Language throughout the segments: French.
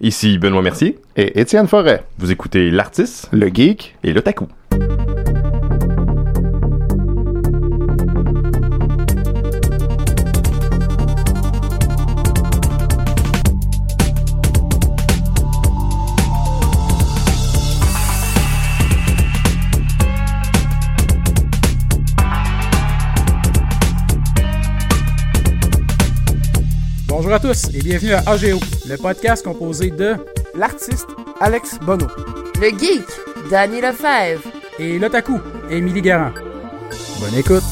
Ici Benoît Mercier. Et Étienne Forêt. Vous écoutez l'artiste, le geek et le taku. À tous et bienvenue à AGO, le podcast composé de l'artiste Alex Bono, le geek Danny Lefebvre et l'otaku Émilie Garand. Bonne écoute.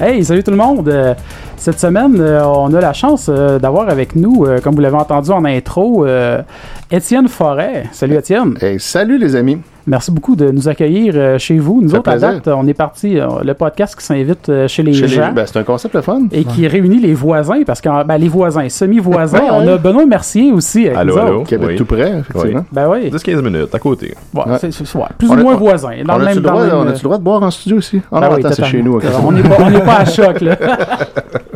Hey, salut tout le monde. Euh, Cette semaine, euh, on a la chance euh, d'avoir avec nous, comme vous l'avez entendu en intro, Étienne Forêt. Salut Étienne. Et salut les amis. Merci beaucoup de nous accueillir euh, chez vous. Nous autres, à date, on est parti, euh, le podcast qui s'invite euh, chez les Chez les- gens. ben, c'est un concept le fun. et qui réunit les voisins, parce que ben, les voisins, semi-voisins, Ouais, on ouais. a Benoît Mercier aussi avec Allô, nous allô. Qui habite Oui. tout près, effectivement. Ben oui, 10-15 minutes, à côté. Bon, Ouais. c'est- c'est- ouais, plus On ou moins voisins. Dans On le a-tu même le, droit, le on même- a-tu le droit de boire en studio aussi? Ah Ben non, oui, attends, c'est chez nous. on n'est pas à choc, là.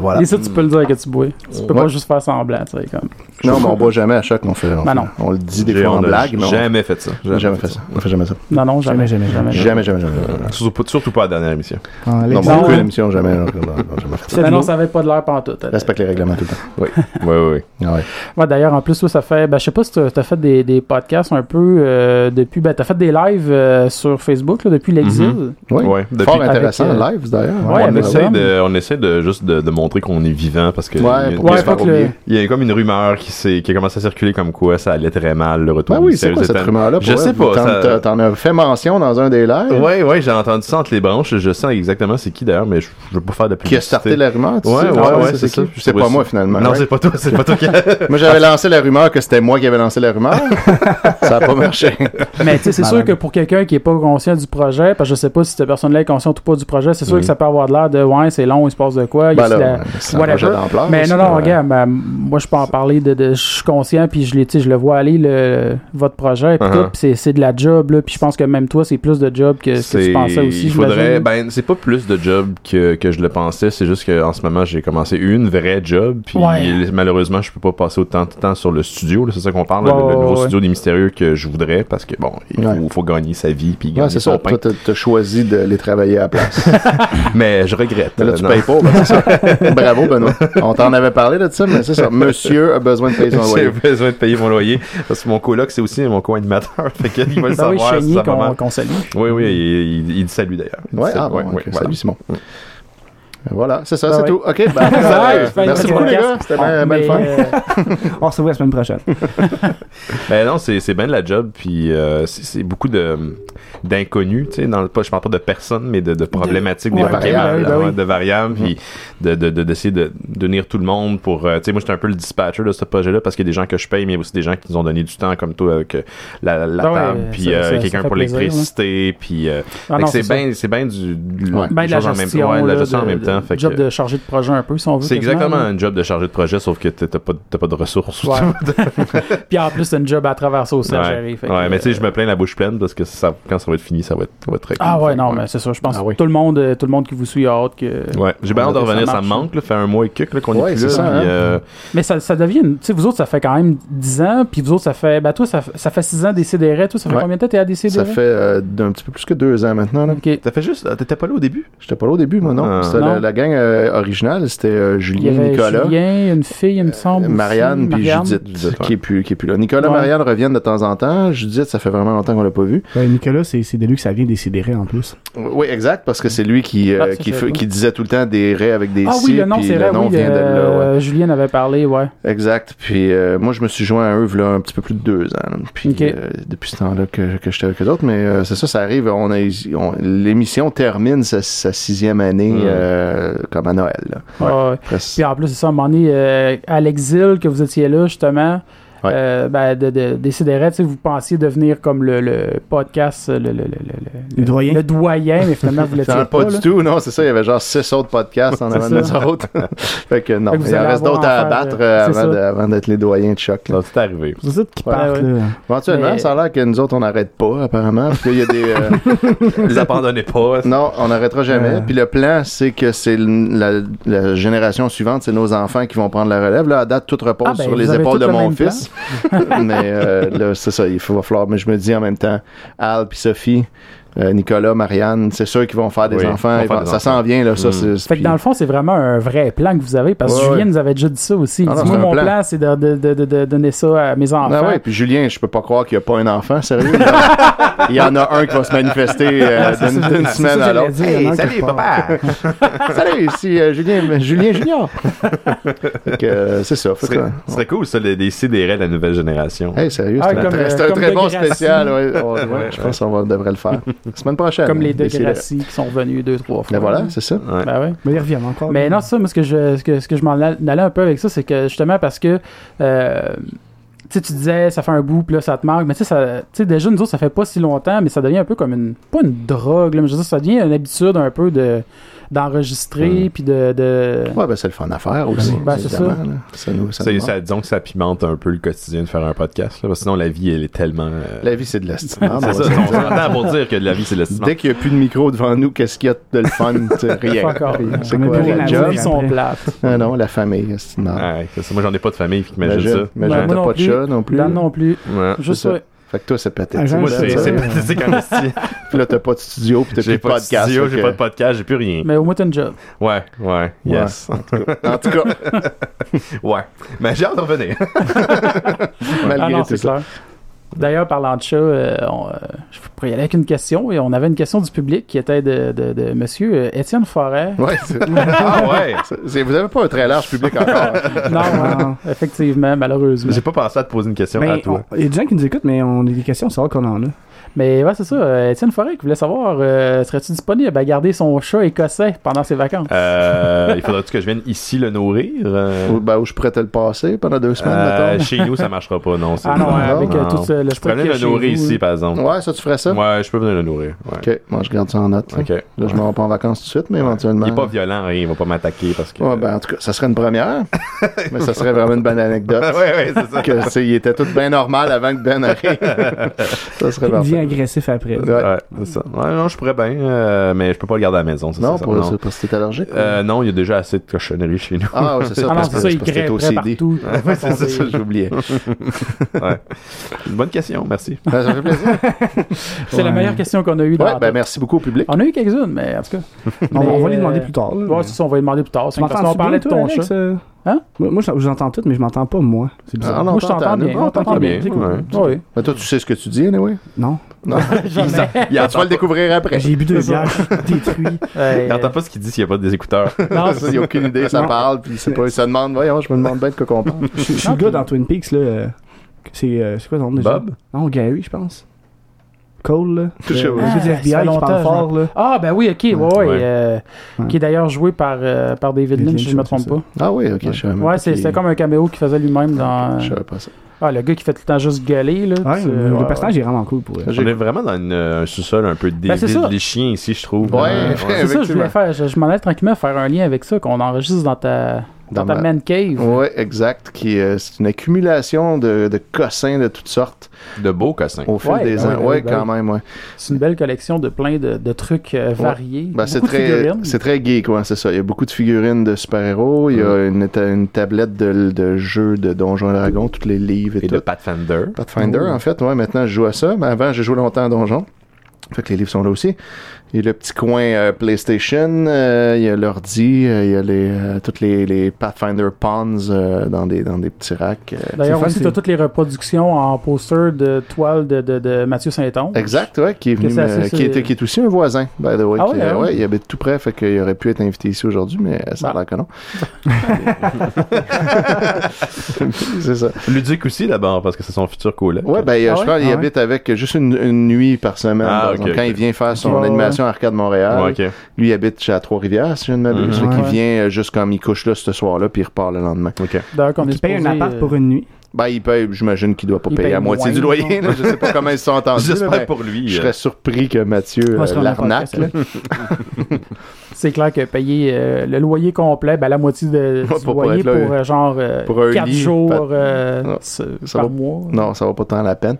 Voilà. Et ça, tu peux le dire que tu bois. Tu peux Ouais. pas juste faire semblant, tu sais, comme. Non, mais on boit jamais à choc. On, fait, on, Ben fait- non. on le dit des fois en blague, mais on jamais fait ça. n'a jamais fait ça. On fait jamais ça. Non, non, jamais, jamais, jamais. Jamais, jamais, jamais. jamais. Surtout, pas- surtout pas à la dernière émission. Non, Non, beaucoup ouais. d'émissions, jamais. non, jamais fait ça. Ben non, ça avait pas de l'air pantoute. Respecte les règlements tout le temps. Oui, oui, oui. Ah ouais. Ouais, d'ailleurs, en plus, ça fait. Ben, je sais pas si tu as fait des, des podcasts un peu euh, depuis. Ben, tu as fait des lives euh, sur Facebook là, depuis l'exil. Oui. Ouais, depuis- Fort intéressant, euh, live d'ailleurs. on, essaie de, juste de, de montrer qu'on est vivant parce que Ouais, il, y a, Ouais, le- il y comme une rumeur qui, s'est- qui a commencé à circuler comme quoi ça allait très mal le retour Ben oui, c'est quoi cette rumeur-là? Je sais pas. T'en- ça- t'en- T'en as fait mention dans un des lives? Ouais, ouais, j'ai entendu ça entre les branches. Je sais exactement c'est qui d'ailleurs, mais je, je veux pas faire de Qui a publicité. starté la rumeur? tu Ouais, sais? ouais, Ah ouais, c'est ça. C'est pas moi finalement. Non, c'est pas toi, c'est pas toi qui a... Moi, j'avais lancé la rumeur que c'était moi qui avais lancé la rumeur. ça a pas marché. Mais tu sais, c'est sûr que pour quelqu'un qui est pas conscient du projet, parce que je sais pas si cette personne-là est consciente ou pas du projet, c'est sûr Mhm. que ça peut avoir de l'air de ouais, c'est long, il se passe de quoi, il y a Whatever. Mais aussi, non, non, ouais. regarde, ben, moi je peux en parler de, de- je suis conscient puis je le vois aller le, votre projet puis Uh-huh. tout, puis c'est, de la job là, puis je pense que même toi c'est plus de job que ce que tu pensais aussi. Il faudrait, ben, c'est pas plus de job que, que je le pensais, c'est juste qu'en ce moment, j'ai commencé une vraie job, puis Ouais. malheureusement, je peux pas passer autant de temps sur le studio, là, c'est ça qu'on parle, le, nouveau ouais. studio des mystérieux que je voudrais, parce que bon, il faut, Ouais. faut gagner sa vie, puis gagner son ça. pain. Toi, t'as- t'as choisi de les travailler à la place. Mais je regrette. Mais là, tu non. payes pas. ben, c'est ça. Bravo, Benoît. On t'en avait parlé de ça, mais c'est ça. Monsieur a besoin de payer son J'ai loyer. besoin de payer mon loyer parce que mon coloc c'est aussi mon co-animateur fait qu'il va le Ben oui, savoir va qu'on, salue. Oui oui il, il, il dit salut d'ailleurs. Ouais, ah bon, ouais, ok. ouais, voilà. Salut, Simon. Voilà, c'est ça, Ben c'est ouais. tout. OK, euh, fais merci beaucoup, les gars. C'était bien bien fun. euh, On se revoit la semaine prochaine. Ben non, c'est c'est bien de la job, puis euh, c'est beaucoup de d'inconnus, tu sais, dans le pas, je parle pas de personnes, mais de, de problématiques, des Ouais, variables, ben oui, ben oui. de variables, puis de de de- d'essayer de, de unir tout le monde pour, euh, tu sais, moi j'étais un peu le dispatcher de ce projet-là parce qu'il y a des gens que je paye, mais il y a aussi des gens qui nous ont donné du temps comme toi avec euh, la, la Ben ouais, table, puis euh, quelqu'un pour l'électricité, puis ah c'est bien du. Ben, de des la gestion, de en de- même temps, fait job que- de chargé de projet un peu si on veut. c'est exactement là. un job de chargé de projet, sauf que t'as pas, pas de ressources. Ouais. Puis en plus, c'est un job à travers ça aussi à gérer. fait que, ouais, mais tu sais, je euh, me plains la bouche pleine parce que ça, quand ça va être fini, ça va être, ça va être très Ah cool. ouais, Fait non, mais c'est ça. Je pense Ah que tout le monde, euh, tout le monde qui vous suit a hâte que. Ouais, j'ai bien hâte de Ça revenir, ça me manque, là, fait un mois et quelques qu'on Ouais, est plus c'est là. ça, puis, hein. euh, Mais ça, ça devient. Tu sais, vous autres, ça fait quand même 10 ans, puis vous autres, ça fait. Ben, toi, ça, fait- ça fait 6 ans des CDR. Toi, ça fait Ouais. combien de temps t'es à des Ça CDR? fait euh, d'un petit peu plus que deux ans maintenant. T'as fait juste, t'étais pas là au début? J'étais pas là au début, moi, non. Ah. C'était Non. la, gang euh, originale. C'était euh, Il y Julien, avait Nicolas. Julien, une fille, il me semble. Euh, aussi, Marianne puis Marianne. Judith, Judith, ouais. qui, est plus, qui est plus là. Nicolas Ouais. Marianne reviennent de temps en temps. Judith, ça fait vraiment longtemps qu'on l'a pas vu. Ouais, Nicolas, c'est c'est de lui que ça vient décider en plus. Oui, exact, parce que c'est lui qui, euh, Ah, qui, fait- disait tout le temps des raies avec des Ah si, oui, le nom, puis c'est vrai. le nom oui, vient de là. ouais. euh, Julien avait parlé, ouais. Exact. Puis euh, moi, je me suis joint à eux là un petit peu plus de deux ans. Puis euh, depuis ce temps-là que, que j'étais avec eux autres. Mais euh, c'est ça, ça arrive. On l'émission termine sa, sa sixième année Mm. euh, comme à Noël. là. Ouais, ouais. Presque. Puis en plus, c'est ça, à un moment donné, euh, à l'exil, que vous étiez là, justement, Ouais. euh, ben, de, de, Décideret, tu sais, vous pensiez devenir comme le, le podcast, le, le, le, le, Le doyen. Le doyen, mais finalement, vous l'étiez Pas, pas. pas là. du tout, non, c'est ça. Il y avait genre six autres podcasts en avant de nous autres. fait que non, Fait que vous il en reste d'autres à abattre euh, avant, d'être les doyens de choc. là. C'est arrivé. C'est ça qui Ouais, partent, ouais. là. Éventuellement, Mais- ça a l'air que nous autres, on n'arrête pas, apparemment. Parce qu'il y a des. euh, Vous abandonnez pas. non, on n'arrêtera jamais. Euh. Puis le plan, c'est que c'est la, la génération suivante, c'est nos enfants qui vont prendre la relève. Là, à date, tout repose Ah, ben, sur les épaules de mon fils. mais euh, là, c'est ça, il va falloir. Mais je me dis en même temps, Al puis Sophie. Euh, Nicolas, Marianne, c'est sûr qu'ils vont faire des Oui, enfants. faire des ça s'en vient, là. Ça, Mm. c'est, Fait que puis- dans le fond, c'est vraiment un vrai plan que vous avez. Parce que Ouais, Julien ouais. nous avait déjà dit ça aussi. Il Ah non, Moi, mon plan. plan, c'est de, de, de, de- de donner ça à mes enfants. Ah ouais, puis Julien, je peux pas croire qu'il n'y a pas un enfant, sérieux. Il y en- a un qui va se manifester euh, C'est d'une ça, d'une c'est semaine à l'autre. Hey, salut papa! salut, ici euh, Julien, Julien Junior. Fait que, euh, c'est ça. Ce serait, cool, ça, les, CDR de la nouvelle génération. Hey, sérieux, Ah, c'est un très, bon spécial. Je pense qu'on devrait le faire. Semaine prochaine. Comme les deux. Gracie qui sont revenus deux, trois fois. Ben voilà, c'est ça. Ouais. Ben ouais. Mais ils reviennent encore. Mais non, c'est ça, moi, ce que je, ce que, ce que je m'en allais un peu avec ça, c'est que justement parce que. euh, tu sais, tu disais, ça fait un bout, puis là, ça te manque. Mais tu sais, ça- tu sais, déjà, nous autres, ça fait pas si longtemps, mais ça devient un peu comme une. Pas une drogue, là, mais je veux dire, ça devient une habitude un peu de d'enregistrer, puis de. de... Ouais, ben c'est le fun à faire aussi. Ben, c'est. Ça nous, ça C'est- nous ça- disons que ça pimente un peu le quotidien de faire un podcast. Là, parce que sinon, la vie, elle est tellement. euh, La vie, c'est de l'estimable. c'est on ça, on s'entend pour dire que la vie, c'est l'estimant. Dès qu'il n'y a plus de micro devant nous, qu'est-ce qu'il y a de le fun? Rien. C'est quoi la job? Sont plates. Ah non, la famille, c'est. Moi, j'en ai pas de famille, qui imagine Imagine, ça. imagine, t'as non pas de plus. chat non plus. Dan non plus. Juste. Fait que toi, c'est pathétique. Moi, c'est pathétique en esti. Puis là, t'as pas de studio, puis t'as plus J'ai de pas de podcast. studio, j'ai pas de podcast, j'ai plus rien. Mais au moins, t'as une job. Ouais, ouais, yes. En tout cas, Ouais. Mais j'ai hâte de revenir. malgré Ah tout c'est ça. D'ailleurs, parlant de chat, euh, on, euh, je pourrais y aller avec une question. Et on avait une question du public qui était de, de, de monsieur euh, Étienne Forêt. Ouais, c'est- ah ouais. c'est- vous avez pas un très large public encore. non, ouais, effectivement, malheureusement. J'ai pas pensé à te poser une question à toi. on- Il y a des gens qui nous écoutent, mais on a des questions, c'est vrai qu'on en a. Mais ouais, c'est ça. euh, Étienne Forêt qui voulait savoir euh, serais-tu disponible à garder son chat écossais pendant ses vacances? Euh, il faudrait-tu que je vienne ici le nourrir? Euh, Ou, ben, où je pourrais te le passer pendant deux semaines, euh, mettons. chez nous, ça marchera pas, non. Ah non, Non, avec non. tout ce- le Je pourrais venir le nourrir vous, ici, par exemple. Ouais, ça, tu ferais ça? Ouais, je peux venir le nourrir. Ouais. Ok, moi, je garde ça en note. Ok. Là, je m'en vais pas en vacances tout de suite, mais éventuellement. Il est pas violent, rien, il va pas m'attaquer parce que. Ouais, ben, en tout cas, ça serait une première. mais ça serait vraiment une bonne anecdote. ouais, ouais, c'est ça. que c'est- il était tout bien normal avant que Ben arrive. ça serait parfait. Agressif après. Ouais. Ouais, c'est ça. Ouais, non, je pourrais bien, euh, mais je peux pas le garder à la maison, ça, Non, c'est ça. pour, non. c'est parce que t'es allergique. ou- Euh, non, il y a déjà assez de cochonneries chez nous. Ah, ouais, c'est ça. Ah non, c'est ça, il crée OCD. partout. Ouais, c'est ça, ça, oublié. ouais. Une bonne question, merci. Ben, ça fait plaisir. C'est la meilleure question qu'on a eue. Ouais, ben, merci beaucoup au public. On a eu quelques-unes, mais en tout cas. On, on va Mais, lui demander euh, plus tard. Ouais, c'est ça, on va lui demander plus tard. M'entends parlait de ton chat. Hein? Moi, moi, je entends tout, mais je m'entends pas, moi. C'est bizarre. Ah, non, Moi, je t'entends bien. On t'entend bien. bien, ouais. Oui. Mais toi, tu sais ce que tu dis, anyway? Non. Non. Jamais. Il tu vas le découvrir après. J'ai bu deux bières, je suis détruit. Il entend pas ce qu'il dit s'il y a pas des écouteurs. Non, Ça, il a aucune idée, ça Non. parle, puis c'est pas, il se demande, voyons, je me demande bien de quoi qu'on parle. Je suis le gars dans Twin Peaks, là. euh, C'est euh, c'est quoi ton nom déjà? Bob? Non, Gary, je pense. Cole, là. Sais Le- du Ah, FBI qui parle fort, là. Ah, ben oui, ok, ouais, ouais. Ouais. euh, Ouais. Qui est d'ailleurs joué par, euh, par David Lynch, si je me Lynch, trompe pas. Ah oui, ok, je même Ouais, c'était comme un caméo qu'il faisait lui-même dans. Je savais pas ça. Ah, le gars qui fait tout le temps juste gueuler, là. Ouais, tu- le, le ouais, personnage est vraiment cool pour elle. On est vraiment dans une, euh, un sous-sol un peu Ben, David, ça. les chiens ici, je trouve. Ouais, Euh, C'est ça, je voulais faire. Je, je m'en allais tranquillement faire un lien avec ça, qu'on enregistre dans ta, dans Dans ta ma- man cave. Oui, exact. Qui, euh, c'est une accumulation de, de cossins de toutes sortes De beaux cossins. au fil Ouais, des ans. ouais, Oui, ben quand même, ouais. C'est une belle collection de plein de, de trucs euh, variés. Ben, c'est Beaucoup de très, figurines. c'est très geek, ouais, c'est ça. Il y a beaucoup de figurines de super-héros. Il y a une, ta- une tablette de, de jeux de Donjons et Dragons, tous les livres et, Et tout. de Pathfinder. Pathfinder, en fait, ouais, maintenant je joue à ça. Mais avant, j'ai joué longtemps à Donjon. Fait que les livres sont là aussi. Il y a le petit coin euh, PlayStation, euh, il y a l'ordi, euh, il y a les, euh, toutes les, les Pathfinder Pawns euh, dans, des, dans des petits racks. euh. D'ailleurs, aussi, tu as toutes les reproductions en poster de toile de, de, de Mathieu Saint-Onge. Exact, ouais, qui est venu, assez- qui, est, qui est aussi un voisin, by the way. Ah qui, ouais, euh, ah ouais. il habite tout près, fait qu'il aurait pu être invité ici aujourd'hui, mais ça a Bah. l'air que non. c'est ça. Ludique aussi d'abord, parce que c'est son futur collègue. Ouais, ben, Ah je ouais? crois qu'il Ah ouais? habite avec juste une, une nuit par semaine. Ah, ok. Quand il vient faire son animation station Arcade Montréal. Ouais. Lui il habite chez à Trois-Rivières, si je ne m'abuse. Qu'il Ouais. vient euh, juste comme il couche là ce soir-là, puis il repart le lendemain. Est Il paye un appart euh, pour une nuit. Ben, il paye, j'imagine qu'il doit pas Il payer paye à moitié du loyer. là. Je sais pas comment ils se sont entendus. J'espère pour lui. Je euh, serais surpris que Mathieu euh, l'arnaque. C'est clair que payer euh, le loyer complet, ben, la moitié de, Ouais, du pour loyer pour euh, genre euh, pour un 4 lit, jours pas- euh, Non, c'est- ça par va- mois. Non, ça va pas tant la peine.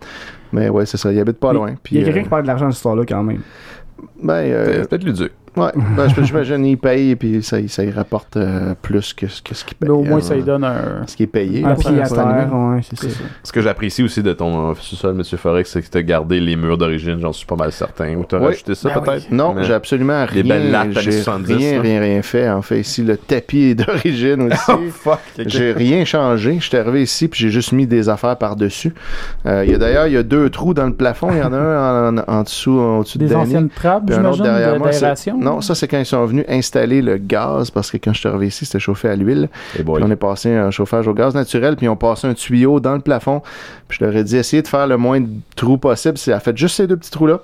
Mais ouais, c'est ça. Il habite pas loin. Puis, Il y a quelqu'un euh, qui parle de l'argent de cette histoire-là quand même. Ben, euh, peut-être ouais. Ben, je- j'imagine il paye et puis ça, ça y rapporte euh, plus que, ce- que ce qu'il paye. Mais au moins, euh, ça lui donne un. Ce qui est payé. Un pied à terre, ouais, c'est ça. Ce que j'apprécie aussi de ton euh, sous-sol, Monsieur Forex, c'est que tu as gardé les murs d'origine, j'en suis pas mal certain. Ou t'as Oui. rajouté ça Ben peut-être? Non, j'ai absolument rien. belles lattes années J'ai 70, rien, rien, rien fait. En fait, ici, le tapis est d'origine aussi. Oh fuck! J'ai rien changé. Je suis arrivé ici puis j'ai juste mis des affaires par-dessus. Euh, Il y a d'ailleurs il y a deux trous dans le plafond. Il y en a un en, en dessous, en dessous de Des anciennes trappes, Puis un autre j'imagine, d'aération? Non, ça c'est quand ils sont venus installer le gaz parce que quand je suis arrivé ici, c'était chauffé à l'huile. Puis on est passé un chauffage au gaz naturel, puis on passé un tuyau dans le plafond. Puis je leur ai dit, essayez de faire le moins de trous possible. C'est, elle a fait juste ces deux petits trous-là.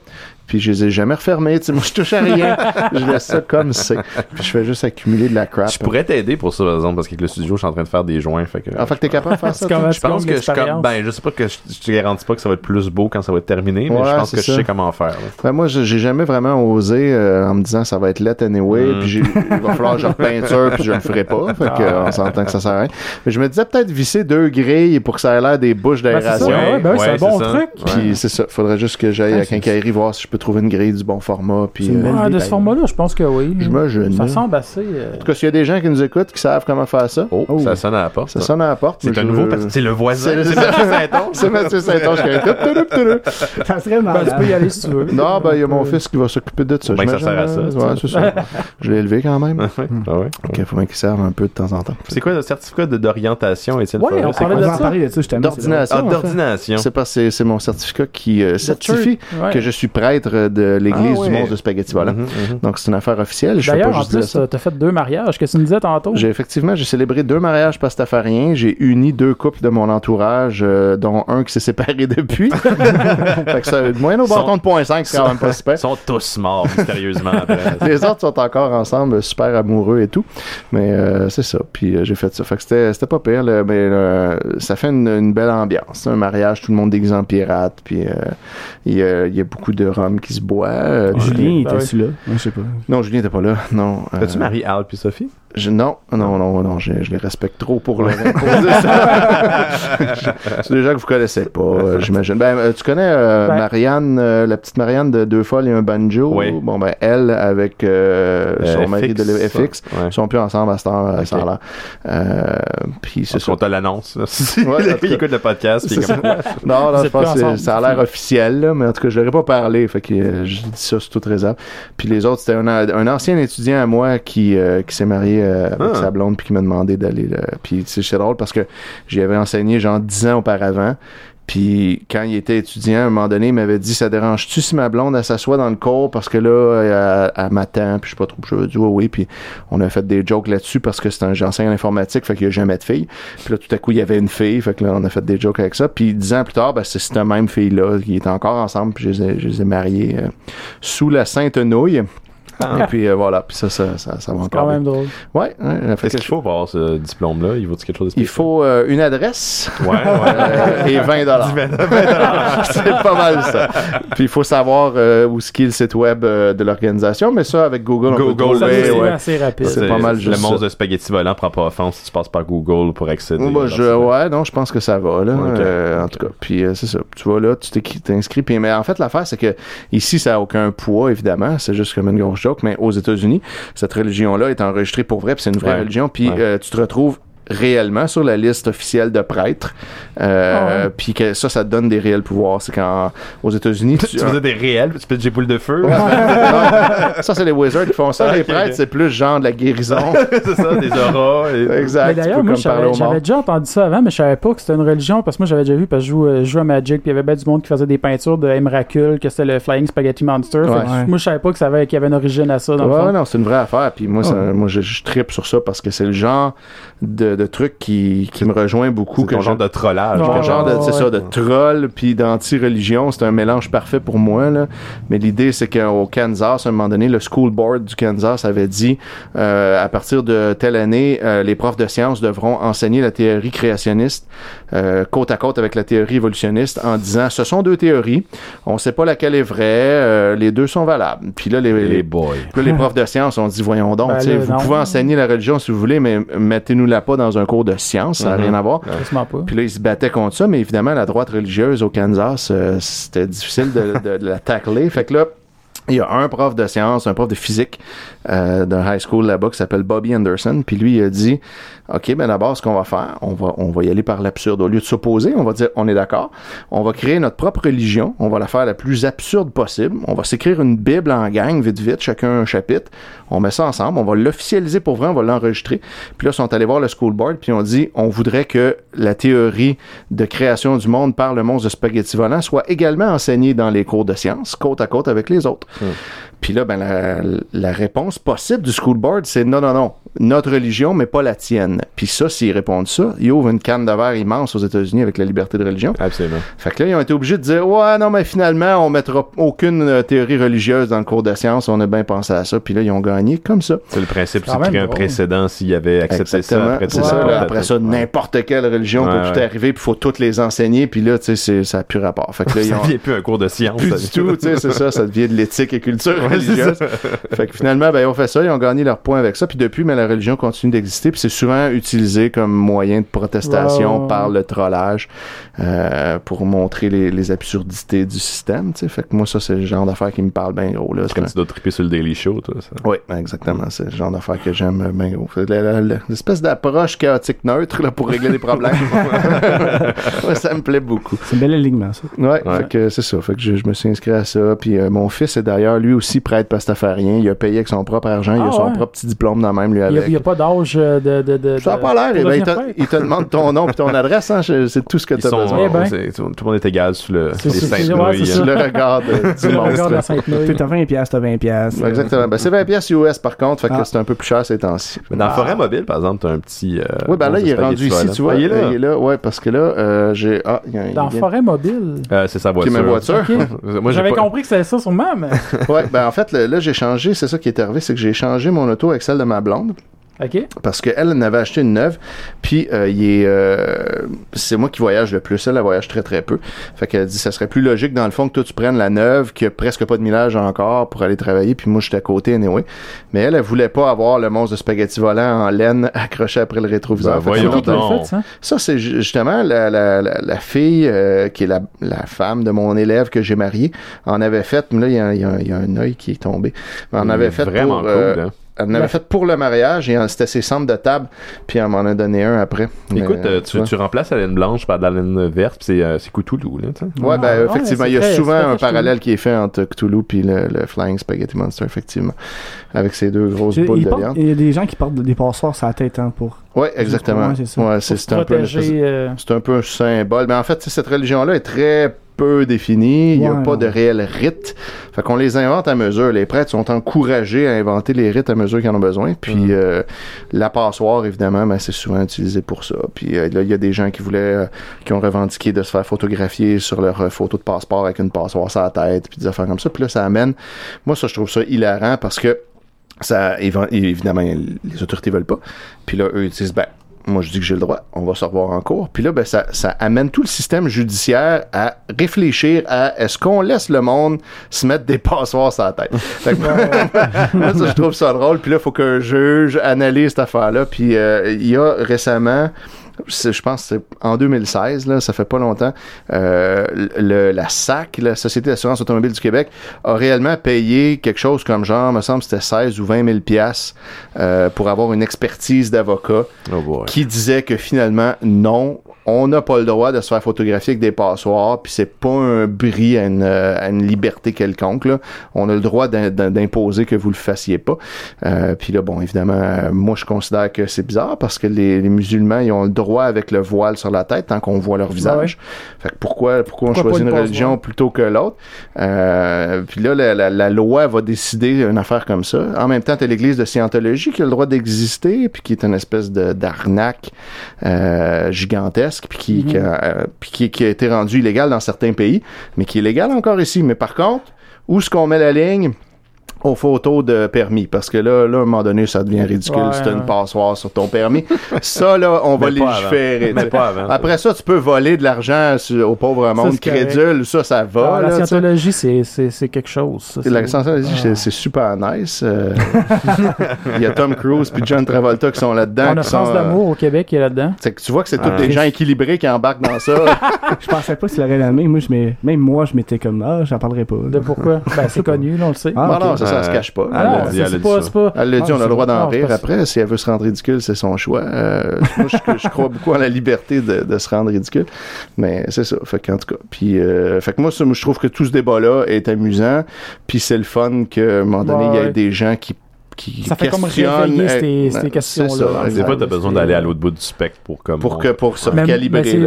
Puis je les ai jamais refermés. Tu sais, moi, je touche à rien. je laisse ça comme c'est. Puis je fais juste accumuler de la crap. Je pourrais t'aider pour ça, par exemple, parce qu'avec le studio, je suis en train de faire des joints. Fait que, En fait, t'es capable de faire ça? Je pense que comme je, comme, ben, je sais pas que je, je te garantis pas que ça va être plus beau quand ça va être terminé, mais Ouais, je pense que je sais comment faire. Ben, moi, j'ai jamais vraiment osé euh, en me disant ça va être let anyway, Mm. puis il va falloir que je repeinture, puis je le ferai pas. Fait que, euh, on s'entend que ça sert à rien. Mais je me disais peut-être visser deux grilles pour que ça ait l'air des bouches Ben, c'est ça, d'aération. ouais, ben oui, c'est un Ouais, bon truc. Puis c'est ça, faudrait juste que j'aille Ah, à quincaillerie voir si je peux trouver une grille du bon format. Puis, euh, Ah, de ce format-là, je pense que oui. J'imagine. Ça En semble assez. euh, tout cas, s'il y a des gens qui nous écoutent, qui savent comment faire ça, Oh, Oh. ça sonne à la porte. ça sonne à la porte. C'est un nouveau parce que c'est le voisin. C'est- Mathieu Saint-Onge. C'est Mathieu Saint-Onge qui. Ça serait Ben, malade. tu peux y aller si tu veux. Non, ben, il y a mon fils qui va s'occuper de ça. Ça sert à ça, Ouais, c'est ça. Je l'ai élevé quand même. Ah ouais. Ok, faut bien qu'il serve un peu de temps en temps. C'est quoi le certificat d'orientation, Étienne Ouais, on C'est parlait quoi de en ça. parler de ça justement. D'ordination. Ah, en d'ordination. C'est parce que c'est mon certificat qui euh, certifie que je suis prêtre de l'église Ah du monde de spaghetti volant. Mhm, mhm. Donc c'est une affaire officielle. D'ailleurs, en plus, euh, t'as fait deux mariages. Qu'est-ce que tu me disais tantôt? J'ai effectivement j'ai célébré deux mariages pastafariens. J'ai uni deux couples de mon entourage, euh, dont un qui s'est séparé depuis. fait que ça, moyen au bâton de point 5, c'est quand même pas super. Ils sont tous morts mystérieusement après. Les autres sont encore ensemble, super amoureux et tout. Mais euh, c'est ça. Puis euh, j'ai fait ça. Fait que c'était, c'était pas pire. là. mais ça fait une, une belle ambiance. Un mariage, tout le monde déguisé en pirate. Puis il y, y a beaucoup de rhum qui se boit. euh, Julien Ben était là. Ouais, Je sais pas. Non, Julien n'était pas là. Non. euh, T'as-tu marié Al puis Sophie? je- non, non, non, non, je, je les respecte trop pour leur imposer ça. C'est des gens que vous connaissez pas, euh, j'imagine. Ben, tu connais euh, Ben. Marianne, euh, la petite Marianne de Deux Folles et un banjo? Oui. Bon, ben, elle, avec euh, Euh, son mari de FX, l'E- FX, ouais. ils sont plus ensemble à cette heure, Ok. ça a. Euh, puis c'est qu'on te l'annonce. il écoute le podcast. comme. Non, je pense que ça a l'air officiel, là, mais en tout cas, je leur ai pas parlé. Fait que euh, je dis ça sous toute réserve. Puis les autres, c'était un, un ancien étudiant à moi qui, euh, qui s'est marié euh, avec Ah. sa blonde puis qui m'a demandé d'aller là. Puis tu sais, c'est drôle parce que j'y avais enseigné genre 10 ans auparavant. Puis quand il était étudiant, à un moment donné, il m'avait dit Ça dérange-tu si ma blonde s'assoit dans le cours? Parce que là, elle, elle m'attend, puis je sais pas trop. Je lui ai dit oui. Puis on a fait des jokes là-dessus parce que c'est un j'enseigne en informatique, fait qu'il y a jamais de fille. Puis là, tout à coup, il y avait une fille, fait que là, on a fait des jokes avec ça. Puis dix ans plus tard, ben, c'est cette même fille-là qui est encore ensemble, puis je les ai, je les ai mariés euh, sous la Sainte Nouille. Et puis euh, voilà, puis ça, ça, ça, ça va C'est encore. quand même drôle. Ouais, ouais, fait Qu'est-ce que qu'il faut pour avoir ce diplôme-là? Il vaut-il quelque chose de il faut euh, une adresse Ouais, ouais. euh, et 20 dollars. c'est pas mal ça. Puis il faut savoir euh, où ce qui est le site web euh, de l'organisation, mais ça avec Google, on peut Google, Ça, trouver, c'est ouais. assez rapide. C'est pas mal Le juste monstre ça. de spaghetti volant prend pas offense si tu passes par Google pour accéder. À je, ouais, non, je pense que ça va, là. Ok. euh, en tout cas. Puis, euh, c'est ça. Tu vas là, tu t'inscris. Puis, mais en fait, l'affaire, c'est que ici, ça a aucun poids, évidemment. C'est juste comme une grosse joke. Mais aux États-Unis, cette religion-là est enregistrée pour vrai. Puis, c'est une vraie Ouais. religion. Puis, Ouais. euh, tu te retrouves réellement sur la liste officielle de prêtres. Euh, Ah ouais. Puis que ça, ça te donne des réels pouvoirs. C'est quand, aux États-Unis, Tu faisais des réels, tu fais des boules de feu. Ouais, non, ça, c'est les wizards qui font ça. Les prêtres, c'est plus genre de la guérison. c'est ça, des auras. et- exact. Mais Tu d'ailleurs, peux moi, j'avais déjà entendu ça avant, mais je savais pas que c'était une religion parce que moi, j'avais déjà vu parce que je joue, euh, je joue à Magic, puis il y avait bien du monde qui faisait des peintures de Emrakul, que c'était le Flying Spaghetti Monster. Ouais. Moi, je savais pas que ça avait, qu'il y avait une origine à ça, dans Ouais, le fond. non, c'est une vraie affaire. Puis moi, ça- moi je, je tripe sur ça parce que c'est le genre de, de, de truc qui, qui me rejoint beaucoup. C'est que ton je- genre de trollage. Mon genre. de, ouais, c'est ça, de troll puis d'anti-religion, c'est un mélange parfait pour moi là. Mais l'idée c'est qu'au Kansas, à un moment donné, le school board du Kansas avait dit euh, à partir de telle année, euh, les profs de sciences devront enseigner la théorie créationniste euh, côte à côte avec la théorie évolutionniste en disant ce sont deux théories, on sait pas laquelle est vraie, euh, les deux sont valables. Puis là les, Les les boys. puis là, les profs de sciences ont dit, voyons donc, Ben tu sais, là, vous non. pouvez enseigner la religion si vous voulez, mais mettez-nous-la pas dans un cours de sciences, ça n'a Mhm. rien à voir. Puis là, ils se battaient contre ça, mais évidemment, la droite religieuse au Kansas, euh, c'était difficile de, de- de la tacler. Fait que là, il y a un prof de sciences, un prof de physique euh, d'un high school là-bas qui s'appelle Bobby Anderson. Puis lui, il a dit, OK, ben d'abord, ce qu'on va faire, on va, on va y aller par l'absurde. Au lieu de s'opposer, on va dire, on est d'accord, on va créer notre propre religion, on va la faire la plus absurde possible, on va s'écrire une Bible en gang, vite, vite, chacun un chapitre, on met ça ensemble, on va l'officialiser pour vrai, on va l'enregistrer. Puis là, ils sont allés voir le school board, puis on dit, on voudrait que la théorie de création du monde par le monstre de spaghetti volant soit également enseignée dans les cours de sciences, côte à côte avec les autres. Puis là, ben, la, la réponse possible du school board, c'est non, non, non. Notre religion, mais pas la tienne. Puis ça, s'ils répondent ça, ils ouvrent une canne de verre immense aux États-Unis avec la liberté de religion. Absolument. Fait que là, ils ont été obligés de dire Ouais, non, mais finalement, on mettra aucune euh, théorie religieuse dans le cours de sciences. On a bien pensé à ça. Puis là, ils ont gagné comme ça. C'est le principe, C'est créer un précédent s'il y avait accepté Exactement. ça. Après, C'est ça. là, après ça, n'importe quelle religion Ouais, peut tout arriver. Puis il faut toutes les enseigner. Puis là, tu sais, c'est- ça n'a plus rapport. Fait que là, ils Ça devient plus un cours de science. Plus du tout, tu sais, c'est ça, ça devient de l'éthique et culture religieuse. Fait que finalement, ben, ils ont fait ça, ils ont gagné leur point avec ça, puis depuis, mais la religion continue d'exister, puis c'est souvent utilisé comme moyen de protestation par le trollage euh, pour montrer les, les absurdités du système, tu sais. Fait que moi, ça, c'est le genre d'affaires qui me parle bien gros, là. C'est comme tu dois triper sur le Daily Show, toi. Ça. Oui, exactement. C'est le genre d'affaires que j'aime bien gros. L'espèce d'approche chaotique neutre là, pour régler des problèmes. Ouais, ça me plaît beaucoup. C'est un bel alignement, ça. Ouais, Ouais. fait que c'est ça. Fait que je, je me suis inscrit à ça. Puis euh, mon fils est d'ailleurs lui aussi prêtre pastafarien. Il a payé avec son propre argent. il a Ah, son ouais. propre petit diplôme dans le même lui Il n'y a, pas d'âge euh, de, de, de. Ça n'a pas l'air. eh ben, il, te, prêtre. il te demande ton nom et ton adresse. Hein, c'est tout ce que tu as sont, besoin. Eh ben. c'est- tout le monde est égal sous le, C'est- les c'est- c'est- c'est Sur le regard de- du monstre. Sainte-Nouille. T'as 20 piastres, t'as 20 piastres. Exactement. Ben, c'est 20 pièces US par contre. Fait que Ah. c'est un peu plus cher ces temps-ci. Dans la forêt mobile, par exemple, t'as un petit. euh, oui, ben là, il est rendu ici, tu vois. Ah, il est là. Ouais, parce que là, euh, j'ai. Ah, Dans Forêt Mobile. Euh, c'est sa voiture. ma voiture. J'avais compris que c'était ça sûrement, mais. ouais, ben en fait, là, j'ai changé. C'est ça qui est arrivé, c'est que j'ai changé mon auto avec celle de ma blonde. Ok. parce qu'elle en avait acheté une neuve, puis euh, il est, euh, c'est moi qui voyage le plus, elle, elle voyage très très peu. Fait qu'elle dit ça serait plus logique dans le fond que toi tu prennes la neuve qui a presque pas de millage encore pour aller travailler, puis moi j'étais à côté anyway. Mais elle, elle voulait pas avoir le monstre de spaghetti volant en laine accroché après le rétroviseur. Ben, voyons donc. fait, ça? ça, c'est ju- justement la, la, la, la fille euh, qui est la, la femme de mon élève que j'ai marié en avait fait. Mais là, il y a, y a- il y a un œil qui est tombé. Mais on avait fait vraiment pour, euh, cool. hein. Elle en avait fait pour le mariage et euh, c'était ses centres de table. Puis elle m'en a donné un après. Écoute, Mais, euh, tu remplaces la laine blanche par de la laine verte, puis c'est euh, c'est Cthulhu, là, tu sais. Ouais, ben, Ah, effectivement, il y a très- souvent un parallèle qui est fait entre Cthulhu puis le, le Flying Spaghetti Monster, effectivement. Avec ces deux grosses boules de viande. il y a des gens qui portent des passoires sur la tête hein, pour. Ouais, exactement. Ouais, c'est. Ouais, un peu euh, c'est un peu un symbole. Mais en fait, cette religion-là est très peu définie. Il n'y a Ouais, pas ouais. de réel rite. Fait qu'on les invente à mesure. Les prêtres sont encouragés à inventer les rites à mesure qu'ils en ont besoin. Puis Mm. euh, la passoire, évidemment, ben, c'est souvent utilisé pour ça. Puis euh, là, il y a des gens qui voulaient, euh, qui ont revendiqué de se faire photographier sur leur photo de passeport avec une passoire sur la tête, puis des affaires comme ça. Puis là, ça amène. Moi, ça, je trouve ça hilarant parce que ça, évi- évidemment, les autorités veulent pas. Puis là, eux, ils disent, ben, moi, je dis que j'ai le droit, on va se revoir en cours. Puis là, ben, ça, ça amène tout le système judiciaire à réfléchir à est-ce qu'on laisse le monde se mettre des passoires sur la tête. Fait que, moi, ça, je trouve ça drôle. Puis là, il faut qu'un juge analyse cette affaire-là. Puis euh, il y a récemment, je pense que c'est en 2016, là, ça fait pas longtemps, euh, le, la SAC, la Société d'assurance automobile du Québec, a réellement payé quelque chose comme genre, me semble, c'était 16 ou 20 000 piastres euh, pour avoir une expertise d'avocat Oh qui disait que finalement, non, on n'a pas le droit de se faire photographier avec des passoires, puis c'est pas un bris à une, à une liberté quelconque. Là. On a le droit d'im- d'im- d'imposer que vous le fassiez pas. Euh, puis là, bon, évidemment, moi, je considère que c'est bizarre parce que les, les musulmans, ils ont le droit droit avec le voile sur la tête tant qu'on voit leur visage. Fait que pourquoi, pourquoi, on choisit une une religion plutôt que l'autre? Euh, puis là, la, la- la loi va décider une affaire comme ça. En même temps, t'as l'Église de Scientologie qui a le droit d'exister, puis qui est une espèce de d'arnaque euh, gigantesque, puis qui, qui a, euh, puis qui, qui a été rendue illégale dans certains pays, mais qui est légale encore ici. Mais par contre, où est-ce qu'on met la ligne? Aux photos de permis parce que là, là à un moment donné ça devient ridicule Ouais, si t'as une ouais. passoire sur ton permis ça là on va légiférer après ça tu peux voler de l'argent au pauvre monde c'est crédule ça ça va Ah, là, la scientologie, c'est- c'est c'est quelque chose. ça, la c'est- Scientologie, Ah. c'est- c'est super nice. euh, Il y a Tom Cruise puis John Travolta qui sont là-dedans. On a France euh, d'amour au Québec qui est là-dedans. c'est que tu vois que c'est tous Ah. des gens équilibrés qui embarquent dans ça. Je pensais pas s'il l'aurait nommé. Moi, je même moi, je m'étais comme, ah, j'en parlerai pas. De pourquoi? Ben, c'est connu, là, on le sait. Ah, ça, se cache pas. ah, Ah, elle dit, elle pas, pas. L'a dit, Ah, on a le droit d'en non, c'est rire après. Si elle veut se rendre ridicule, c'est son choix. Euh, moi, je, je crois beaucoup en la liberté de, de se rendre ridicule. Mais c'est ça. Fait qu'en tout cas. Puis, euh, fait que moi, ça, moi, je trouve que tout ce débat-là est amusant. Puis c'est le fun qu'à un moment donné, il y Ouais. ait des gens qui, qui Ça fait comme réveiller ces- euh, ces c'est questions-là. Des fois, t'as besoin d'aller à l'autre bout du spectre pour comme. Pour que pour se là,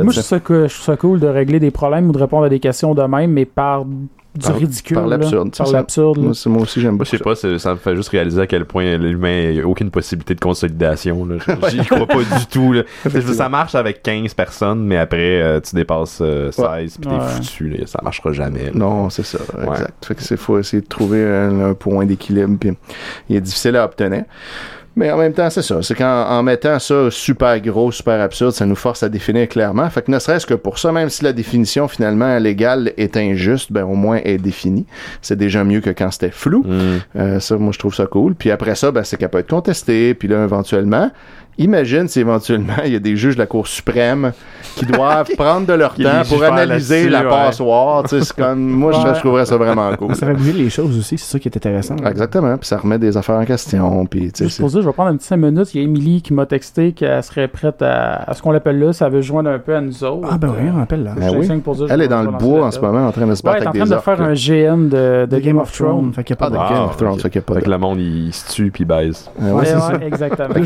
moi, je trouve ça cool de régler des problèmes ou de répondre à des questions de même, mais par du Par- ridicule. par l'absurde, c'est Par l'absurde. Moi, c'est- moi aussi, j'aime beaucoup je sais pas, ça me fait juste réaliser à quel point l'humain n'a aucune possibilité de consolidation. J'y crois pas du tout. là. ça marche avec 15 personnes, mais après, euh, tu dépasses euh, 16 puis t'es Ouais. foutu. là. Ça marchera jamais. là. Non, c'est ça, exact. Fait que c'est faut essayer de trouver un, un point d'équilibre, puis il est difficile à obtenir. Mais en même temps, c'est ça. C'est qu'en en mettant ça super gros, super absurde, ça nous force à définir clairement. Fait que ne serait-ce que pour ça, même si la définition finalement légale est injuste, ben au moins elle est définie. C'est déjà mieux que quand c'était flou. Mm. Euh, ça, moi, je trouve ça cool. Puis après ça, ben, c'est qu'elle peut être contestée. Puis là, éventuellement, imagine si éventuellement, il y a des juges de la Cour suprême qui doivent prendre de leur temps pour analyser la ouais. passoire. Tu sais, c'est comme, moi, je, Ouais. je trouverais ça vraiment cool. Ça fait bouger les choses aussi, c'est ça qui est intéressant. Exactement. Puis ça remet des affaires en question. Puis, Juste pour ça, je vais prendre un petit 5 minutes. Il y a Émilie qui m'a texté qu'elle serait prête à, à ce qu'on l'appelle là. Ça veut se joindre un peu à nous autres. Ah, ben oui, on appelle là. Ben oui. dire, elle est dans le bois en ce moment, en train de se Ouais, battre elle est en avec train des de orques. faire un GN de, Game of Thrones. Fait qu'il y a Ah, pas de. Ah, Game of Thrones, Fait que le monde, il se tue puis il baise. Ouais, Ouais, ouais, ça. exactement. Fait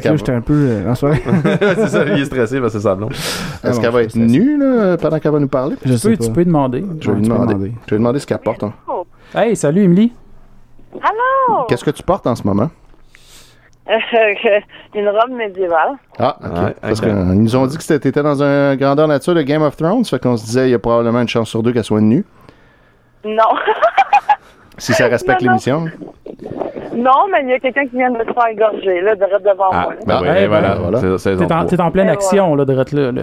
que j'étais un peu euh, en soirée. c'est ça, il est stressé parce que c'est sa blonde. Est-ce non, qu'elle va être nue, là, pendant qu'elle va nous parler? Je Tu sais peux, pas. tu peux lui demander. Je vais lui demander. demander. Je vais demander ce qu'elle porte. hein. Hey, salut Émilie. Allô? Qu'est-ce que tu portes en ce moment? Une robe médiévale. Ah, ok. Ouais, Parce qu'ils nous ont dit que t'étais dans un grandeur nature de Game of Thrones, fait qu'on se disait il y a probablement une chance sur deux qu'elle soit nue, Non. si ça respecte l'émission. non, mais il y a quelqu'un qui vient de se faire égorger, là, direct devant Ah, moi. là. ben Ah, oui, ouais, voilà. ben voilà. C'est- c'est T'es en, en pleine Et action, là, de là. là.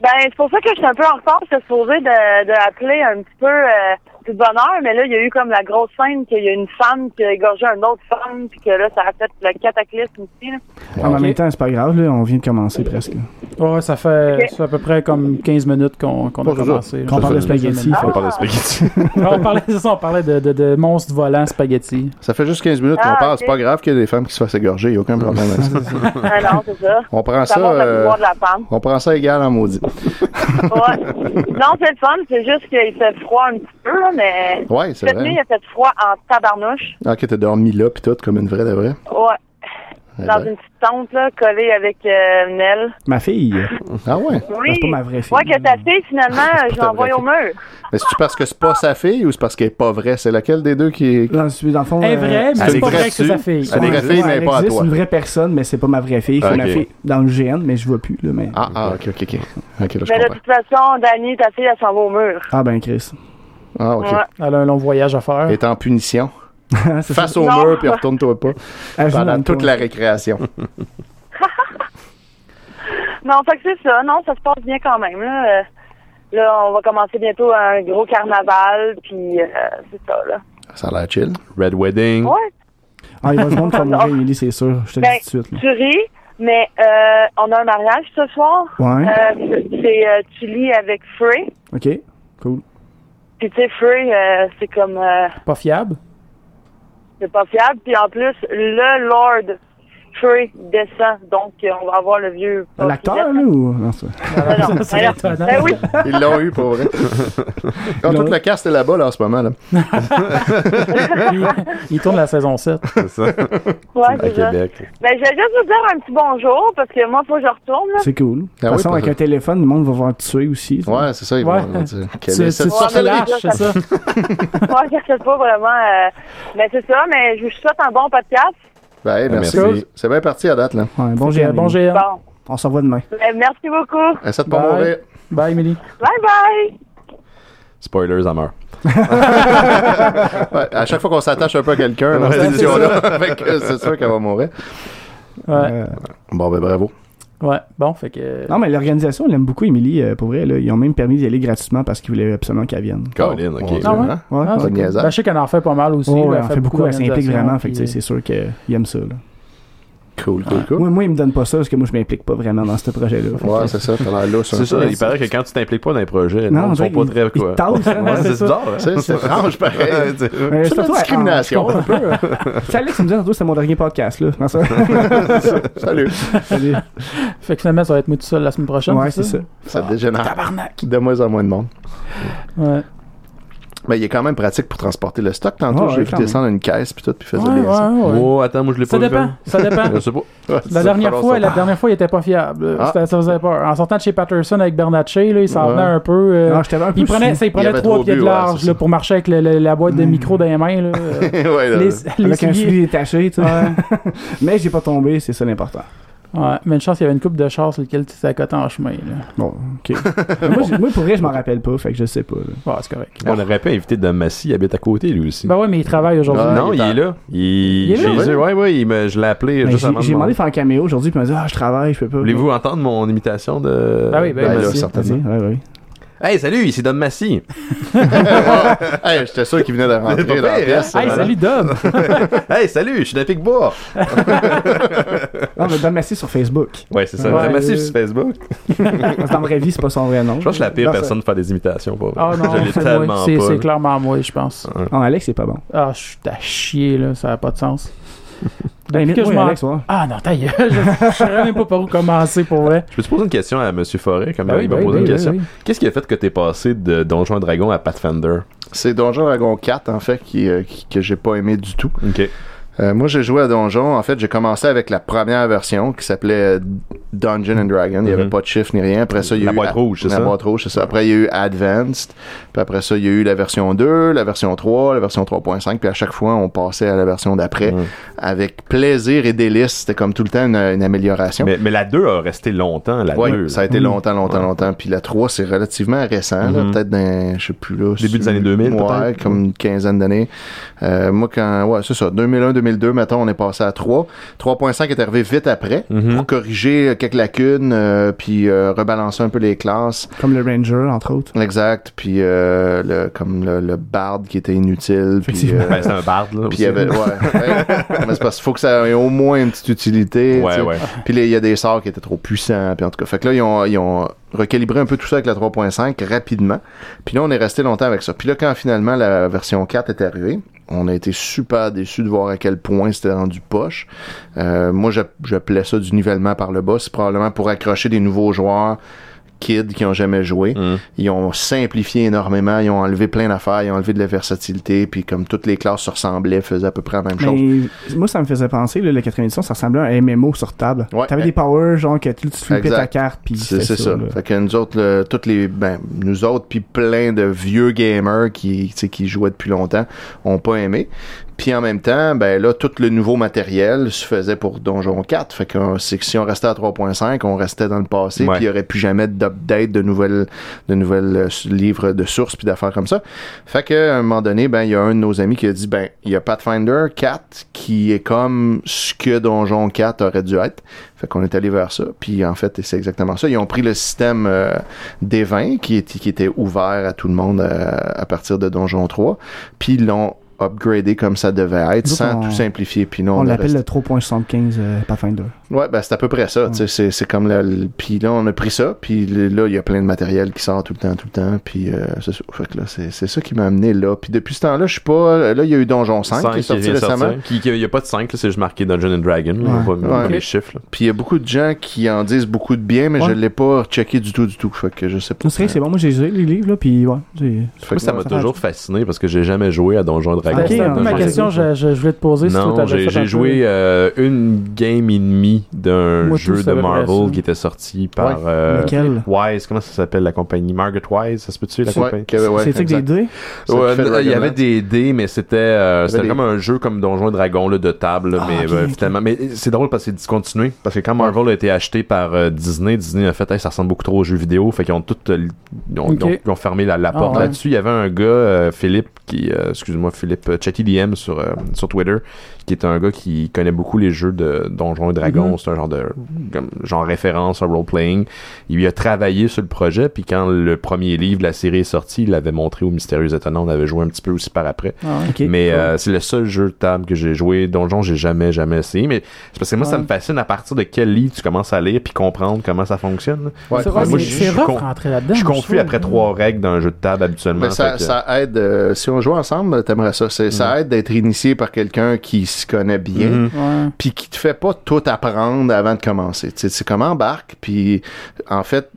Ben, c'est pour ça que je suis un peu en retard. J'étais supposée de, de appeler un petit peu euh, tout bonheur, mais là, il y a eu comme la grosse scène qu'il y a une femme qui a égorgé une autre femme, puis que là, ça a fait le cataclysme ici. Là. En Ok. même temps, c'est pas grave, là, on vient de commencer presque. Ouais, ça fait, Ok. ça fait à peu près comme 15 minutes qu'on qu'on a commencé. Qu'on parle de spaghetti. Ah, On parle de spaghetti. on parlait, c'est ça, on parlait de, de, de monstres volants spaghetti. Ça fait juste 15 minutes qu'on Ah, parle, c'est pas grave qu'il y ait des femmes qui se fassent égorger, il n'y a aucun problème avec ça. ah non, c'est ça. On prend Ça euh, pouvoir de la femme. on prend ça égal en maudit. Ouais. non, c'est le fun. C'est juste qu'il fait froid un petit peu, là, mais Ouais, c'est cette nuit, vrai. il a fait froid en tabarnouche. Ah, Ok, t'as dormi là pis tout, comme une vraie de vraie. Ouais. Eh Dans ben. une petite tente, là, collée avec euh, Nell. Ma fille, Ah ouais? Oui. c'est pas ma vraie fille. Ouais, que ta fille, finalement, je l'envoie au mur. Mais c'est-tu parce que c'est pas sa fille ou c'est parce qu'elle est pas vraie? C'est laquelle des deux qui est... Dans, dans le fond, Elle est euh, vraie, mais c'est est pas vrai que c'est sa fille. Elle est vraie fille, mais elle pas à toi. une vraie personne, mais c'est pas ma vraie fille. C'est ma fille dans le GN, mais je vois plus, là, mais... Ah, ah, ok, ok, ok. Ok, là, je Mais de toute façon, Dani, ta fille, elle s'en va au mur. Ah ben, Chris. Ah, ok. Ouais. Elle a un long voyage à faire. Elle est en punition. Face ça. au Non. mur puis retourne-toi pas. Elle Pendant toute la récréation. Non, fait que c'est ça. Non, ça se passe bien quand même. Là, Euh, là on va commencer bientôt un gros carnaval, puis euh, c'est ça, là. Ça a l'air chill. Red Wedding. Ouais, Ah, il va se mourir, Emily, c'est sûr. Je te le Ben, dis tout de suite. là. tu ris, mais euh, on a un mariage ce soir. Ouais, Euh, c'est euh, Tully avec Frey. ok, cool. Puis tu sais, Frey, euh, c'est comme... euh, Pas fiable? c'est pas fiable. Puis en plus, le Lord Trey descend. Donc, euh, on va avoir le vieux. L'acteur, là, ou? Non, ça. Non, non, Ça, ben, c'est ben oui. Ils l'ont eu pour vrai. Quand tout le cast est là-bas, là, en ce moment. Là. il, il tourne la saison 7. C'est ça. Ouais, c'est ça. Québec. Ben, je vais juste vous dire un petit bonjour parce que moi, faut que je retourne. Là. C'est cool. De Ah toute oui, façon, avec que- un téléphone, le monde va voir tuer aussi. ça. Ouais, c'est ça. Ils Ouais. vont dire. Quelle Tu, est tu, cette tu Ouais, mais lâches, oui, c'est ça? Moi, je sais pas vraiment. euh, Mais c'est ça, mais je vous souhaite un bon podcast. Ben, hey, merci. merci. C'est bien parti à date, là. Ouais, bon GM. Bon. On s'en voit demain. Ben, merci beaucoup. Essaie de pas Bye. mourir. Bye, Emily. Bye bye. Spoilers, elle meurt. Ouais, à chaque fois qu'on s'attache un peu à quelqu'un dans Ouais, cette c'est émission-là, fait que c'est sûr qu'elle va mourir. Ouais. Euh, Bon, ben bravo. Ouais. Bon, fait que. Non, mais l'organisation, elle aime beaucoup Émilie, euh, pour vrai. Là. Ils ont même permis d'y aller gratuitement parce qu'ils voulaient absolument qu'elle vienne. Colin, Mon ok. Ah ouais? hein? Ouais, Ah, cool. Ben, je sais qu'elle en fait pas mal aussi. Oh, là, elle fait beaucoup, elle s'implique vraiment. Fait que tu sais, puis, c'est sûr qu'ils aiment ça. Là. Cool, cool, cool. Moi, moi, ils me donnent pas ça parce que moi, je m'implique pas vraiment dans ce projet-là. Ouais, c'est ça, t'as l'air lousse. un C'est ça, il paraît que quand tu t'impliques pas dans les projets, Non, non, on ils sont pas très ils quoi. hein, c'est c'est ça. bizarre. hein. C'est c'est étrange, pareil. C'est c'est toi, discrimination. ah, un peu. C'est Alex qui me que c'était mon dernier podcast. Là. Salut. Salut. Fait que finalement, ça va être moi tout seul la semaine prochaine. Ouais, c'est ça? Ça dégénère. Tabarnak. De moins en moins de monde. Ouais. Ben, il est quand même pratique pour transporter le stock. Tantôt, Ouais, j'ai ouais, vu descendre une caisse puis tout, puis faisait Ouais, bien ouais, ça. ouais. Oh, attends, moi je l'ai pas Ça vu. dépend. Ça dépend. Je sais pas. Ouais, La dernière fois, ça. la dernière fois, il était pas fiable. Ah. Ça faisait peur. En sortant de chez Patterson avec Bernatchez, là, il s'en Ouais. venait un peu. euh, Non, j'étais un peu il prenait, ça, il prenait trois trop pieds de large là, pour marcher avec le- le- la boîte de micro dans les mains. Là, euh, ouais, là, les, les Avec un soulier détaché, tu sais. Mais j'ai pas tombé, c'est ça l'important. Ouais, mais une chance, il y avait une coupe de chars sur lequel tu accoté en chemin. Là. Bon, ok. moi, moi, pour vrai, je m'en rappelle pas, fait que je sais pas. là. Ouais, c'est correct. On aurait pu inviter Dom Massy, il habite à côté lui aussi. Ben ouais, mais il travaille aujourd'hui. Ouais. non, il il est là. Il, Il est là, chez ouais. eux. Ouais, il me- je l'ai appelé Ben, juste J'ai avant de j'ai demandé de faire un caméo aujourd'hui, puis il m'a dit Ah, je travaille, je peux pas. Voulez-vous entendre mon imitation de. Ben oui, ben de Ben là, Massy? certainement. Vas-y, ouais, ouais. Hey, salut, ici Dom Massy. hey, j'étais sûr qu'il venait de rentrer dans la pièce. Hey, salut Dom! hey, salut, je suis d'un Pic-Bois. Non, mais Don Massy sur Facebook. Ouais, c'est ça. Ouais, Dom Massy euh, sur Facebook. Parce que dans la vraie vie, c'est pas son vrai nom. Je pense que je suis la pire Non, personne de faire des imitations. Vrai. Ah non, je l'ai c'est tellement. C'est pas. c'est clairement moi, je pense. Non, Alex, c'est pas bon. Ah, je suis à chier, là. Ça n'a pas de sens. Ben, Depuis que je m'en- Alex, ouais. Ah non, ta gueule, je ne saurais même pas par où commencer pour vrai. Je peux te poser une question à Monsieur Forêt, comme Ben il m'a ben posé oui, une oui, question. oui. Qu'est-ce qui a fait que t'es passé de Donjon et Dragon à Pathfinder? C'est Donjon Dragon 4, en fait, qui, euh, qui- que j'ai pas aimé du tout. Ok. Euh, moi, j'ai joué à Donjon. En fait, j'ai commencé avec la première version qui s'appelait euh, Dungeon and Dragon. Il n'y avait Mhm. pas de chiffre ni rien. Après ça, il y a La eu boîte rouge, c'est la boîte rouge, c'est ça. Après, il y a eu Advanced. Puis après ça, il y a eu la version 2, la version 3, la version 3.5. Puis à chaque fois, on passait à la version d'après Mhm. avec plaisir et délice. C'était comme tout le temps une, une amélioration. Mais, mais la 2 a resté longtemps, la Ouais, 2. ça a été longtemps, longtemps, Ouais. longtemps. Puis la 3, c'est relativement récent, là, Mhm. peut-être dans, je sais plus, là. Début des années 2000, Ouais, comme une quinzaine d'années. Euh, moi, quand, ouais, c'est ça, 2001-2002, mettons, on est passé à 3. 3.5 est arrivé vite après Mhm. pour corriger quelques lacunes, euh, puis euh, rebalancer un peu les classes. Comme le Ranger, entre autres. Exact. Puis euh, le, comme le, le bard qui était inutile. Puis, euh, Ben, c'est un barde, là. puis il y aussi. avait, ouais. ouais. Mais c'est parce qu'il faut que ça ait au moins une petite utilité. Ouais, ouais. Puis là, il y a des sorts qui étaient trop puissants. Puis en tout cas, fait que là, ils ont, ils ont recalibré un peu tout ça avec la 3.5 rapidement. Puis là, on est resté longtemps avec ça. Puis là, quand finalement la version 4 est arrivée, on a été super déçus de voir à quel point c'était rendu poche. Euh, moi, plais ça du nivellement par le bas. C'est probablement pour accrocher des nouveaux joueurs kids qui ont jamais joué. Mhm. Ils ont simplifié énormément, ils ont enlevé plein d'affaires, ils ont enlevé de la versatilité, puis comme toutes les classes se ressemblaient, faisaient à peu près la même chose. Mais moi, ça me faisait penser, là, le 4 édition, ça ressemblait à un MMO sur table. Ouais. T'avais des powers, genre, que tu tu flippais ta carte, puis C'est ça. là. Fait que nous autres, le- toutes les, ben, nous autres, puis plein de vieux gamers qui, tu sais, qui jouaient depuis longtemps, ont pas aimé. Puis en même temps, ben là, tout le nouveau matériel se faisait pour Donjon 4. Fait que euh, c'est que si on restait à 3.5, on restait dans le passé, puis il y aurait plus jamais d'update, de nouvelles, de nouvelles euh, livres de sources, puis d'affaires comme ça. Fait que à un moment donné, ben il y a un de nos amis qui a dit, ben il y a Pathfinder 4 qui est comme ce que Donjon 4 aurait dû être. Fait qu'on est allé vers ça. Puis en fait, c'est exactement ça. Ils ont pris le système euh, des 20 qui, était- qui était ouvert à tout le monde euh, à partir de Donjon 3. Puis ils l'ont upgradé comme ça devait être sans on- tout simplifier. Puis non, On l'appelle le 3.75 euh, Pathfinder. Ouais, ben c'est à peu près ça. tu sais, C'est, c'est comme là, le- puis là on a pris ça, puis le- là il y a plein de matériel qui sort tout le temps, tout le temps, puis euh, c'est ça. Fait que là c'est, c'est ça qui m'a amené là. Puis depuis ce temps-là, je suis pas. Là il y a eu Donjon 5, qui est sorti récemment. Il n'y a pas de 5, c'est juste marqué Dungeon and Dragon. là, on Ouais. voit pas Ouais. les chiffres. là. Puis il y a beaucoup de gens qui en disent beaucoup de bien, mais Ouais. je l'ai pas checké du tout, du tout. Fait que je sais pas. C'est c'est bon. Moi, j'ai lu les livres, là, puis ouais. j'ai- Fait Moi, que, ça m'a ça toujours fasciné parce que j'ai jamais joué à Donjon Dragon. Ok, c'était un peu ma question, je, voulais te poser Non, j'ai joué euh, une game et demie d'un jeu de Marvel qui était sorti par euh, Wise. Comment ça s'appelle la compagnie? Margaret Wise, ça se peut-tu la compagnie? que des dés? Il y avait des dés, mais c'était euh, c'était des- comme un jeu comme Donjon et Dragon là, de table, là, Ah, mais ok, euh, ok. finalement, mais c'est drôle parce que c'est discontinué parce que quand Marvel a été acheté par euh, Disney, Disney a fait, Hey, ça ressemble beaucoup trop aux jeux vidéo, fait qu'ils ont tout, euh, ils ont, Ok. ils ont- ils ont fermé la, la Ah, porte ouais. là-dessus. Il y avait un gars, euh, Philippe, qui, euh, excuse-moi, Philippe, euh, Chatty DM sur euh, sur Twitter, qui est un gars qui connaît beaucoup les jeux de Donjons et Dragons. C'est un genre de comme, genre référence à role playing. Il lui a travaillé sur le projet, puis quand le premier livre de la série est sorti, il l'avait montré au Mystérieux Étonnant. On avait joué un petit peu aussi par après. Ah. Mais Cool. euh, c'est le seul jeu de table que j'ai joué. Donjon, j'ai jamais, jamais essayé. Mais c'est parce que moi, ça me fascine à partir de quel livre tu commences à lire puis comprendre comment ça fonctionne. Ouais, C'est moi, je- rentrer là-dedans. Je suis confus après trois règles d'un jeu de table habituellement. Mais ça, fait que- ça aide, euh, si on joue ensemble, t'aimerais ça. C'est- Ça aide d'être initié par quelqu'un qui s'y connaît bien, Mhm. Ouais. puis qui te fait pas tout apprendre avant de commencer. Tu sais, c'est comme embarque, puis en fait,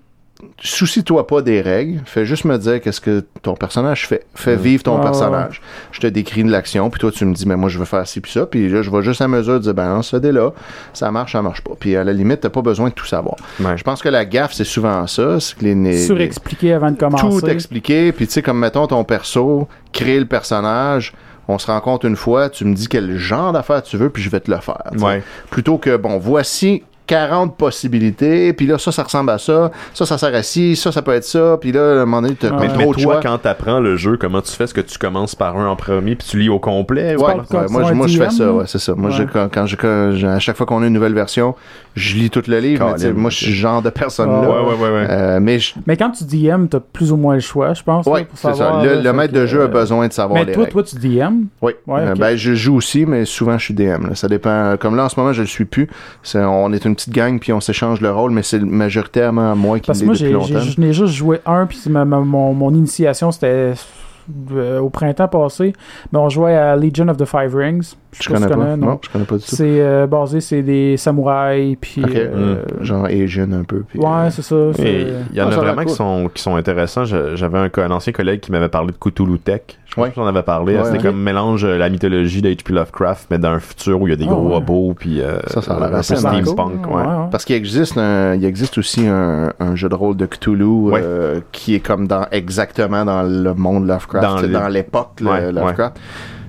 soucie-toi pas des règles, fais juste me dire qu'est-ce que ton personnage fait. Fais vivre ton personnage. Je te décris de l'action, puis toi tu me dis, mais moi je veux faire ci puis ça, puis là je vais juste à mesure de dire, ben non, ce dé-là, ça marche, ça marche pas. Puis à la limite, t'as pas besoin de tout savoir. Ouais. Je pense que la gaffe, c'est souvent ça, c'est que les, les- Surexpliquer avant de commencer. tout expliquer, puis tu sais, comme mettons ton perso, créer le personnage, on se rencontre une fois, tu me dis quel genre d'affaires tu veux, puis je vais te le faire. Ouais. Plutôt que, bon, voici 40 possibilités, puis là, ça, ça ressemble à ça, ça, ça sert à ci, ça, ça peut être ça, puis là, à un moment donné, t'as Ouais. comme Mais, trop mais de toi, choix. quand t'apprends le jeu, comment tu fais? Est-ce que tu commences par un en premier puis tu lis au complet? ou Ouais, moi, moi je fais DM, ça, ouais, c'est ça. Moi, Ouais. je- quand, quand je, quand je- à chaque fois qu'on a une nouvelle version, je lis tout le livre, mais tu moi, je suis ce genre de personne-là. ouais, ouais, ouais. Euh, mais je- Mais quand tu DM, t'as plus ou moins le choix, je pense. pour c'est ça. Le, le maître de jeu a besoin de savoir Mais les toi, règles. toi, tu DM. Oui. Ouais, Euh, ok. ben, je joue aussi, mais souvent je suis DM. là. Ça dépend. Comme là, en ce moment, je le suis plus. On est une petite gang, puis on s'échange le rôle, mais c'est majoritairement moi qui Parce que l'ai moi, depuis longtemps. j'ai- je n'ai juste joué un, puis ma- ma- mon, mon initiation, c'était euh, au printemps passé. Mais on jouait à Legion of the Five Rings. Je pas si connais pas. non? Non, je connais pas du tout. C'est euh, basé, c'est des samouraïs, puis... Euh, Genre Asian un peu. puis, euh, ouais, c'est ça. il y en Ah, a vraiment qui sont, qui sont intéressants. Je- J'avais un, ancien collègue qui m'avait parlé de Cthulhu Tech. Je sais Ouais. pas si on avait parlé. Ouais, C'était ok. comme mélange la mythologie d'H.P. Lovecraft, mais dans un futur où il y a des Ah, gros ouais. robots, puis euh, Ça, ça a l'air un peu assez steampunk. cool. ouais. Ouais, ouais. Parce qu'il existe un, il existe aussi un, un jeu de rôle de Cthulhu euh, qui est comme dans exactement dans le monde Lovecraft, Dans l'époque le Ouais, Lovecraft.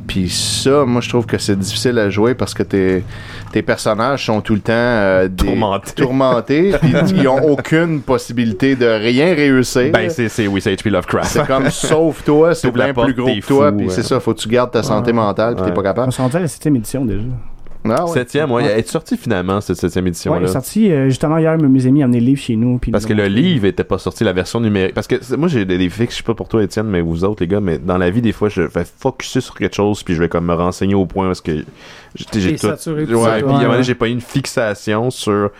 Puis ça, moi je trouve que c'est difficile à jouer parce que tes, tes personnages sont tout le temps euh, des- Tourmentés. tourmentés, puis ils ont aucune possibilité de rien réussir. Ben, c'est, c'est, oui, c'est H.P. Lovecraft. c'est comme sauf toi, c'est bien plus gros que toi, puis c'est ça, faut que tu gardes ta santé mentale, puis t'es pas On capable. s'est rendu à la septième édition déjà. Ah ouais. Septième, ouais. Elle est sortie finalement, cette septième Ouais, il édition-là. est sorti euh, justement hier, mes amis ont amené le livre chez nous. puis Parce que le livre était pas sorti, la version numérique. Parce que moi, j'ai des des fixes, je sais pas pour toi, Étienne, mais vous autres, les gars, mais dans la vie, des fois, je vais focuser sur quelque chose, puis je vais comme me renseigner au point parce que j'ai tout. saturé de Ouais, ça, puis ouais, à un moment donné, ouais. j'ai pas eu une fixation sur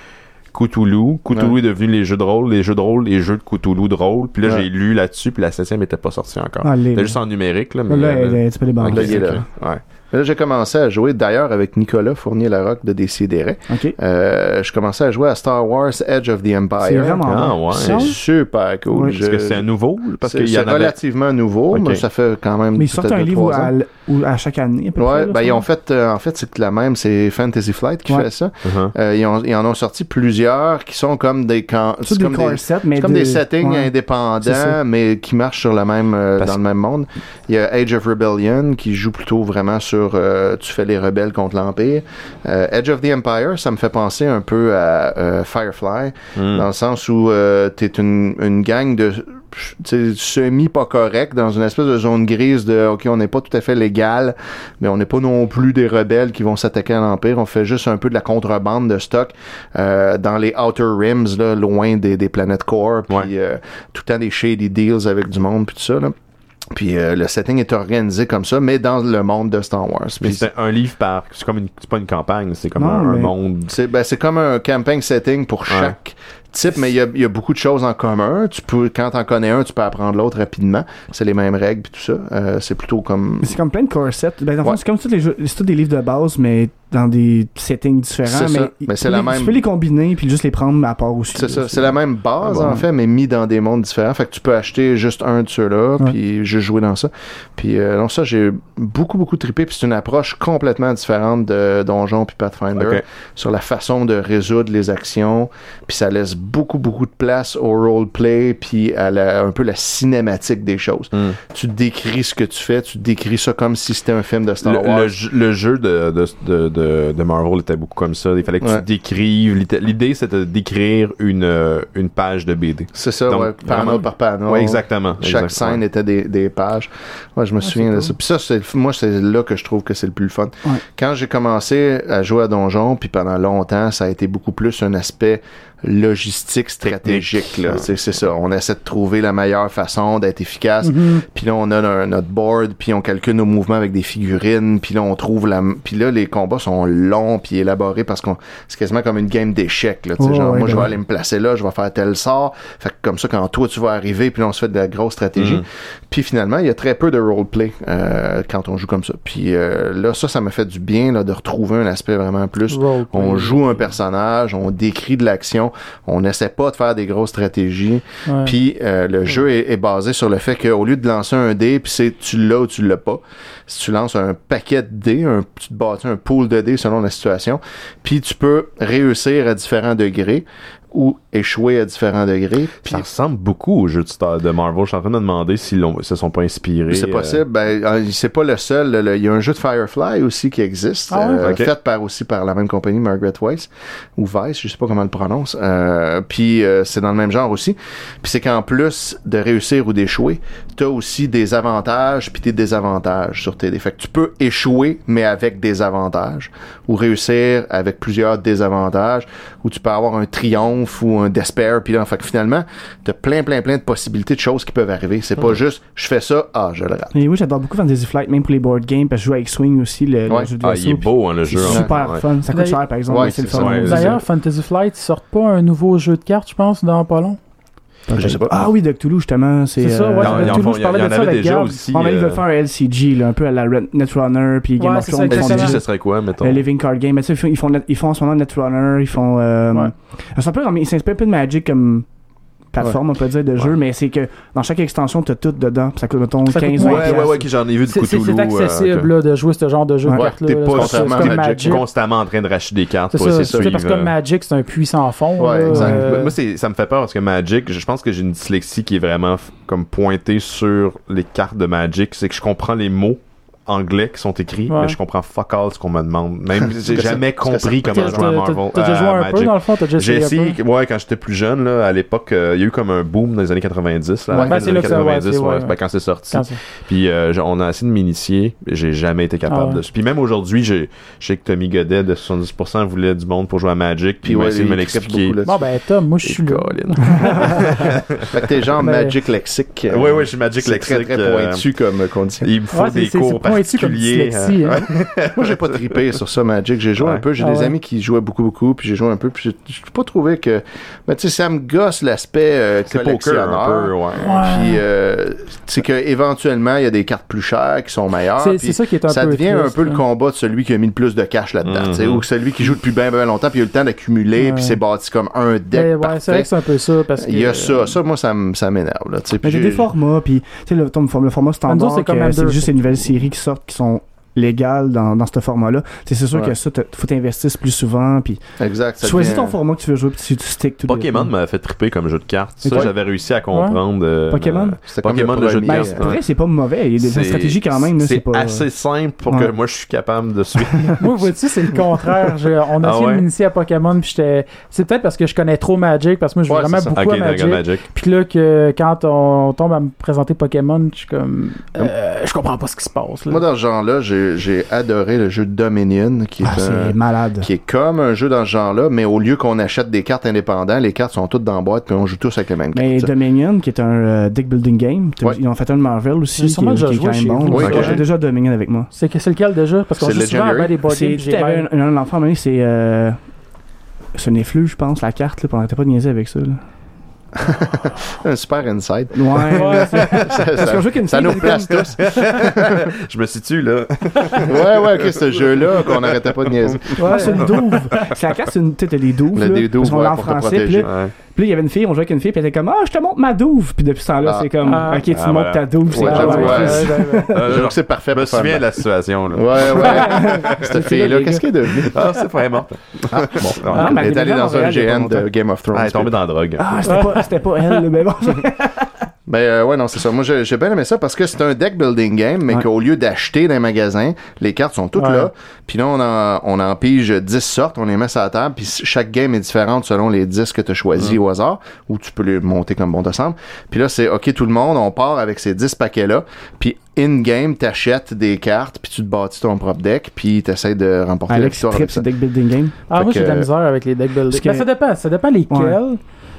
Cthulhu. Cthulhu Ouais. est devenu les jeux de rôle, les jeux de rôle, les jeux de Cthulhu de rôle. Puis là, Ouais. j'ai lu là-dessus, puis la septième était pas sortie encore. Ah, les- C'était juste en numérique, là. Mais, Là, euh, elle est- tu peux les banquer. Là, il est ok. là. Ouais. Là, j'ai commencé à jouer d'ailleurs avec Nicolas Fournier-Larocque de Décideret. Ok. Euh, je commençais à jouer à Star Wars Edge of the Empire. C'est vraiment Ah, ouais. C'est super cool. Je- Est-ce que c'est un nouveau? Parce c'est qu'il y c'est en avait. relativement nouveau, mais ça fait quand même. Mais ils sortent un livre à, l- à chaque année, à peu près. Ouais, là, ben ils ont fait, euh, en fait, c'est la même, c'est Fantasy Flight qui Ouais. fait ça. Uh-huh. Euh, ils, ont, ils en ont sorti plusieurs qui sont comme des camps, C'est c'est des comme des, core sets, mais c'est comme de- des settings ouais. Indépendants, mais qui marchent sur le même, euh, dans le même monde. Il y a Age of Rebellion qui joue plutôt vraiment sur, euh, tu fais les rebelles contre l'Empire. Euh, Edge of the Empire, ça me fait penser un peu à euh, Firefly, Hmm. dans le sens où euh, t'es une, une gang de tu semi pas correct dans une espèce de zone grise de ok on n'est pas tout à fait légal mais on n'est pas non plus des rebelles qui vont s'attaquer à l'empire on fait juste un peu de la contrebande de stock euh, dans les outer rims là loin des, des planètes core puis Ouais. euh, tout le temps des shady deals avec du monde puis tout ça là Puis euh, le setting est organisé comme ça, mais dans le monde de Star Wars. Puis c'est un livre par. C'est comme une. C'est pas une campagne, c'est comme Non, un, monde. c'est ben, c'est comme un camping setting pour chaque type, mais il y a, il y a beaucoup de choses en commun. Tu peux, quand t'en connais un, tu peux apprendre l'autre rapidement. C'est les mêmes règles puis tout ça. Euh, c'est plutôt comme Mais C'est comme plein de core sets. Ben, Ouais. c'est comme tous les jeux, c'est tous des livres de base, mais dans des settings différents. Mais. Mais c'est tu la peux les- même- Tu peux les combiner puis juste les prendre à part aussi. C'est ça, c'est la même base Ah bon. en fait, mais mis dans des mondes différents. Fait que tu peux acheter juste un de ceux-là, Ouais. puis juste jouer dans ça. Puis euh, non, ça j'ai beaucoup beaucoup trippé. Puis c'est une approche complètement différente de Donjon puis Pathfinder Ok. sur la façon de résoudre les actions. Puis ça laisse beaucoup beaucoup de place au roleplay puis à la- un peu la cinématique des choses. Hmm. Tu décris ce que tu fais, tu décris ça comme si c'était un film de Star Le, Wars. le jeu- le jeu de, de, de, de, de Marvel était beaucoup comme ça. Il fallait que Ouais. tu décrives. l'idée- c'était de décrire une, euh, une page de BD. C'est ça, Donc, ouais, panel vraiment- par panel. Ouais, exactement. Chaque Exactement. scène était des, des pages. Ouais, je me souviens de cool. ça. Puis ça, c'est, moi, c'est là que je trouve que c'est le plus fun. Ouais. Quand j'ai commencé à jouer à Donjon, puis pendant longtemps, ça a été beaucoup plus un aspect logistique, stratégique. Là. C'est, c'est ça. On essaie de trouver la meilleure façon d'être efficace. Puis là, on a un- notre board, puis on calcule nos mouvements avec des figurines. Puis là, on trouve la... Puis là, les combats sont longs puis élaborés parce qu'on c'est quasiment comme une game d'échecs. Là, tu sais, Oh, genre, ouais, moi, je vais ouais. aller me placer là, je vais faire tel sort. Fait que comme ça, quand toi, tu vas arriver, puis là, on se fait de la grosse stratégie. Mhm. Puis finalement, il y a très peu de roleplay euh, quand on joue comme ça. Puis euh, là, ça, ça m'a fait du bien là, de retrouver un aspect vraiment plus. Roleplay. On joue un personnage, on décrit de l'action, on n'essaie pas de faire des grosses stratégies. Ouais. Puis euh, le jeu est, est basé sur le fait qu'au lieu de lancer un dé, puis c'est tu l'as ou tu l'as pas. Si tu lances un paquet de dés, un, tu te bâtis un pool de dés selon la situation, puis tu peux réussir à différents degrés ou échouer à différents degrés. Puis Ça ressemble beaucoup au jeu de, Star- de Marvel. Je suis en train de me demander s'ils se sont pas inspirés. C'est euh, possible. Ben, euh, c'est pas le seul. Le- le- Il y a un jeu de Firefly aussi qui existe, Ah euh, fait par aussi par la même compagnie, Margaret Weiss ou Weiss, je sais pas comment on le prononce. Euh, puis euh, c'est dans le même genre aussi. Puis c'est qu'en plus de réussir ou d'échouer, t'as aussi des avantages puis des désavantages sur tes dés. Fait que tu peux échouer mais avec des avantages ou réussir avec plusieurs désavantages ou tu peux avoir un triomphe ou un despair puis là fait que finalement t'as plein plein plein de possibilités de choses qui peuvent arriver. C'est pas juste je fais ça, ah je le rate. Et oui, j'adore beaucoup Fantasy Flight, même pour les board games, parce que je joue avec Swing aussi, le, jeu de Ah, vaisseau, il est beau, hein, le C'est jeu. hein. super Ouais. fun. Ça coûte D'ailleurs- cher, par exemple, c'est c'est D'ailleurs, Fantasy Flight, ils sortent pas un nouveau jeu de cartes, je pense, dans pas long. Je sais pas. Ah oui, de Cthulhu, justement. C'est ça, ouais, de il y en Toulouse, je parlais de ça avec déjà Gab. aussi. On va euh, veulent faire un LCG, là, un peu à la Red- Netrunner, puis Game Ouais, of Thrones. ça, ils font exactement. LCG, ce serait quoi, mettons? le Living Card Game. Mais tu sais, ils font- en ce moment Netrunner, ils font. Euh, Ouais. C'est un peu comme. Ils s'inspirent un peu de Magic comme plateforme, on peut dire, de jeu, mais c'est que dans chaque extension, t'as tout dedans. Ça coûte, mettons, Ça coûte 15 moins. euros. Ouais, ouais, ouais, que j'en ai vu du Cthulhu. c'est accessible euh, là, de jouer ce genre de jeu Ouais, t'es là, pas à Magic. Magic. constamment en train de racheter des cartes C'est ça, parce que Magic, c'est un puissant fond. Ouais, là, exact. euh, Moi, ça me fait peur parce que Magic, je pense que j'ai une dyslexie qui est vraiment comme pointée sur les cartes de Magic. C'est que je comprends les mots anglais qui sont écrits, Ouais. mais je comprends fuck all ce qu'on me demande. Même, j'ai ça- jamais ça- compris comment jouer à Marvel. t'as- déjà joué un Magic. peu dans le fond, t'as déjà J'ai essayé peu? essayé, ouais, quand j'étais plus jeune, là, à l'époque, euh, il y a eu comme un boom dans les années 90, là, Ouais, ben, c'est années là que ça- ouais, 90, c'est- ouais, ben, quand c'est sorti. Quand Puis euh, on a essayé de m'initier, j'ai jamais été capable Ah ouais. de. Puis même aujourd'hui, j'ai- je sais que Tommy Godet de 70% voulait du monde pour jouer à Magic, puis il m'a ouais, essayé de me l'expliquer. Bon, ben, Tom, moi, je suis là. Fait que t'es genre Magic Lexique. Oui, oui, je suis Magic Lexique. très, très euh, pointu comme euh, condition. Il me faut des cours comme dyslexie, euh, hein. Moi, j'ai pas trippé sur ça, Magic. J'ai joué Ouais. un peu. J'ai Ah des ouais? amis qui jouaient beaucoup, beaucoup. Puis j'ai joué un peu. Puis j'ai pas trouvé que. Mais tu sais, ça me gosse l'aspect euh, collectionneur. un peu, ouais. Puis, euh, c'est que éventuellement, il y a des cartes plus chères qui sont meilleures. C'est- ça qui est un ça peu devient un peu le hein. combat de celui qui a mis le plus de cash là-dedans, Mhm. ou celui qui joue depuis bien, bien longtemps, puis il a eu le temps d'accumuler, Ouais. puis c'est bâti comme un deck Ben, ouais, c'est vrai que c'est un peu ça. Parce que, Il y a ça, ça, moi, ça, ça m'énerve, là, tu sais. Mais puis j'ai des formats, puis tu sais, le, le format standard, c'est juste les nouvelles séries qui sortent qui sont légales dans, dans ce format-là. C'est sûr Ouais. que ça, t'as- faut t'investir plus souvent, puis Exact. ça choisis devient- ton format que tu veux jouer, puis tu, tu stick tout Pokémon m'a fait triper comme jeu de cartes. Ça, j'avais réussi à comprendre. euh, Pokémon? Comme Pokémon, le jeu de cartes, euh, Pour vrai, c'est pas mauvais. Il y a des stratégies quand même. C'est pas... assez simple pour Ouais. que moi je suis capable de suivre. Moi, vois-tu, c'est le contraire. Je- on a Ah essayé ouais? de m'initier à Pokémon, puis j'étais. C'est peut-être parce que je connais trop Magic, parce que moi, je joue Ouais, vraiment beaucoup à Magic. Puis là, que quand on tombe à me présenter Pokémon, je suis comme. euh, je comprends pas ce qui se passe. Là. Moi, dans ce genre-là, j'ai j'ai adoré le jeu Dominion, qui est, Ah, un- malade. qui est comme un jeu dans ce genre-là, mais au lieu qu'on achète des cartes indépendantes, les cartes sont toutes dans la boîte, puis on joue tous avec les mêmes Mais cartes. Dominion, qui est un euh, deck building game, Ouais. ils ont fait un de Marvel aussi, J'ai qui, est- déjà qui est quand même bon. Oui. J'ai déjà Dominion avec moi. C'est que- c'est lequel déjà? Parce qu'on joue souvent à des board games, j'ai bien- un, un enfant, mais c'est euh, c'est un effluve, je pense, la carte, là, puis on n'arrêtait pas de niaiser avec ça. Là. Un super insight. Ouais, Ouais, c'est- ça, une ça fille, nous place tous. Je me situe là. Ouais, ouais, ok, ce jeu-là qu'on n'arrêtait pas de niaiser. Ouais, c'est une douve. C'est la carte, c'est une. Tu sais, t'as des douves. Le là, des douves, ouais, en pour te français. Puis protéger. là, Ouais. Puis là, il y avait une fille, on jouait avec une fille, puis elle était comme Ah, je te montre ma douve. Puis depuis ce temps-là, Ah. c'est comme Ah. Ok, tu Ah, me montres voilà. ta douve. c'est Ouais, ah, j'avoue, ouais, ouais. Euh, c'est parfait Je me souviens de la situation là. Ouais, ouais. Cette fille-là, qu'est-ce qu'elle est devenue? Ah, c'est pas morte. Ah, bon. Elle est allée dans un GN de. Game of Thrones. Elle est tombée dans la drogue. Ah, c'était pas, elle, mais bon. Ben euh, ouais, non, c'est ça. Moi, j'ai j'ai bien aimé ça parce que c'est un deck building game, mais Ouais. qu'au lieu d'acheter dans les magasins, les cartes sont toutes Ouais. là. Puis là, on en, on en pige 10 sortes, on les met sur la table, puis chaque game est différente selon les 10 que tu as choisis au hasard, ou tu peux les monter comme bon te semble. Puis là, c'est OK, tout le monde, on part avec ces 10 paquets-là, puis in-game, t'achètes des cartes, puis tu te bâtis ton propre deck, puis t'essayes de remporter la Alex, victoire trip, avec c'est ça. deck building game. Ah, Fait moi, j'ai de la misère avec les deck building. Ben, ça dépend, ça dépend lesquels.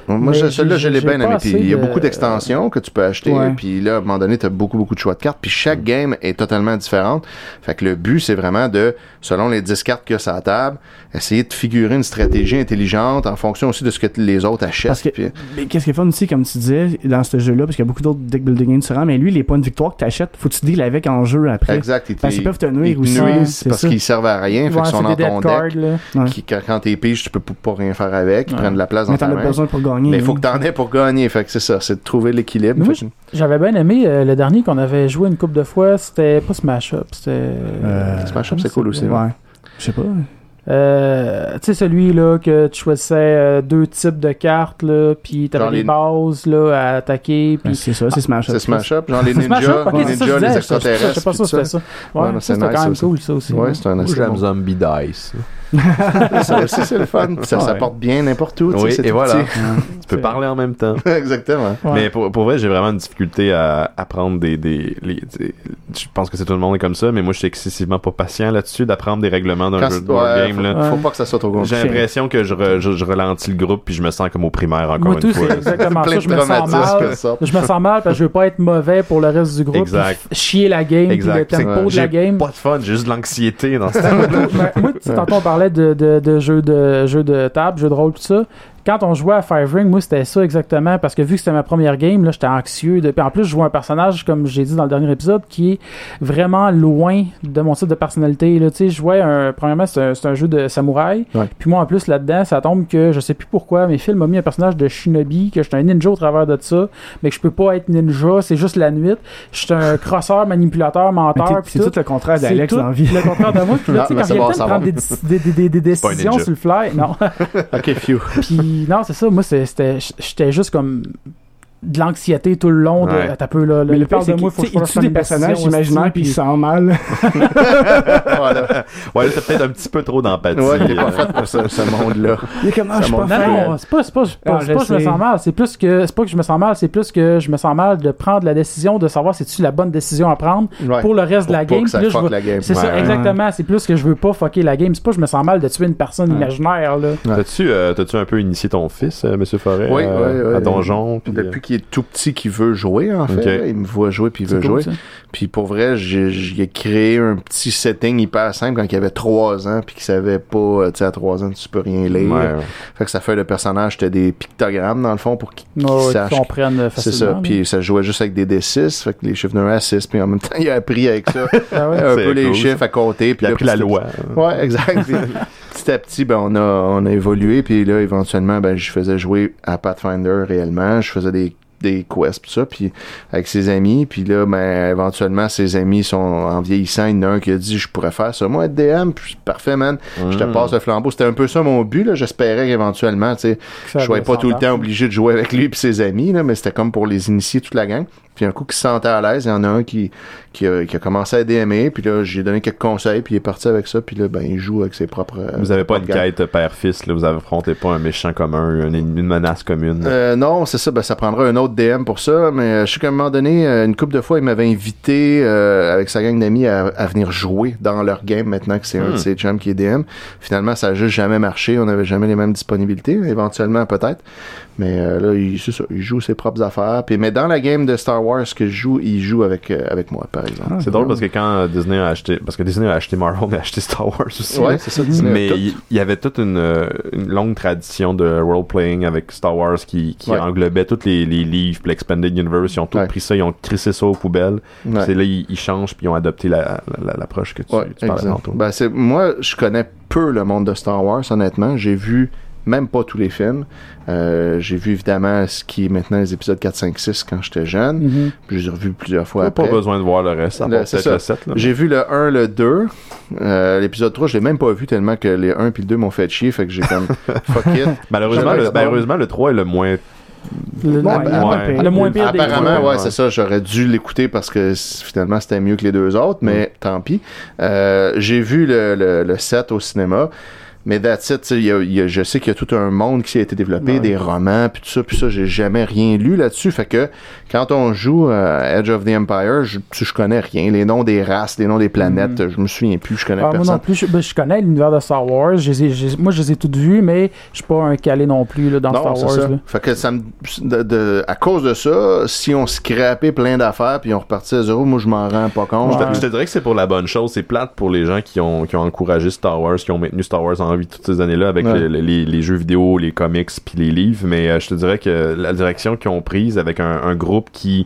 Moi, Mais je- celui-là, je j'ai- l'ai bien aimé. Puis il y a beaucoup d'extensions que tu peux acheter. Ouais. Puis là, à un moment donné, tu as beaucoup, beaucoup de choix de cartes. Puis chaque game est totalement différente. Fait que le but, c'est vraiment de, selon les 10 cartes qu'il y a sur la table, essayer de figurer une stratégie intelligente en fonction aussi de ce que les autres achètent. Parce que, Puis- mais qu'est-ce qui est fun aussi, comme tu disais, dans ce jeu-là, parce qu'il y a beaucoup d'autres deck building différents, mais lui, les points de victoire que tu achètes, faut que tu deals avec en jeu après. exact. Ils, Parce qu'ils peuvent te nuire aussi. nuisent parce ça. qu'ils servent à rien. Fait Ouais, qu'ils sont dans ton deck. Qui, quand, t'es pige, tu peux pas rien faire avec. Ils Ouais. prennent de la place dans ta main. besoin pour gagner. Mais il faut hein. que t'en aies pour gagner. Fait que c'est ça. C'est de trouver l'équilibre. J'avais bien aimé euh, le dernier qu'on avait joué une couple de fois. C'était pas Smash Up, c'était. Euh, Smash Up, c'est cool aussi. Ouais. Je sais pas. Euh, tu sais, celui là que tu choisissais euh, deux types de cartes, là, puis t'avais les les- bases là, à attaquer. Ben, Puis... c'est ça, c'est Smash Up. C'est Smash Up. Genre les ninjas, les ça, ninjas, je les extraterrestres. Je sais pas tout c'était ça. Ouais, c'est nice, quand même ça cool, ça aussi. Ouais, c'est un j'aime. Zombie Dice. ça aussi, c'est le fun. Ça, ça porte bien n'importe où. tu sais, Oui, c'est et tout voilà. petit. Tu peux parler en même temps. Exactement. Ouais. Mais pour, pour vrai, j'ai vraiment une difficulté à apprendre des. des les, des- je pense que c'est tout le monde est comme ça, mais moi, je suis excessivement pas patient là-dessus d'apprendre des règlements d'un jeu de game. faut, là. faut pas que ça soit trop J'ai compliqué. l'impression que je, re- je, je ralentis le groupe puis je me sens comme au primaire encore Moi, une tout, fois. c'est exactement Plein ça. de Je me sens mal. Je me sens mal parce que je veux pas être mauvais pour le reste du groupe. Exact. Chier la game, puis le Exact. C'est- tempo de J'ai la game. pas de fun, j'ai juste de l'anxiété dans ce moi, tantôt on parlait de, de, jeux de jeux de table, jeux de rôle, tout ça. Quand on jouait à Five Ring, moi c'était ça exactement parce que vu que c'était ma première game, là, j'étais anxieux. De... Puis en plus, je jouais un personnage, comme j'ai dit dans le dernier épisode, qui est vraiment loin de mon type de personnalité. Là. Tu sais, je jouais un. Premièrement, c'est un, c'est un jeu de samouraï. Ouais. Puis moi en plus là-dedans, ça tombe que je sais plus pourquoi, mais Phil m'a mis un personnage de shinobi, que j'étais un ninja au travers de ça, mais que je peux pas être ninja, c'est juste la nuit. Je suis un crosseur, manipulateur, menteur. C'est tout. tout le contraire C'est d'Alex tout dans la vie. le contraire de moi. Puis là, tu sais, quand c'est il y a le temps de prendre des, des, des, des, des pas un décisions sur le fly, non. Ok, few. Puis non, c'est ça. Moi, c'était, j'étais juste comme de l'anxiété tout le long. De, Ouais. Attends un peu là. là, Mais le il parle pire, de c'est moi, qu'il faut que je tu fasse des personnages imaginaires puis ils puis- se sentent mal. voilà. Ouais, c'est peut-être un petit peu trop d'empathie. Ouais, t'es pas euh. fait pour ce monde-là. Il est comme, ah, je suis pas. Non, c'est pas, c'est pas, c'est pas, Ah, pas que je me sens mal. C'est plus que, c'est pas que je me sens mal, c'est plus que je me sens mal de prendre la décision de savoir si tu la bonne décision à prendre Ouais. pour le reste de la game. là, game. C'est Ouais, ça, exactement. C'est plus que je veux pas fucker la game. C'est pas que je me sens mal de tuer une personne imaginaire, là. T'as-tu, euh, t'as-tu un peu initié ton fils, euh, Monsieur Forêt, Oui, oui, oui. à Donjon? puis, Depuis qu'il est tout petit, qu'il veut jouer, en fait. Il me voit jouer, puis il veut cool, jouer. ça. Puis pour vrai, j'ai créé un petit setting hyper simple quand il avait 3 ans, puis qu'il savait pas, euh, tu sais, à 3 ans, tu peux rien lire. ouais, ouais. Fait que sa feuille de personnage, c'était des pictogrammes, dans le fond, pour qu'il Ouais, ouais, sache. qu'ils comprennent euh, C'est ça. Puis ça jouait juste avec des D6, fait que les chiffres d'un à 6, puis en même temps, il a appris avec ça Ah ouais? un peu les chiffres à compter. Puis Il a la loi. Ouais, exact. Puis, petit à petit, ben, on a, on a évolué, puis là, éventuellement, ben, je faisais jouer à Pathfinder réellement. Je faisais des des quests pis ça puis avec ses amis puis là ben éventuellement ses amis sont en vieillissant il y en a un qui a dit je pourrais faire ça. Moi être DM puis parfait man. Je te Mm. passe le flambeau. C'était un peu ça mon but là. J'espérais qu'éventuellement tu sais je sois pas tout le temps obligé de jouer avec lui et ses amis là mais c'était comme pour les initier toute la gang Puis un coup qu'il se sentait à l'aise, il y en a un qui, qui, a, qui a commencé à DMer, puis là, j'ai donné quelques conseils, puis il est parti avec ça, puis là, ben, il joue avec ses propres... euh, Vous avez pas une quête père-fils, là, vous affrontez pas un méchant commun, une, une menace commune? Euh, non, c'est ça. Ben, ça prendra un autre DM pour ça. Mais euh, je sais qu'à un moment donné, euh, une couple de fois, il m'avait invité euh, avec sa gang d'amis à, à venir jouer dans leur game maintenant que c'est un Hmm. de ses chums qui est DM. Finalement, ça a juste jamais marché. On n'avait jamais les mêmes disponibilités. Éventuellement, peut-être. Mais euh, là, il, c'est ça, il joue ses propres affaires. Puis, mais dans la game de Star Wars que je joue, il joue avec, euh, avec moi, par exemple? c'est drôle parce que quand Disney a acheté, parce que Disney a acheté Marvel, mais a acheté Star Wars aussi. Ouais, c'est ça. Disney mais il y avait toute une, euh, une longue tradition de role-playing avec Star Wars qui, qui Ouais. englobait tous les, les livres, puis l'Expanded Universe. Ils ont tout Ouais. pris ça, ils ont crissé ça aux poubelles. C'est là, ils, ils changent, puis ils ont adopté la- la- la- l'approche que tu, Ouais, tu parlais tantôt. Ben, moi, je connais peu le monde de Star Wars, honnêtement. J'ai vu même pas tous les films. Euh, j'ai vu évidemment ce qui est maintenant les épisodes 4, 5, 6 quand j'étais jeune. Mhm. Puis je les ai revus plusieurs fois T'as après. pas besoin de voir le reste, à Le- part c'est peut-être ça. le 7. Là. J'ai vu le 1, le 2. Euh, l'épisode 3, je l'ai même pas vu tellement que les 1 puis le 2 m'ont fait chier. Fait que j'ai comme fuck it. Malheureusement, le, ça. malheureusement, le 3 est le moins. Le, ouais, ben, ouais. le moins pire des Apparemment, trois. ouais, c'est ça. J'aurais dû l'écouter parce que finalement, c'était mieux que les deux autres, mais tant pis. Euh, j'ai vu le, le, le 7 au cinéma. Mais that's it, y a- il y a- je sais qu'il y a tout un monde qui a été développé, Ouais. des romans, puis tout ça, puis ça, j'ai jamais rien lu là-dessus. Fait que quand on joue euh, Edge of the Empire, je, je connais rien. Les noms des races, les noms des planètes, je me souviens plus, je connais Ah, moi personne. non plus, je, ben, je connais l'univers de Star Wars. Ai- moi, je les ai toutes vues, mais je suis pas un calé non plus là, dans Non, Star Wars. ça. là. Fait que ça me, de, de- à cause de ça, si on scrapait plein d'affaires puis on repartait à zéro, moi je m'en rends pas compte. Je Ouais. te, je te dirais que c'est pour la bonne chose. C'est plate pour les gens qui ont, qui ont encouragé Star Wars, qui ont maintenu Star Wars en toutes ces années-là avec Ouais. les, les- les jeux vidéo, les comics puis les livres. Mais euh, je te dirais que la direction qu'ils ont prise avec un, un groupe qui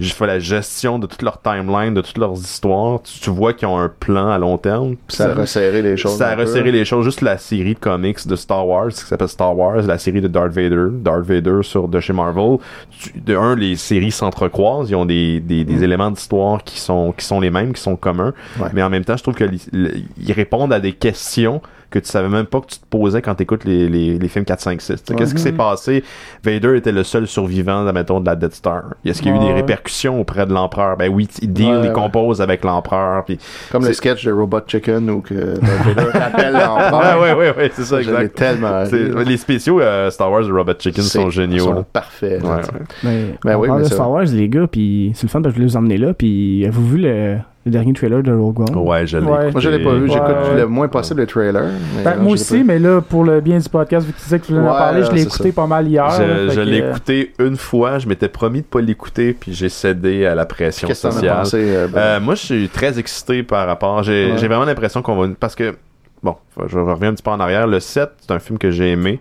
fait la gestion de toute leur timeline, de toutes leurs histoires, tu, tu vois qu'ils ont un plan à long terme. Ça a resserré les choses. Ça a peu. resserré les choses. Juste la série de comics de Star Wars, qui s'appelle Star Wars, la série de Darth Vader, Darth Vader sur de chez Marvel. Tu- de un, les séries s'entrecroisent, ils ont des, des, des éléments d'histoire qui sont qui sont les mêmes, qui sont communs. Mm. Ouais. Mais en même temps, je trouve que li- li- ils répondent à des questions que tu savais même pas que tu te posais quand tu écoutes les, les, les films 4, 5, 6. Tu sais, Qu'est-ce qui s'est passé? Vader était le seul survivant, admettons, de la Death Star. Est-ce qu'il y a eu Ouais. des répercussions auprès de l'empereur? Ben oui, il deal, Ouais, il ouais. compose avec l'empereur. Puis... Comme le sketch de Robot Chicken où que Vader appelle l'enfant. Ouais, ouais, ouais, ouais, c'est ça, exact. tellement les spéciaux euh, Star Wars de Robot Chicken sont géniaux. sont là. parfaits. Ouais. Mais Ben on oui, parle mais de ça- Star Wars, les gars, puis c'est le fun parce que je voulais vous emmener là. Puis avez-vous vu le, le dernier trailer de Rogue One? Ouais, je l'ai. Ouais. Moi, je l'ai pas vu. J'écoute ouais. le moins possible le trailer. mais Ben, non, moi aussi, pas mais là, pour le bien du podcast, vu que tu sais que tu voulais en parler, je l'ai écouté ça. pas mal hier. Je, là, je fait l'ai euh, écouté une fois, je m'étais promis de pas l'écouter, puis j'ai cédé à la pression sociale. pensé? euh, ben? Euh, moi, je suis très excité par rapport. J'ai Ouais. j'ai vraiment l'impression qu'on va. Parce que, bon, je reviens un petit peu en arrière. Le 7, c'est un film que j'ai aimé.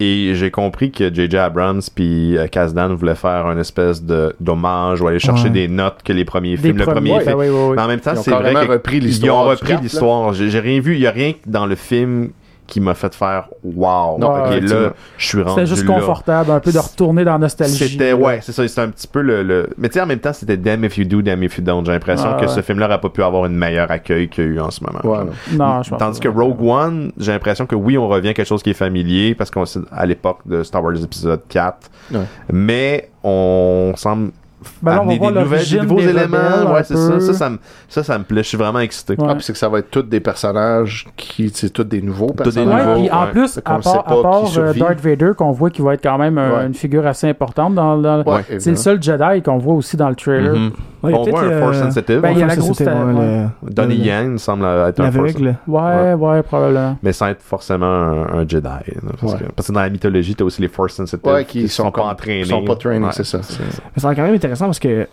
Et j'ai compris que J.J. Abrams puis euh, Kasdan voulaient faire une espèce de d'hommage ou aller chercher Ouais. des notes que les premiers des films. Le premiers- premier ouais, film. ouais, ouais, ouais. Mais en même temps, c'est vrai carrément que repris ils ont repris l'histoire. J'ai j'ai rien vu. Il y a rien dans le film qui m'a fait faire wow. Non, là, je suis rendu C'était juste là. confortable, un peu de retourner dans la nostalgie. C'était ouais, c'est ça, c'était un petit peu le, le... mais tu sais en même temps, c'était damn if you do, damn if you don't. J'ai l'impression Ah, que ouais. ce film-là n'aurait pas pu avoir une meilleure accueil qu'il y a eu en ce moment. Ouais, genre. non. Non, je pense Tandis que Rogue One, j'ai l'impression que oui, on revient à quelque chose qui est familier parce qu'on est à l'époque de Star Wars épisode 4. Ouais. Mais on semble Ben là, on va amener voir des, nouvelles, des nouveaux des éléments. ouais, c'est ça. Ça, ça, me, ça, ça me plaît. Je suis vraiment excité. Ouais. Ah, puis c'est que ça va être tous des personnages qui, c'est tous des nouveaux des personnages. Ouais, nouveaux, puis en ouais. plus, à part, à part, euh. Darth Vader, qu'on voit qui va être quand même Ouais. une figure assez importante dans, dans- Ouais, c'est le seul Jedi qu'on voit aussi dans le trailer. Mhm. Ouais, il y a On peut-être voit un le- Force Sensitive. Ben, il y a la grosse ouais, le- Donnie le- Yen semble être un Force L'aveugle. Ouais, ouais, probablement. mais sans être forcément un, un Jedi. là, parce, Ouais. que, parce que dans la mythologie, t'as aussi les Force Sensitive Ouais, qui sont sont pas entraînés. Ils sont pas trainés, Ouais. c'est ça. Mais c'est quand même intéressant parce que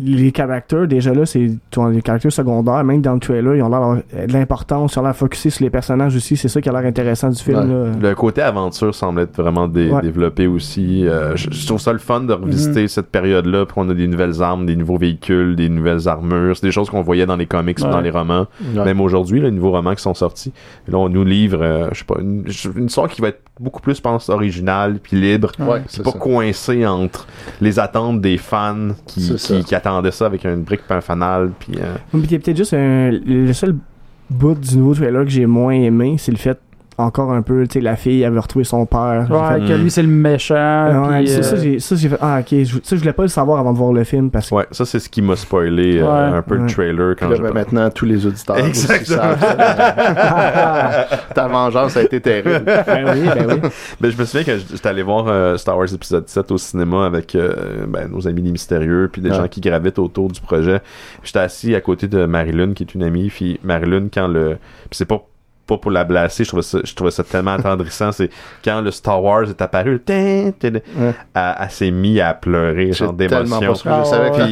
les caractères, déjà là, c'est les caractères secondaires, même dans le trailer, ils ont l'air de l'importance, ils ont l'air focusés sur les personnages aussi. C'est ça qui a l'air intéressant du film. Ouais. là. Le côté aventure semble être vraiment dé- Ouais. développé aussi. Euh, je, je trouve ça le fun de Mhm. revisiter cette période-là, puis on a des nouvelles armes, des nouveaux véhicules, des nouvelles armures. C'est des choses qu'on voyait dans les comics ou dans les romans. Ouais. Même aujourd'hui, les nouveaux romans qui sont sortis. Là, on nous livre, euh, je sais pas, une, une histoire qui va être beaucoup plus, je pense, originale puis libre. Ouais, Puis c'est pas ça. coincé entre les attentes des fans qui, C'est qui, ça. Attendaient ça avec une brique puis fanal. Puis, euh, Puis y a peut-être juste un- le seul bout du nouveau trailer que j'ai moins aimé, c'est le fait encore un peu, tu sais, la fille avait retrouvé son père. Ouais, que lui c'est le méchant. Ouais, puis, euh, ça, j'ai, ça, j'ai fait, ah, ok, je, ça, je voulais pas le savoir avant de voir le film parce que. Ouais, ça c'est ce qui m'a spoilé euh, Ouais. un peu le trailer quand là, je ben, maintenant, tous les auditeurs Exactement. ça. Ta vengeance a été terrible. Ben oui, ben oui. Ben, je me souviens que j'étais allé voir euh, Star Wars épisode 7 au cinéma avec euh, ben, nos amis les mystérieux puis des gens qui gravitent autour du projet. J'étais assis à côté de Marilyn qui est une amie puis Marilyn quand le puis c'est pas pas pour la blaster, je trouvais ça, je trouvais ça tellement attendrissant. C'est quand le Star Wars est apparu, elle, elle s'est mise à pleurer, genre d'émotion. pas ce que je Ah, savais là.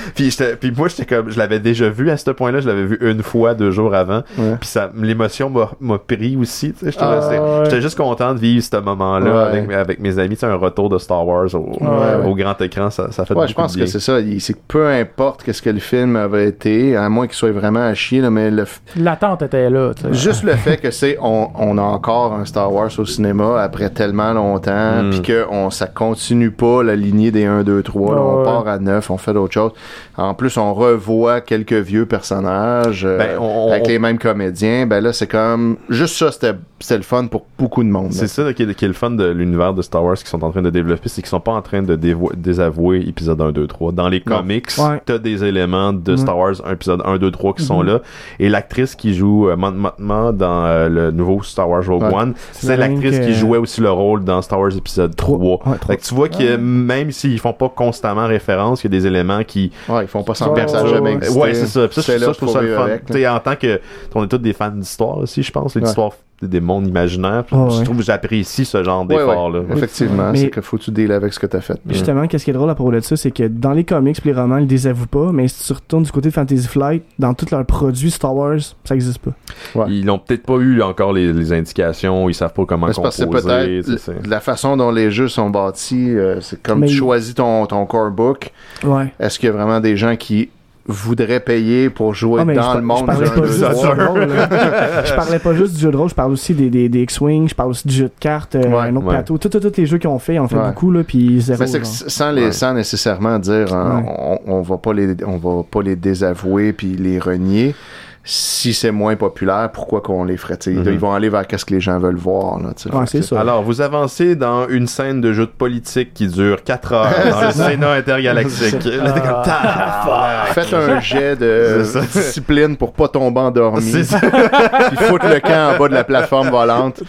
puis, j'étais- puis moi, j'étais comme, je l'avais déjà vu à ce point-là, je l'avais vu une fois, deux jours avant. Ouais. Puis ça, l'émotion m'a, pris aussi. Ah. J'étais juste content de vivre ce moment-là Ouais. avec, avec mes amis. C'est un retour de Star Wars au, Ouais. au grand écran, ça, ça fait Ouais, beaucoup je pense que c'est ça. C'est que peu importe qu'est-ce que le film avait été, à moins qu'il soit vraiment à chier, là, mais le, f- L'attente était là. Juste le fait que c'est on, on a encore un Star Wars au cinéma après tellement longtemps, Mm. puis que on ça continue pas la lignée des 1 2 3, là, on Ouais. part à 9, on fait d'autres choses. En plus, on revoit quelques vieux personnages euh, Ben, on- avec les mêmes comédiens. Ben là, c'est comme juste ça, c'était c'était le fun pour beaucoup de monde. C'est là. ça qui est, qui est le fun de l'univers de Star Wars qu'ils sont en train de développer, c'est qu'ils sont pas en train de dévo- désavouer épisode 1, 2, 3. Dans les comics, Ouais. t'as des éléments de Ouais. Star Wars, épisode 1, 2, 3 qui sont Mhm. là. Et l'actrice qui joue euh, Mothma dans euh, le nouveau Star Wars Rogue Ouais. One, C'est c'est l'actrice que- qui jouait aussi le rôle dans Star Wars épisode 3. Ouais, trois. Fait que tu vois que même s'ils font pas constamment référence, il y a des éléments qui Ouais, ils font pas ça a ouais, jamais ouais. existé. Ouais, c'est ça. Puis ça, C'est je- trouve ça le fun. en tant que. On est tous des fans d'histoire aussi, je pense. Ouais. L'histoire des, des mondes imaginaires. Je ouais. trouve que j'apprécie ce genre Ouais, d'effort-là. ouais, Effectivement, c'est que faut que tu deals avec ce que t'as fait. Puis Justement, qu'est-ce qui est drôle à propos de ça, c'est que dans les comics les romans, ils désavouent pas, mais si tu retournes du côté de Fantasy Flight, dans tous leurs produits Star Wars, ça existe pas. Ouais. Ils n'ont peut-être pas eu encore les, les indications, ils savent pas comment Mais composer. peut-être tu la façon dont les jeux sont bâtis, euh, c'est comme Mais tu il- choisis ton, ton core book. Ouais. Est-ce qu'il y a vraiment des gens qui voudraient payer pour jouer Ah, je dans le monde je parlais pas juste du jeu de rôle. je parlais pas juste du jeu de rôle, je parle aussi des, des, des X-Wing, je parle aussi du jeu de cartes, euh, Ouais, un autre ouais. plateau. Tous les jeux qu'ils ont fait, ils ont fait Ouais. beaucoup, là, puis zéro. Mais c'est sans, les, Ouais. sans nécessairement dire hein, Ouais. on, on va pas les on va pas les désavouer puis les renier. Si c'est moins populaire, pourquoi qu'on les ferait Mhm. Ils vont aller vers qu'est-ce que les gens veulent voir. Là. Ouais, Fait ça. Alors, vous avancez dans une scène de jeu de politique qui dure 4 heures dans le Sénat intergalactique. Là, tabarnak. Faites un jet de discipline pour pas tomber endormi. Puis foutre le camp en bas de la plateforme volante.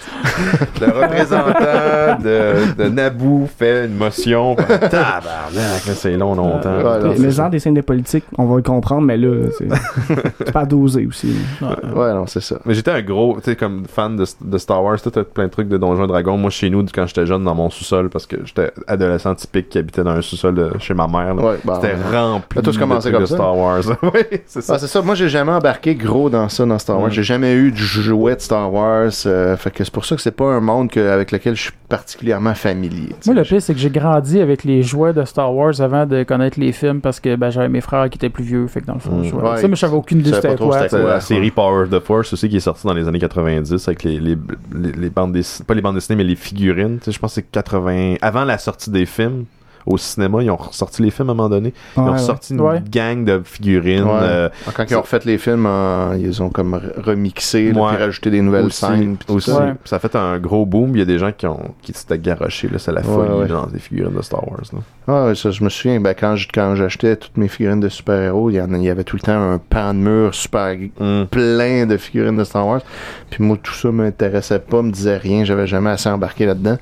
Le représentant de, de Naboo fait une motion. Tabarnak, c'est long, longtemps. C'est genre des scènes de politique, on va le comprendre, mais là, c'est c'est pas dosé aussi. Ouais, non, c'est ça. Mais j'étais un gros, tu sais, comme fan de, de Star Wars, tout plein de trucs de Donjons et Dragons. Moi, chez nous, quand j'étais jeune, dans mon sous-sol, parce que j'étais adolescent typique qui habitait dans un sous-sol de- chez ma mère, là. Ouais, bah, C'était ouais. rempli T'as tous de comme de ça? Star Wars. oui, c'est ça. Ah, c'est ça. Moi, j'ai jamais embarqué gros dans ça, dans Star Wars. Mm. J'ai jamais eu de jouet de Star Wars. euh, fait que c'est pour ça que c'est pas un monde que- avec lequel je suis particulièrement familier. Moi, le pire, c'est que j'ai grandi avec les jouets de Star Wars avant de connaître les films parce que ben, j'avais mes frères qui étaient plus vieux. Fait que dans le fond, Mm. je. Ouais, ça, mais j'avais aucune idée c'était quoi. La série Power of the Force aussi qui est sortie dans les années 90 avec les, les, les, les bandes dessinées, pas les bandes dessinées mais les figurines. Je pense que c'est 80 avant la sortie des films au cinéma, ils ont ressorti les films à un moment donné. Ils Ouais, ont ouais. ressorti une Ouais. gang de figurines. Ouais. euh, Quand ils ont refait les films, euh, ils ont comme re- remixé, là, Ouais. puis rajouté des nouvelles aussi, scènes. puis tout aussi. ça. A fait un gros boom. Il y a des gens qui ont qui s'étaient garochés. C'est la folie ouais. dans les figurines de Star Wars. Là. Ah ouais, ça, je me souviens, ben, quand j'achetais toutes mes figurines de super-héros, il y, avait tout le temps un pan de mur super Hum. plein de figurines de Star Wars. Puis moi, tout ça m'intéressait pas, me disait rien, j'avais jamais assez embarqué là-dedans.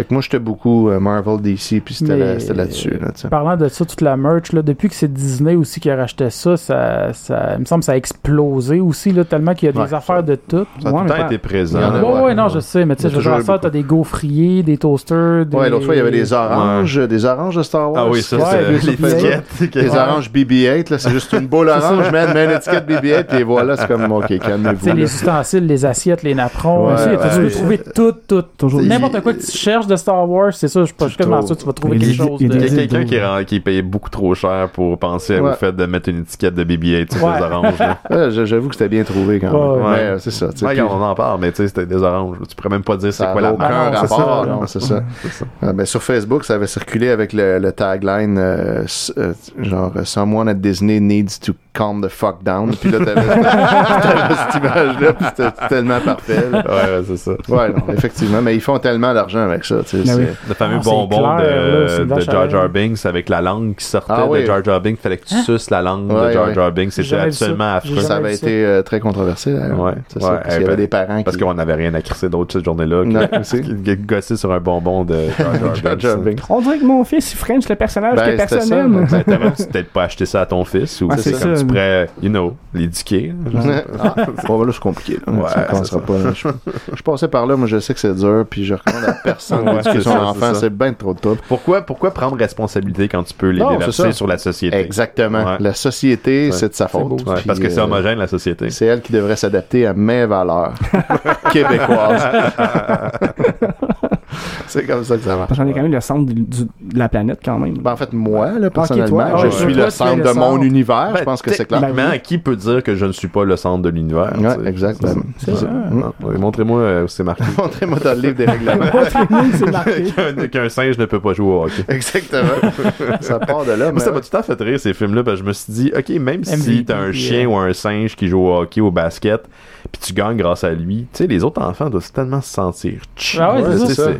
Fait que moi, j'étais beaucoup euh, Marvel, DC, puis c'était là- là-dessus. Là. Parlant de ça, toute la merch, là, depuis que c'est Disney aussi qui a racheté ça, ça, ça, il me semble que ça a explosé aussi, là, tellement qu'il y a des Ouais, affaires de tout. Ça a Ouais, tout le temps pas- été présent. A, Ouais, non, je sais, mais tu sais, je veux ça, t'as des gaufriers, des toasters, des... Ouais, l'autre fois, il y avait des oranges, des oranges de Star Wars. Ah oui, ça, Ouais, c'est l'étiquette. Des oranges BB-8, là, c'est juste une boule orange, man, mets une étiquette BB-8, et voilà, c'est comme, ok, Tu calmez-vous. les ustensiles, les assiettes, les napperons, tu peux trouver tout, tout. Toujours N'importe quoi que tu cherches de Star Wars, c'est ça, je suis pas trouves. sûr que tu vas trouver quelque chose. il y a de. des- Il y a quelqu'un qui, qui payé beaucoup trop cher pour penser au fait de mettre une étiquette de BB-8 sur Ouais. des oranges. J'avoue que c'était bien trouvé quand même. ouais. Ouais, euh, c'est ça. on en parle, mais tu sais, c'était des oranges. Tu pourrais même pas dire c'est ça quoi la marque. C'est ça. Ah, ben, sur Facebook, ça avait circulé avec le, le tagline euh, euh, genre euh, Someone at Disney needs to calm the fuck down. Puis là, t'avais cette image-là, puis c'était tellement parfait. Ouais, ouais, c'est ça. Ouais, non, effectivement, mais ils font tellement d'argent avec ça. Tu sais, Ben oui. Le fameux Ah, bonbon clair, là, de, de Jar. Jar Binks avec la langue qui sortait Ah oui. de Jar Jar Binks. Fallait que tu suces la langue Ouais, de Jar ouais. Jar Binks. J'ai C'était absolument affreux. Ça avait été euh, très controversé. d'ailleurs. Ouais, C'est ça, ouais, parce qu'il y eh avait ben, des parents Parce qui... qu'on n'avait rien à crisser d'autre cette journée-là que gosser sur un bonbon de Jar Jar Binks. On dirait que mon fils, il French le personnage Ben, que personne t'as même peut-être pas acheté ça à ton fils ou Ouais, c'est comme tu pourrais, you know, l'éduquer. Ah, bon, là, c'est compliqué. Là. Ouais, là. Je passais par là, moi, je sais que c'est dur, puis je recommande à personne Ouais, c'est son ça, c'est enfant. ça. C'est bien trop de trouble. Pourquoi, pourquoi prendre responsabilité quand tu peux les Non, c'est déverser sur la société? Exactement. Ouais. La société, Ouais. c'est de sa faute. Parce que c'est euh, homogène, la société. C'est elle qui devrait s'adapter à mes valeurs québécoises. c'est comme ça que ça marche. Parce qu'on est quand même le centre du- du- de la planète quand même. Ben, en fait, moi, là, personnellement, toi, je ouais, suis le centre le de mon centre. univers. Ben, je pense que c'est clair. Techniquement, qui peut dire que je ne suis pas le centre de l'univers? Ouais, sais? exact. C'est Ben, ça. ouais, Montrez-moi euh, où c'est marqué. Montrez-moi dans le livre des règlements. c'est marqué. Qu'un singe ne peut pas jouer au hockey. Exactement. ça part de là. Moi, Mais ça m'a tout temps fait rire, ces films-là, parce que je me suis dit, OK, même si t'as un chien euh, ou un singe qui joue au hockey, au basket, puis tu gagnes grâce à lui, tu sais, les autres enfants doivent tellement se sentir. Ah ouais, c'est ça.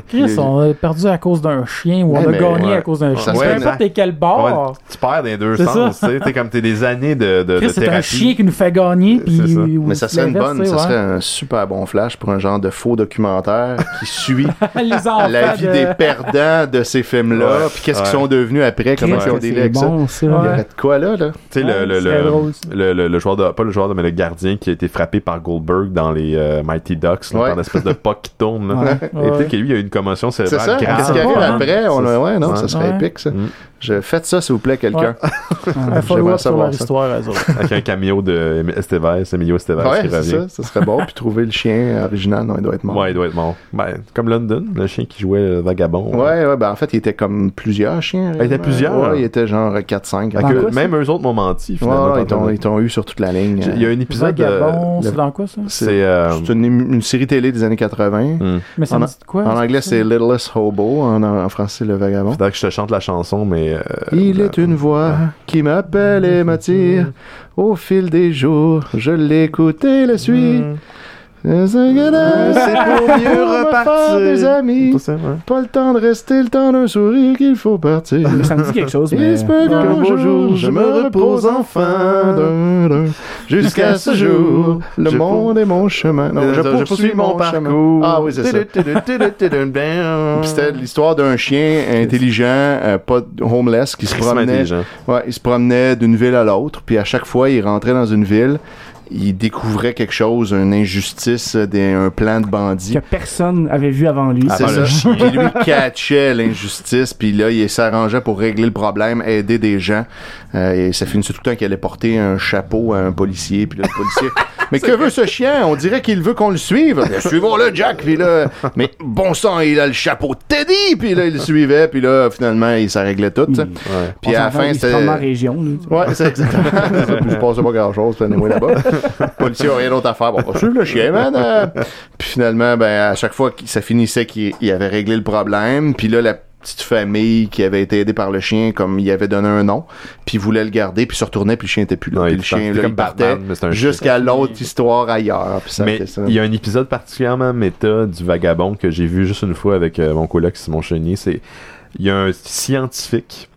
On a perdu à cause d'un chien ou on a gagné ouais. à cause d'un chien. Peu importe t'es quel bord. Ouais, tu perds des deux C'est sens, tu sais, t'es comme t'es des années de, de, de Chris, c'est un chien qui nous fait gagner. Puis, ça. Mais ça serait une bonne, ça ouais. serait un super bon flash pour un genre de faux documentaire qui suit la vie de- des perdants de ces films-là, Ouais. puis qu'est-ce qu'ils sont devenus après, comment ils ont délai avec ça. bon, ça. Il y aurait de quoi là, là? Tu sais, le, joueur de, pas le joueur de, mais le gardien qui a été frappé par Goldberg dans les euh, Mighty Ducks, par l'espèce de puck qui tourne. Et peut-être que lui, il a eu une commotion C'est cérébrale ça? Qu'est-ce qui arrive après? On a, ouais, non, ça serait épique, ça. Je faites ça, s'il vous plaît, quelqu'un. Un J'aimerais follow-up sur savoir leur ça. histoire, autres. Avec un cameo de Estevez, Emilio Estevez Ouais, qui c'est revient. ça, ça serait bon. Puis trouver le chien original, non, il doit être mort. Ouais, il doit être mort. Ben, comme London, le chien qui jouait le vagabond. Ouais, ouais, ben en fait, il était comme plusieurs chiens. Il était réellement. plusieurs? Ouais, il était genre 4-5. Fait Dans que quoi, ça? même eux autres m'ont menti, Ouais, finalement. ouais, ils t'ont- eu sur toute la ligne. Il y a un épisode de... Vagabond, c'est dans quoi ça? C'est... euh, C'est une, une série télé des années 80. hmm. Mais ça me dit quoi? En anglais, c'est Littlest Hobo. En, en français, Le Vagabond. Faudrait que je te chante la chanson, mais... euh, Il est une voix qui m'appelle et m'attire. Au fil des jours, je l'écoute et le suis. Hmm. C'est pour mieux repartir. des amis? Pas ça, ouais. Pas le temps de rester, le temps d'un sourire qu'il faut partir. Ça me dit quelque chose, mais. Il se peut qu'un Ouais. beau jour, je me repose enfin. Jusqu'à ce jour, le je monde est mon chemin. Non, je, poursuis mon, parcours. Ah oui, c'est ça. C'était l'histoire d'un chien intelligent, euh, pas homeless, qui se promenait. Ouais, il se promenait d'une ville à l'autre, puis à chaque fois, il rentrait dans une ville, il découvrait quelque chose, une injustice, des- un plan de bandit. Que personne avait vu avant lui. C'est Avant ça. Puis lui catchait l'injustice, puis là, il s'arrangeait pour régler le problème, aider des gens. Euh, et ça finissait tout le temps qu'il allait porter un chapeau à un policier, puis là, le policier... Mais que veut ce chien? On dirait qu'il veut qu'on le suive. Suivons-le, Jack, puis là... Mais bon sang, il a le chapeau Teddy! Puis là, il le suivait, puis là, finalement, il s'en réglait tout. Ouais. Puis à la fin, c'était... région. lui. Ouais, c'est exactement. ça. Puis je passais pas grand chose, puis anyway, là-bas. Policier a rien d'autre à faire. Bon, on va suivre le chien, man. Euh, Puis finalement, ben, à chaque fois que ça finissait qu'il il avait réglé le problème, puis là, la petite famille qui avait été aidée par le chien, comme il avait donné un nom, puis il voulait le garder, puis se retournait, puis le chien était plus là. Puis le chien, là, il partait jusqu'à l'autre histoire ailleurs. Puis ça Mais il y a un épisode particulièrement méta du Vagabond que j'ai vu juste une fois avec euh, mon coloc Simon Chenier. C'est il y a un scientifique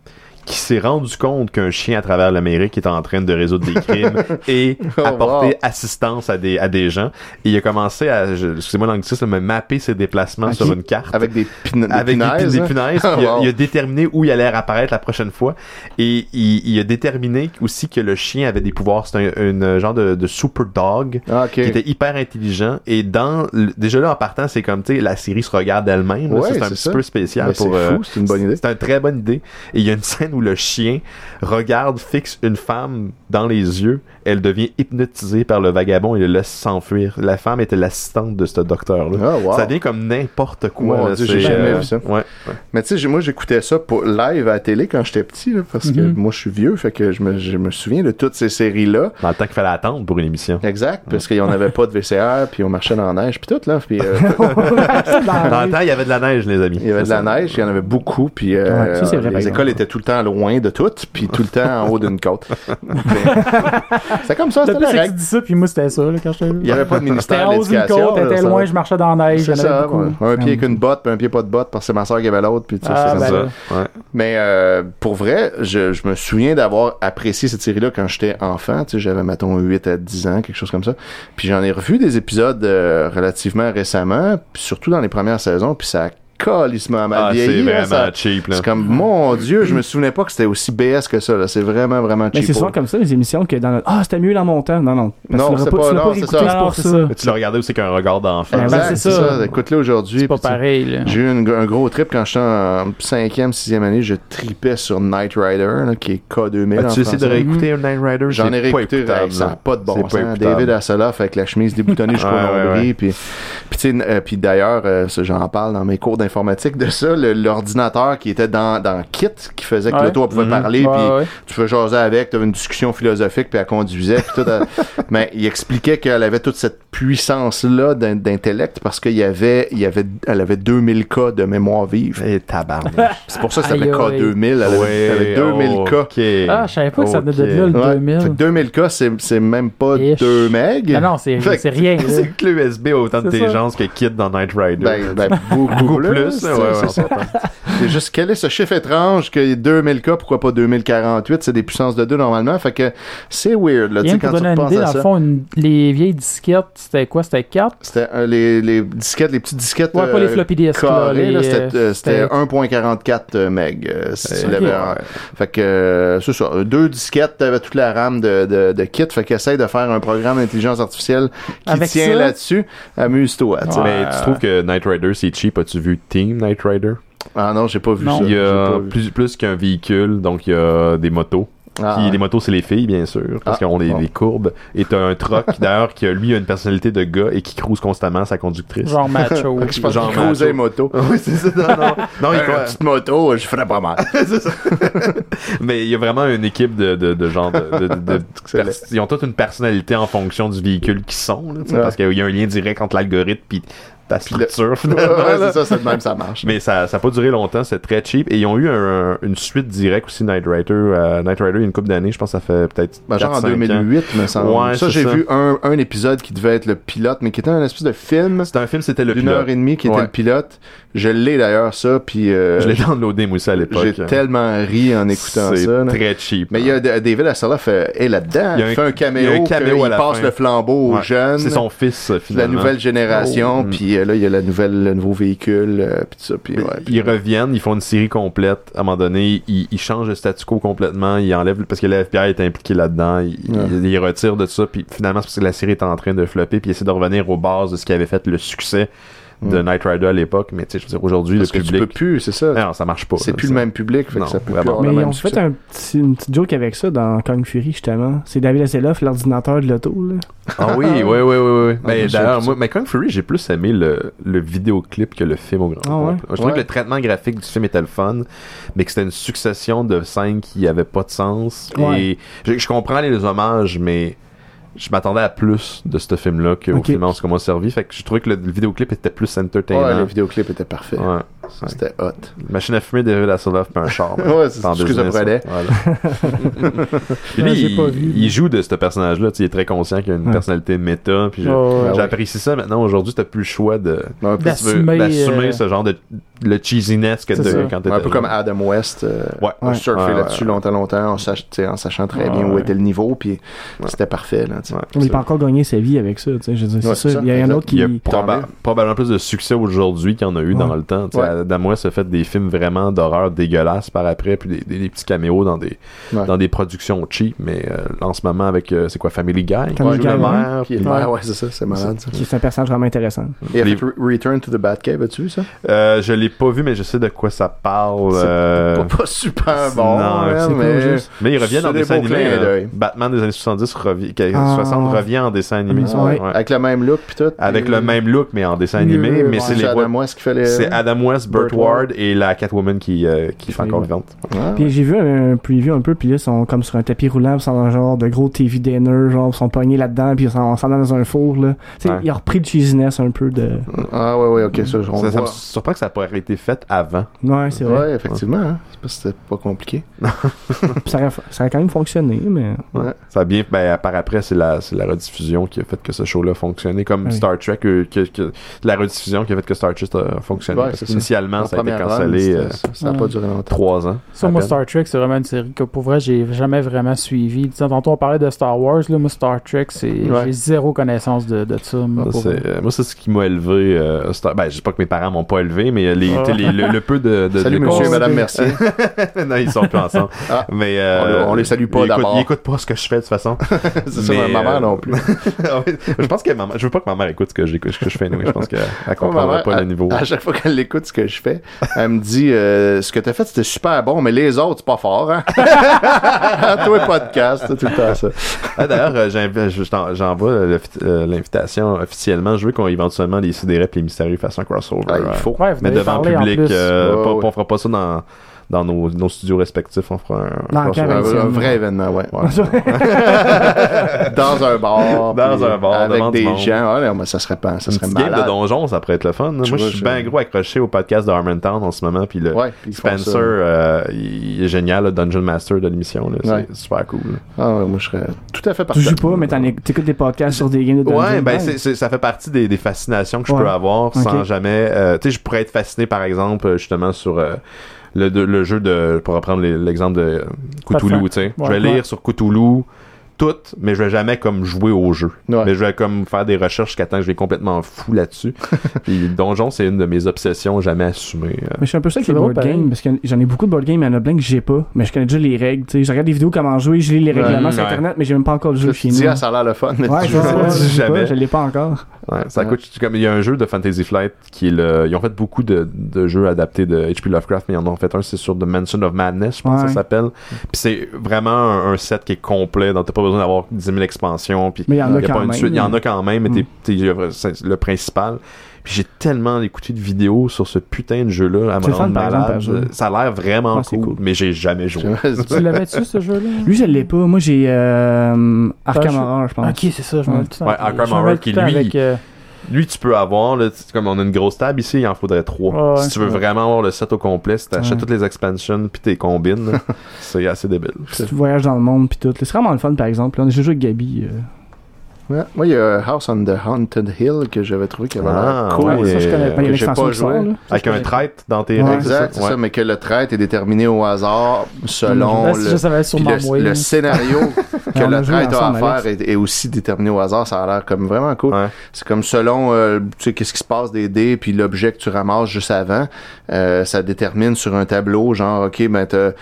qui s'est rendu compte qu'un chien à travers l'Amérique est en train de résoudre des crimes et Oh, apporter wow. assistance à des, à des gens. Et il a commencé à, excusez-moi l'anglicisme, mais mapper ses déplacements sur une carte. Avec des, pina- avec des, punaises, des hein? punaises, il, a, wow. il a déterminé où il allait apparaître la prochaine fois et il, il a déterminé aussi que le chien avait des pouvoirs c'est un, un genre de, de super dog Ah, ok. qui était hyper intelligent et dans déjà là en partant c'est comme tu sais la série se regarde elle-même. Ouais, c'est un petit ça. peu spécial Mais pour c'est euh, fou, c'est une bonne idée. c'est une très bonne idée et il y a une scène où le chien regarde, fixe une femme dans les yeux, elle devient hypnotisée par le vagabond et le laisse s'enfuir. La femme était l'assistante de ce docteur-là. Ah, wow. Ça devient comme n'importe quoi. Là, Dieu, j'ai jamais euh, vu ça. Ouais, ouais. Mais tu sais, moi, j'écoutais ça pour live à la télé quand j'étais petit, là, parce que Mhm. moi, je suis vieux, fait que je me, je me souviens de toutes ces séries-là. Dans le temps qu'il fallait attendre pour une émission. Exact, parce qu'il n'y en avait pas de VCR, puis on marchait dans la neige, puis tout, là. Puis, euh, Dans le temps, il y avait de la neige, les amis. il y avait de la neige, il y en avait beaucoup, puis euh, Ouais, ça, c'est vrai, par les écoles étaient tout le temps loin de toutes, puis tout le temps en haut d'une côte. C'est comme ça, Le c'était la règle. dis ça, puis moi, c'était ça, là, quand j'étais Il n'y avait pas de C'était ministère en de haut d'une l'éducation. ça- loin, je marchais dans la neige, C'est ça, ouais. Un pied avec une botte, puis un pied pas de botte, parce que c'est ma soeur qui avait l'autre, puis sais, Ah, c'est ben ça. Ouais. Mais euh, pour vrai, je, je me souviens d'avoir apprécié cette série-là quand j'étais enfant. Tu sais, j'avais, mettons, 8 à 10 ans, quelque chose comme ça. Puis j'en ai revu des épisodes euh, relativement récemment, puis surtout dans les premières saisons, puis ça a calissement mal Ah, c'est vieilli. là, vraiment ça- cheap. C'est comme, mon Dieu, je me souvenais pas que c'était aussi BS que ça. C'est vraiment, vraiment Mais cheap. c'est souvent comme ça, les émissions, que dans notre... Ah, c'était mieux dans mon temps. Non, non. Parce Non, c'est pas- non, c'est ça. c'est Non, pour c'est ça. ça. Mais tu l'as regardé aussi qu'un regard d'enfant. Ben, c'est c'est ça. ça. Écoute-le aujourd'hui. C'est pas pareil. J'ai eu une- un gros trip quand j'étais en 5e, 6e année. Je tripais sur Knight Rider, là, qui est K2000. en As-tu essayé de réécouter un Night Rider? J'en ai C'est réécouté, ça n'a pas de bon C'est sens. David Hasselhoff avec la chemise déboutonnée jusqu'au nombril. Puis, euh, puis d'ailleurs, euh, j'en parle dans mes cours d'informatique de ça, l'ordinateur qui était dans, dans Kit, qui faisait que Ouais. l'auto elle pouvait Mhm. parler, puis ouais. tu pouvais jaser avec, tu avais une discussion philosophique, puis elle conduisait. Puis tout, elle- mais il expliquait qu'elle avait toute cette puissance-là d'in- d'intellect parce qu'il y avait, il y avait, elle avait 2000 cas de mémoire vive. Eh, tabarnak. C'est pour ça que ça s'appelait Aïe, aïe. K2000. Elle avait, elle avait 2000 cas. Ah, je savais pas que ça venait de là, le Ouais. 2000. Fait que 2000 cas, c'est même pas Ish. 2 meg. Non, non, c'est rien. C'est que l'USB a autant d'intelligence que Kid dans Night Rider. Ben, ben, beaucoup, Beaucoup plus. Plus, c'est- ouais, ouais, juste, quel est ce chiffre étrange que 2000 cas, pourquoi pas 2048? C'est des puissances de 2 normalement? Fait que c'est weird, là, quand tu une idée, à dans le ça. fond, une- les vieilles disquettes, c'était quoi? C'était 4? C'était euh, les, les disquettes, les petites disquettes. Ouais, pas les euh, floppy disks, c'était, euh, euh, c'était c'était- 1.44 meg. euh, si tu Ok. l'avais en- Fait que, euh, c'est ça. Deux disquettes, t'avais toute la RAM de, de, de kit. Fait qu'essaye de faire un programme d'intelligence artificielle qui Avec tient là-dessus. Amuse-toi, tu sais. Ouais. Mais tu trouves que Night Rider c'est cheap? As-tu vu Team Night Rider? Ah non, j'ai pas vu Non. ça. Il y a plus, plus qu'un véhicule, donc il y a des motos. Ah, ouais. les motos, c'est les filles, bien sûr, parce Ah, qu'ils ont des, bon. des courbes. Et t'as un truck, d'ailleurs, qui a, lui, a une personnalité de gars et qui cruise constamment sa conductrice. Genre macho. Je pense genre moto. oui, c'est ça. Non, non. non il Une croit- petite moto, je ferais pas mal. C'est ça. Mais il y a vraiment une équipe de, de, de genre de, de- de- de- Excellent. pers- ils ont toute une personnalité en fonction du véhicule qu'ils sont, là, Ouais. parce qu'il y a un lien direct entre l'algorithme puis ta le- structure ouais, c'est ça, c'est même, ça marche. Mais ça n'a pas duré longtemps, c'est très cheap. Et ils ont eu un- une suite directe aussi, Night Rider. euh, Night Rider, il y a une couple d'années, je pense que ça fait peut-être. Ben, genre en 4-5 ans. 2008, me semble. Ouais, ça, j'ai ça. vu un, un épisode qui devait être le pilote, mais qui était un espèce de film C'était un film, c'était le d'une pilote. heure et demie qui était le pilote. Je l'ai d'ailleurs, ça, puis euh, Je l'ai downloadé moi aussi à l'époque. j'ai tellement ri en écoutant C'est ça. là. très cheap. Mais il y a D- David Hasselhoff euh, est là-dedans. Il Il, un- fait un il y a caméo, un caméo à la passe fin. le flambeau aux Ouais. jeunes. C'est son fils, euh, la finalement. nouvelle génération, Oh. puis euh, là, il y a la nouvelle, le nouveau véhicule, euh, puis ça. Puis, ouais, ils reviennent, ils font une série complète. À un moment donné, ils, ils changent le statu quo complètement. Ils enlèvent parce que le FBI est impliqué là-dedans. Ils, Ouais. ils, ils retirent de ça. Puis finalement, c'est parce que la série est en train de flopper. Puis ils essaient de revenir aux bases de ce qui avait fait le succès de Mm. Night Rider à l'époque. Mais tu sais, je veux dire, aujourd'hui, le parce que tu peux public. plus, c'est ça. Non, ça marche pas. c'est plus ça. le même public, fait Non, que ça peut vraiment. plus avoir Mais le même ont fait un petit, une petite joke avec ça dans Kong Fury, justement. C'est David Hasselhoff, l'ordinateur de l'auto. là. Ah oui, oui, oui, oui. oui. Ah, Mais d'ailleurs, moi, mais Kung Fury, j'ai plus aimé le, le vidéoclip que le film au grand Ah ouais? Je trouvais Ouais. que le traitement graphique du film était le fun, mais que c'était une succession de scènes qui avaient pas de sens. Ouais. Et je, je comprends les hommages, mais je m'attendais à plus de ce film-là qu'au Ok. film en ce qu'on m'a servi. Fait que je trouvais que le, le vidéoclip était plus entertainant. Ouais, le vidéoclip était parfait. Ouais. C'était hot. Machine à fumer, David Hasselhoff, puis un char. Ouais, c'est ce que. Voilà. Puis lui, il, joue de ce personnage-là. Il est très conscient qu'il a une Ouais. personnalité méta. Puis je- Oh, ouais. ouais. J'apprécie ça maintenant. Aujourd'hui, t'as plus le choix de D'assumer, d'assumer euh, ce genre de le cheesiness que C'est t'as ça. quand t'étais un peu comme. Adam West. euh, Ouais. On Ouais, là-dessus ouais. longtemps, longtemps, en, sach- sachant très bien Ouais, où était le niveau, puis c'était parfait. Là, il c'est- peut encore gagner sa vie avec ça. tu sais, Je veux dire, Ouais, c'est c'est ça. ça, Il y a un autre Il y a qui. proba- probablement plus de succès aujourd'hui qu'il y en a eu Ouais. dans le temps. Adam West a fait des films vraiment d'horreur dégueulasses par après, puis des, des- des petits caméos dans des, Ouais. dans des productions cheap. Mais euh, en ce moment, avec, euh, c'est quoi, Family Guy? qui Family Guy, le ouais. maire, Qui est- puis- ouais, ouais, c'est ça, c'est malade. ça. qui est un personnage vraiment intéressant. Return to the Batcave, as-tu vu ça? Euh, je l'ai l'ai pas vu, mais je sais de quoi ça parle. C'est euh, Pas, pas super bon, non, hein, c'est mais... cool. Mais il revient C'est dans des des dessins beaux animés. clins euh. Batman des années 70 revient, que- Ah. 60 revient en dessin animé. Ah, ouais. ouais. Avec le même look pis tout. Avec puis- le même look, mais en dessin animé. mais c'est les. Adam West qui fait les... C'est Adam West, Burt Ward et la Catwoman qui, euh, qui fait encore vivante. Ah, Puis j'ai vu un preview un peu, puis là, ils sont comme sur un tapis roulant, puis ils sont dans un genre de gros TV dinner, genre, ils sont pognés là-dedans, puis ils sont, s'en dans un four, là. Tu sais, Ouais. ils ont repris le cheesiness un peu de. Ah ouais, ouais, ok, ça, on Ça, ça me surprend que ça pourrait avoir été fait avant. Ouais, c'est vrai. Ouais, effectivement. Hein. C'est pas, c'était pas compliqué. Ça, aurait, ça aurait quand même fonctionné, mais. Ouais. Ça a bien, ben, par après, c'est la, c'est la rediffusion qui a fait que ce show-là fonctionnait comme Ah oui. Star Trek, euh, que, que- la rediffusion qui a fait que Star Trek a fonctionné. Ouais, parce c'est ça. a été cancellé euh, Ça n'a pas duré longtemps. trois ans. Ça, moi, peine. Star Trek, c'est vraiment une série que pour vrai, j'ai jamais vraiment suivi. Tantôt, on parlait de Star Wars. Là, moi, Star Trek, c'est Ouais. j'ai zéro connaissance de, de ça. moi, Ça, pour c'est- vrai. euh, moi, c'est ce qui m'a élevé. Euh, Star- ben, je sais pas que mes parents m'ont pas élevé, mais les, Ah. les- le, le peu de. de Salut de- monsieur et madame. Mercier. non, ils sont plus ensemble. Ah. mais euh, On le- on les salue pas d'abord. Ils écoutent pas ce que je fais de toute façon. c'est ça, ma mère euh, non plus. Ah je pense que ma mère- je veux pas que ma mère écoute ce que, j'écoute, ce que je fais. anyway. Je pense qu'elle comprendra mère, pas à, le niveau. à chaque fois qu'elle écoute ce que je fais, elle me dit euh, ce que t'as fait c'était super bon, mais les autres c'est pas fort. Hein? Toi podcast, tout le temps ça. Ah, D'ailleurs, euh, j'envoie euh, euh, l'invitation officiellement. Je veux qu'on éventuellement les sidérés et les mystérieux fassent un crossover. Ah, il euh, faut. Ouais, mais devant en public. euh, Ouais, pas- ouais. On fera pas ça dans, dans nos, nos studios respectifs. On fera un, Dans un. Un, un vrai événement, ouais. Ouais. Dans un bar. Dans un bar, Avec des monde. gens. Ouais, mais ça serait pas. Ça Une serait game de donjon, ça pourrait être le fun. Moi, Tu je suis bien gros accroché au podcast de Harmontown en ce moment. Puis le Ouais, Spencer, euh, il est génial, le Dungeon Master de l'émission. C'est Ouais. super cool. Ah, ouais, moi je serais tout à fait Tu partant. joues pas, mais t'écoutes des podcasts sur des games de Dungeon? Ouais, ben c'est, c'est- ça fait partie des, des fascinations que je Ouais. peux avoir sans Ok. jamais. euh, tu sais, je pourrais être fasciné par exemple euh, justement sur euh, le, le jeu de. Pour reprendre l'exemple de Cthulhu, tu sais. Je vais lire sur Cthulhu tout, mais je vais jamais comme jouer au jeu. Ouais. Mais je vais comme faire des recherches jusqu'à temps que je vais complètement fou là-dessus. Puis Donjon, c'est une de mes obsessions jamais assumées. euh. Mais je suis un peu ça avec les board games, parce que j'en ai beaucoup de board games, il y en a plein que j'ai pas, mais je connais déjà les règles, tu sais. Je regarde des vidéos comment jouer, je lis les Ouais. règlements sur Ouais. internet, mais j'ai même pas encore le jeu chez nous. ah, ça a l'air le fun, mais Ouais, tu joues ça, pas. je l'ai Jamais. pas, je l'ai pas encore. Ouais, ça Ouais. coûte comme il y a un jeu de Fantasy Flight qui est le ils ont fait beaucoup de, de jeux adaptés de HP Lovecraft mais ils en ont fait un c'est sur The Mansion of Madness je pense que ça s'appelle puis c'est vraiment un, un set qui est complet donc t'as pas besoin d'avoir 10 000 expansions puis Mais il y en a y quand pas une même. suite il y en a quand même mais Mm. t'es- t'es- c'est le principal puis j'ai tellement écouté de vidéos sur ce putain de jeu là à fun, rendre exemple, malade ça a l'air vraiment c'est cool, cool. mais j'ai jamais joué Tu l'avais-tu, ce jeu-là? Lui, je l'ai pas. Moi, j'ai euh, Arkham je- Horror, je pense. Ok, c'est ça, je Ouais. Arkham Horror qui, lui, avec, euh, Lui, tu peux avoir, là, comme on a une grosse table ici, il en faudrait trois. Ouais, si tu veux ouais. vraiment avoir le set au complet, si t'achètes Ouais. toutes les expansions puis t'es combines, c'est assez débile. Si tu voyages dans le monde puis tout. C'est vraiment le fun, par exemple. Là, on a joué avec Gabi. euh, Ouais. Moi, il y a House on the Haunted Hill que j'avais trouvé qui avait Ah, l'air cool. ouais, ça, je connais il y a que j'ai pas sort, joué. Avec un traite dans tes Ouais, règles, exact, c'est ça? ça, mais que le trait est déterminé au hasard selon si le, le, scénario que le joué trait a à faire est, est aussi déterminé au hasard. Ça a l'air comme vraiment cool. Ouais. C'est comme selon euh, tu sais qu'est-ce qui se passe des dés puis l'objet que tu ramasses juste avant, euh, ça détermine sur un tableau genre ok ben t'as-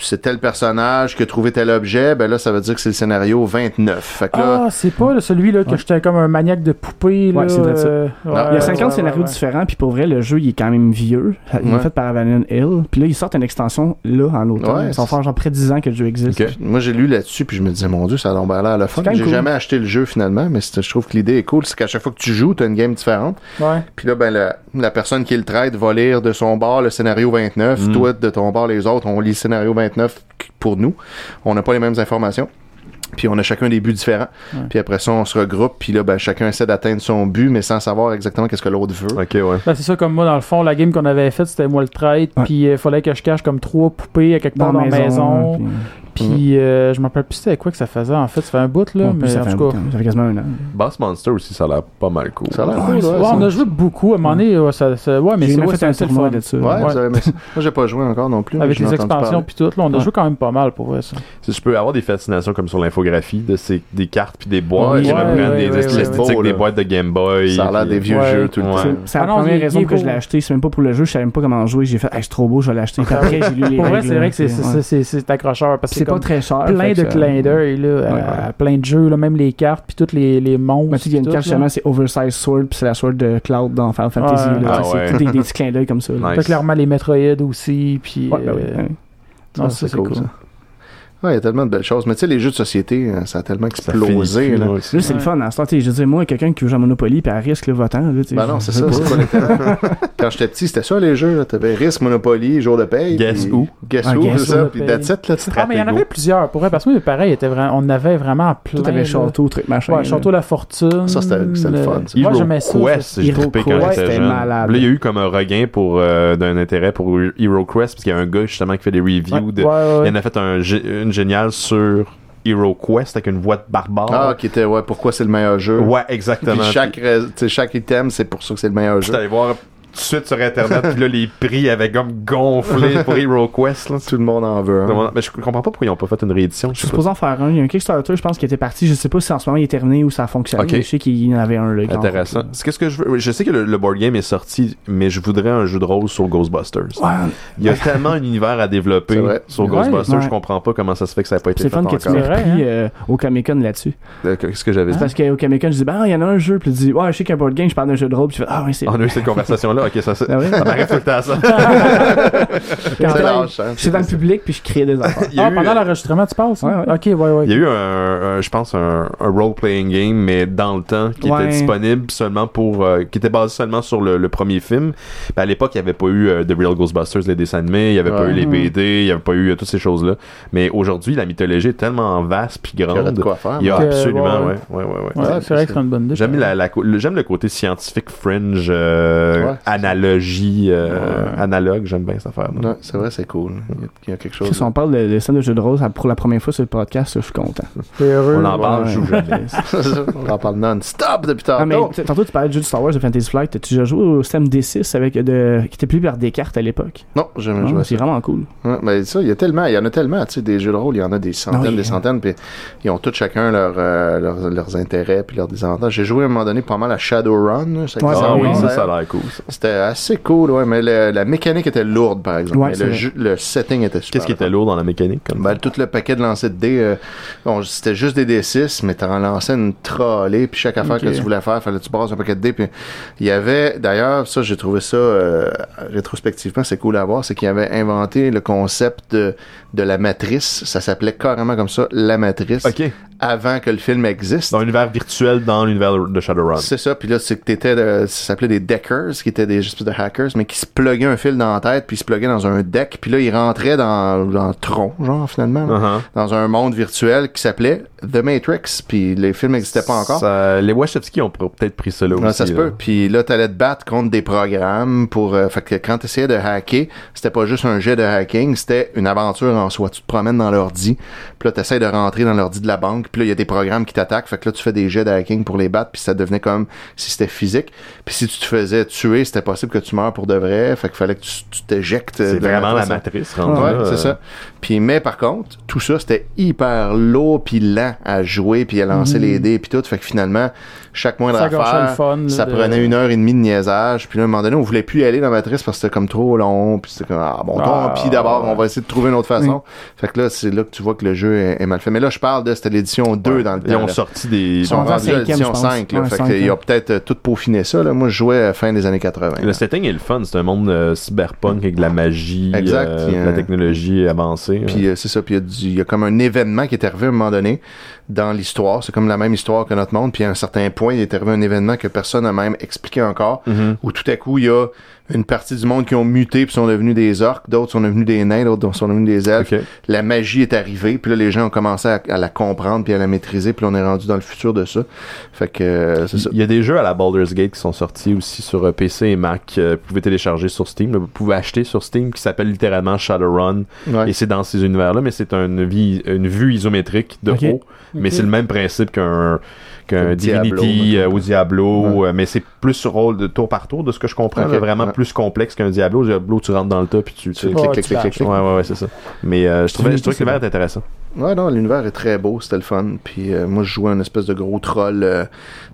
c'est tel personnage qui a trouvé tel objet, ben là ça veut dire que c'est le scénario 29. Fait que là, Ah, c'est pas là, celui-là que Ouais. j'étais comme un maniaque de poupées. Ouais, là, c'est vrai, ça. euh, Il y ouais, a Il y a ouais, 50 ouais, scénarios ouais. différents, puis pour vrai, le jeu, il est quand même vieux. Il est fait par Avalon Hill. Puis là, ils sortent une extension, là, en automne. Ouais, Ils sont c'est- faire genre près de 10 ans que le jeu existe. Moi j'ai lu là-dessus puis je me disais mon dieu ça a l'air. C'est quand même J'ai cool. jamais acheté le jeu finalement, mais je trouve que l'idée est cool, c'est qu'à chaque fois que tu joues, tu as une game différente. Ouais. Puis là, ben, la, la personne qui le traite va lire de son bord le scénario 29. Mm. Toi, de ton bord, les autres, on lit le scénario 29 pour nous. On n'a pas les mêmes informations. Puis on a chacun des buts différents. Ouais. Puis après ça, on se regroupe. Puis là, ben, chacun essaie d'atteindre son but, mais sans savoir exactement qu'est-ce que l'autre veut. Ok, ouais. Ben, c'est ça, comme moi, dans le fond, la game qu'on avait faite, c'était moi le traite, Ouais. puis il fallait que je cache comme trois poupées à quelque part dans, la maison. puis- Puis euh, je me rappelle plus c'était quoi que ça faisait, en fait. Ça fait un bout, là, Ouais, mais ça en fait tout cas. hein. Ça fait quasiment un an. Boss Monster aussi, ça a l'air pas mal cool. Ça a l'air Ouais, cool, c'est- ouais, Ouais, on a joué beaucoup. À un moment donné, ouais, ça, ça- ouais, mais c'est ouais, fait un tournoi de ça. Ouais, Ouais. vous avez aimé ça. Moi, j'ai pas joué encore non plus. mais Avec les expansions puis tout, là, on a Ouais. joué quand même pas mal pour vrai, ça. Si je peux avoir des fascinations comme sur l'infographie de ces, des cartes puis des boîtes Ouais, qui ouais, reprennent ouais, des esthétiques ouais, ouais. des boîtes de Game Boy. Ça a l'air des vieux jeux tout le temps. C'est- Ah la non, première raison que je l'ai acheté. C'est même pas pour le jeu. Je savais même pas comment jouer. J'ai fait, hey, c'est trop beau, je vais l'acheter. Puis après, j'ai lu les Pour vrai, c'est vrai que c'est- accrocheur. Parce que C'est pas très cher. plein de clins d'œil là, à- Ouais, ouais. plein de jeux, là, même les cartes, puis toutes les, les monstres. Mais tu sais, il y a une carte justement, c'est Oversize Sword, puis c'est la sword de Cloud dans Final Fantasy. Ouais. là. Ah c'est ouais. des, des petits clins d'œil comme ça. là. Nice. Clairement les Metroid aussi, puis... Ouais, ben oui, euh, ouais. Non, Ah, ça, c'est cool. ça. Ouais, il y a tellement de belles choses. Mais tu sais, les jeux de société, euh, ça a tellement explosé. plus, là. là, c'est le fun. À ce temps, tu sais, je veux dire, moi, quelqu'un qui jouer à Monopoly, puis à risque le votant. Là, Ben non, c'est ça. pas. Quand j'étais petit, c'était ça les jeux. T'avais Risk, Monopoly, Jour de paye. Guess puis- Who. Guess Ah, Who, Guess c'est ça. Puis that's it, là. Ah, mais il y en avait plusieurs. Pour vrai, parce que moi, pareil, était vraiment, on avait vraiment plein. Tout avait château, truc, machin. Ouais. Château La Fortune. Ça, c'était- le fun. Moi, Hero j'aimais ça. Quest, j'ai trippé quand j'étais jeune. Là, il y a eu comme un regain pour euh, d'un intérêt pour Hero Quest parce qu'il y a un gars justement qui fait des reviews. Il en a fait un, une géniale sur Hero Quest avec une voix de barbare. Ah, qui était, ouais, pourquoi c'est le meilleur jeu? ouais, Puis exactement. chaque, chaque item, c'est pour ça que c'est le meilleur jeu. allé voir tout de suite sur internet puis là les prix avaient comme gonflé pour Hero Quest là. Tout le monde en veut. un. Mais je comprends pas pourquoi ils ont pas fait une réédition. Je suis supposé en faire un. Il y a un Kickstarter, je pense, qui était parti. Je sais pas si en ce moment il est terminé ou ça a fonctionné. Ok. mais Je sais qu'il y en avait un. Là, Intéressant. C'est qu'est-ce que je veux? Je sais que le, le board game est sorti, mais je voudrais un jeu de rôle sur Ghostbusters. Ouais, Il y a tellement un univers à développer C'est sur Ouais. Ghostbusters, Ouais. je comprends pas comment ça se fait que ça n'a pas été c'est fait fun que encore. tu m'aies C'est vrai, repris hein? euh, au Comic Con là-dessus. Euh, Qu'est-ce que j'avais dit? C'est parce qu'au Comic Con, je dis, bah, il y en a un jeu. Puis tu dis, ouais, je sais qu'un board game, je parle d'un jeu de rôle. Puis tu fais, ah, oui, c'est. On a eu cette conversation-là. Ok, ça, ça, Ah oui? ça m'arrive tout le temps, ça. Quand C'est hein, Je suis dans le public, puis je crée des affaires. Il y a Ah, eu, pendant euh, l'enregistrement, tu passes? Ouais, ouais. Ok, ouais, ouais. Il y a eu un, un- je pense, un, un role-playing game, mais dans le temps, qui Ouais. était disponible seulement pour, euh, qui était basé seulement sur le, le premier film. Ben, à l'époque, il n'y avait pas eu euh, The Real Ghostbusters, les dessins animés, il n'y avait pas eu les Mhm. BD, il n'y avait pas eu euh, toutes ces choses-là. Mais aujourd'hui, la mythologie est tellement vaste puis Il y grande. de quoi faire. Il y a Que, absolument, ouais, ouais, ouais. ouais, c'est vrai c'est que c'est une bonne idée. J'aime le, côté scientifique fringe, euh, analogie, euh, Ouais. analogue. J'aime bien cette affaire. Ouais, c'est vrai, c'est cool. Il y a, il y a quelque chose. Si on parle de, de scène de jeu de rôle pour la première fois sur le podcast, je suis content. T'es heureux. On en parle, Ouais. je joue jamais. on en parle non-stop depuis Ah, mais tantôt. t- tantôt, tu parlais de jeu de Star Wars de Fantasy Flight. Tu as joué au système D6 avec de, qui était plus par des cartes à l'époque? Non, j'ai jamais Ah, joué C'est vraiment cool. Ouais, mais ça, il y a tellement, il y en a tellement, tu sais, des jeux de rôle, il y en a des centaines, Ah oui. des centaines, puis ils ont tous chacun leur, euh, leurs, leurs intérêts puis leurs désavantages. J'ai joué à un moment donné pas mal à Shadowrun, ça Ouais, Ah oui, ça, ça a l'air cool. ça. C'était assez cool, ouais, mais le- la mécanique était lourde, par exemple. Ouais, Mais c'est le, jeu- le setting était super. Qu'est-ce qui était lourd dans la mécanique? Comme Ben, tout le paquet de lancer de dés, euh, bon, c'était juste des D6, mais t'en lançais une trollée, puis chaque affaire que tu voulais faire, fallait que tu brasses un paquet de dés, puis il y avait, d'ailleurs, ça, j'ai trouvé ça, euh, rétrospectivement, c'est cool à voir, c'est qu'il avait inventé le concept de, de la matrice, ça s'appelait carrément comme ça, la matrice, Ok. avant que le film existe. Dans l'univers virtuel, dans l'univers de Shadowrun. C'est ça, puis là, c'est que t'étais, de- ça s'appelait des deckers, qui étaient des espèces de hackers, mais qui se pluguaient un fil dans la tête, puis ils se pluguaient dans un deck, puis là, ils rentraient dans, dans le tronc, genre, finalement, Uh-huh. dans un monde virtuel qui s'appelait The Matrix, puis les films n'existaient pas encore. Ça- les Wachowski ont peut-être pris Ouais, aussi. ça se peut. Puis là, t'allais te battre contre des programmes pour. euh, fait que quand t'essayais de hacker, c'était pas juste un jet de hacking, c'était une aventure en soi. Tu te promènes dans l'ordi, puis là, t'essayes de rentrer dans l'ordi de la banque, puis là, il y a des programmes qui t'attaquent. Fait que là, tu fais des jets de hacking pour les battre, puis ça devenait comme si c'était physique. Puis si tu te faisais tuer, c'était possible que tu meurs pour de vrai. Fait qu'il fallait que tu t'éjectes. C'est de vraiment la matrice. matrice Ouais, c'est euh, ça. Puis mais par contre, tout ça c'était hyper lourd puis lent à jouer puis à lancer les dés puis tout. Fait que finalement, chaque moindre Ça le fun, là, ça de- prenait une heure et demie de niaisage. Puis là, à un moment donné, on voulait plus y aller dans la matrice parce que c'était comme trop long. Puis c'était comme ah bon, Ah, tant pis d'abord, on va essayer de trouver une autre façon. Fait que là, c'est là que tu vois que le jeu est, est mal fait. Mais là, je parle de c'était l'édition 2 dans le Ils temps. ont là. sorti des. Ils sont rendus à l'édition je pense. 5. Là, Ouais, fait qu'ils ont peut-être euh, tout peaufiné ça. Là. Moi, je jouais à la fin des années 80. Le là. setting est le fun, c'est un monde euh, cyberpunk avec de la magie, Exact, euh, de la technologie avancée. Puis c'est ça, puis il y a du- il y, a comme un événement qui est arrivé à un moment donné dans l'histoire. C'est comme la même histoire que notre monde. Puis à un certain point, il est arrivé un événement que personne n'a même expliqué encore, Mhm. où tout à coup, il y a une partie du monde qui ont muté puis sont devenus des orques, d'autres sont devenus des nains, d'autres sont devenus des elfes. La magie est arrivée, puis là, les gens ont commencé à, à la comprendre puis à la maîtriser, puis là, on est rendu dans le futur de ça. Fait que euh, c'est ça. Il y a des jeux à la Baldur's Gate qui sont sortis aussi sur euh, PC et Mac. euh, vous pouvez télécharger sur Steam. là, Vous pouvez acheter sur Steam qui s'appelle littéralement Shadowrun. Ouais. Et c'est dans ces univers-là, mais c'est une, vie, une vue isométrique de haut. Mais c'est le même principe qu'un qu'un Diablo, Divinity euh, ou Diablo, euh, mais c'est plus rôle de tour par tour de ce que je comprends. Ok, là, vraiment ouais. plus complexe qu'un Diablo. Diablo, tu rentres dans le tas puis tu, tu sais, Clic, Ouais, clic, tu clic, clic. Ouais, ouais, ouais, c'est ça. Mais euh, je trouvais, je trouvais que c'est l'univers est intéressant. Ouais, non, l'univers est très beau, c'était le fun. Puis euh, moi, je jouais un espèce de gros troll euh,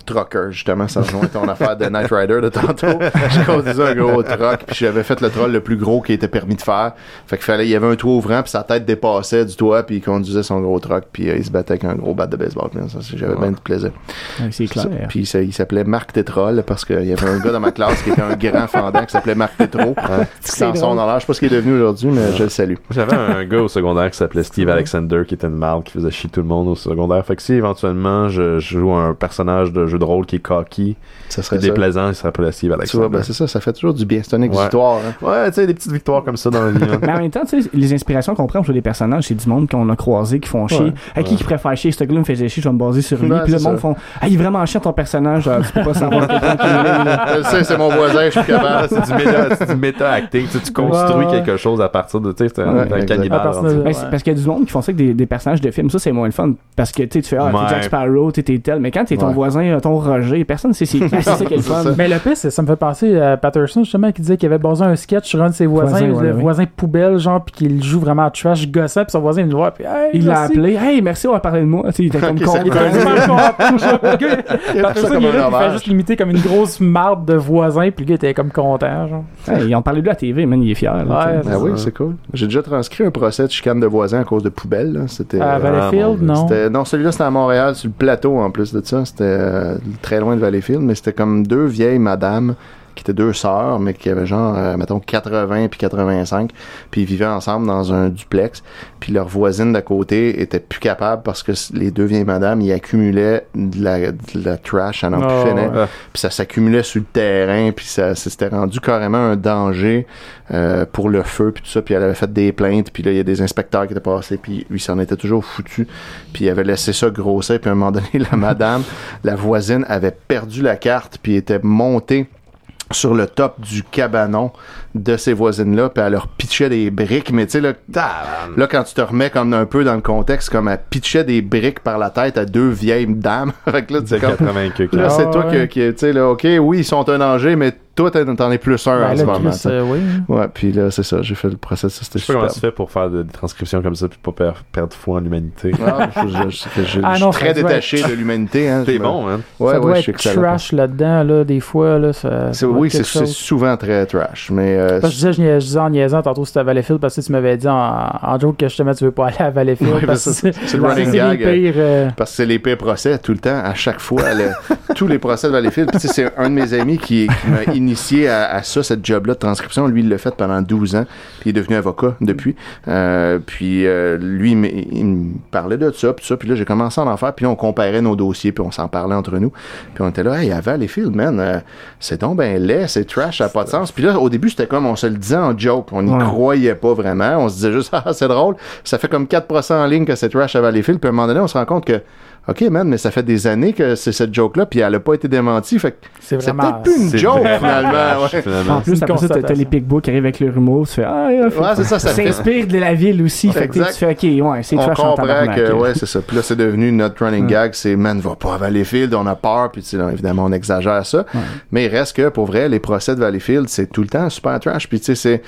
trucker, justement, ça rejoint ton affaire de Knight Rider de tantôt. je conduisais un gros truck, puis j'avais fait le troll le plus gros qui était permis de faire. Fait qu'il fallait, il y avait un toit ouvrant, puis sa tête dépassait du toit, puis il conduisait son gros truck, puis euh, il se battait avec un gros bat de baseball. J'avais Ouais. bien du plaisir. Ouais, c'est clair. Puis ça- il s'appelait Marc Tétrol, parce qu'il y avait un gars dans ma classe qui était un grand fendant qui s'appelait Marc Tétro. S'en son dans l'air. Je sais pas ce qu'il est devenu aujourd'hui, mais je le salue. J'avais un gars au secondaire qui s'appelait Steve Alexander, qui était une marde, qui faisait chier tout le monde au secondaire. Fait que si éventuellement je, je joue un personnage de jeu de rôle qui est cocky, Ça qui serait déplaisant, il s'appelait Steve Tu Alexander. vois, ben c'est ça, ça fait toujours du bien. C'est un exutoire. hein. ouais, tu sais, des petites victoires comme ça dans la vie. hein. Mais en même temps, tu sais, les inspirations qu'on prend sur des personnages, c'est du monde qu'on a croisé, qui font chier. Ouais. À qui qui préfère chier? Ce gars-là me faisait chier, je vais me baser sur lui. Ouais, puis le c'est monde ça. font, ah, il est vraiment chiant ton personnage, Ah, tu peux pas savoir qui. Je sais, c'est mon voisin, je suis capable. c'est du méta, c'est du méta-acting. Tu, tu construis quelque chose à partir de, tu sais, c'est un, Ouais, un cannibale. Ben, parce qu'il y a du monde qui font ça avec des, des personnages de films. Ça, c'est moins le fun. Parce que tu sais, tu fais, ah, Ouais. t'es Jack Sparrow, t'es tel. Mais quand t'es ton Ouais. voisin, euh, ton Roger, personne sait c'est qui. C'est ça qui est le C'est fun. Mais le pire, c'est- ça me fait penser à Patterson, justement, qui disait qu'il avait basé un sketch sur un de ses voisins, Voisin, ouais, le ouais. voisin poubelle, genre, puis qu'il joue vraiment trash gossant, puis son voisin, il le voit, puis hey, Il l'a appelé, hey, merci, on va parler de moi. Tu sais, il était comme con. Il Patterson, fait juste limiter comme une grosse marde de voisin, puis le gars était comme content, genre. Ils ont parlé de lui à la TV, man, il est fier. Ah oui, c'est cool. J'ai déjà transcrit un procès de chicane de voisins à cause de poubelles. Là. C'était. À euh, Valleyfield, non? C'était- non, celui-là c'était à Montréal, sur le plateau en plus de ça. C'était euh, très loin de Valleyfield, mais c'était comme deux vieilles madames qui étaient deux sœurs, mais qui avaient genre, euh, mettons, 80 puis 85, puis ils vivaient ensemble dans un duplex. Puis leur voisine d'à côté était plus capable parce que les deux vieilles madames, ils accumulaient de la, de la trash à n'en Oh, plus ouais. Puis ça s'accumulait sur le terrain, puis ça ça s'était rendu carrément un danger euh, pour le feu, puis tout ça. Puis elle avait fait des plaintes, puis là, il y a des inspecteurs qui étaient passés, puis lui s'en était toujours foutu. Puis il avait laissé ça grossir, puis à un moment donné, la madame, la voisine, avait perdu la carte, puis était montée sur le top du cabanon de ces voisines-là, puis elle leur pitchait des briques, mais tu sais, là, là, quand tu te remets comme un peu dans le contexte, comme elle pitchait des briques par la tête à deux vieilles dames, fait que là, tu sais, C'est comme, 80 que Là, Ah, c'est toi ouais. qui, qui- tu sais, là, OK, oui, ils sont un danger, mais toi, t'en es plus un Ben, en ce moment. Chris, tu sais. euh, oui. Ouais, puis là, c'est ça, j'ai fait le procès, ça, c'était Je sais pas comment super. tu fais pour faire de- des transcriptions comme ça puis pas per- perdre foi en l'humanité. Ah, je, Ah suis très détaché de l'humanité. Hein, T'es Je me- bon, hein? Ouais, ça doit ouais, je suis trash là-dedans, là, des fois, là. C'est- oui, c'est c'est souvent très trash, mais euh, Parce que je disais, je, disais en niaisant tantôt c'était à Valleyfield parce que tu m'avais dit en, en joke que justement tu veux pas aller à Valleyfield Ouais, parce que mais ça, c'est le running gag, les pires, euh, parce que c'est les pires procès tout le temps, à chaque fois, le- tous les procès de Valleyfield. Puis c'est un de mes amis qui, qui m'a initié à, à ça, cette job-là de transcription. Lui, il l'a fait pendant 12 ans, puis il est devenu avocat depuis. Euh, puis euh, lui, il me- il me parlait de ça, puis ça. Puis là, j'ai commencé à en faire, puis là, on comparait nos dossiers, puis on s'en parlait entre nous. Puis on était là, hey, à Valleyfield, man, euh, c'est donc ben laid, c'est trash, ça n'a pas de sens. Puis là, au début, c'était comme, on se le disait en joke, on n'y Ouais. croyait pas vraiment. On se disait juste, ah, c'est drôle, ça fait comme 4% en ligne que c'est trash à Valleyfield. Puis à un moment donné, on se rend compte que, OK, man, mais ça fait des années que c'est cette joke-là, puis elle a pas été démentie. Fait que c'est peut-être plus une C'est joke, finalement. ouais. finalement. En plus, après ça, t'as- les. Big qui arrivent avec le humour, tu fais, ah, ouais, Ouais, c'est ça, ça fait- s'inspire de la ville aussi. Fait que tu fais, ok, ouais, c'est on trash en comprend tabarnak. que, ouais, c'est ça. Puis là, c'est devenu notre running gag, c'est, man, va pas à Valleyfield, on a peur, puis tu sais, là, évidemment, on exagère ça. Mais il reste que, pour vrai, les procès de Valleyfield, c'est tout le temps super trash. Puis tu sais, c'est,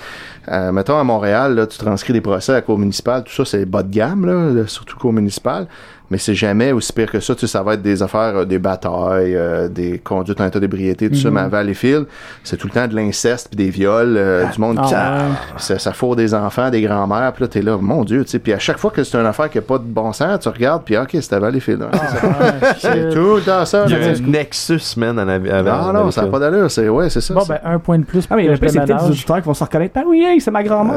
euh, mettons, à Montréal, là, tu transcris des procès à la cour municipale, tout ça, c'est bas de gamme, là, surtout cour municipale. Mais c'est jamais aussi pire que ça. Tu sais, ça va être des affaires, euh, des batailles, euh, des conduites en état d'ébriété, tout ça. Mhm. Mais à Valleyfield, c'est tout le temps de l'inceste puis des viols, euh, du monde qui, Ah, ça, ça fourre des enfants, des grands-mères, puis là, t'es là, mon Dieu, tu sais. Puis à chaque fois que c'est une affaire qui a pas de bon sens, tu regardes, puis ok, c'était à Valleyfield. hein. C'est. Ah, C'est tout le temps ça. Il y a un Nexus, man, à la- à la- Non, non, ça n'a pas d'allure. C'est, ouais, c'est ça. Bon, c'est- ben, un point de plus. Ah, mais le c'est peut-être des auditeurs qui vont se reconnaître. Ah oui, hey, c'est ma grand-mère.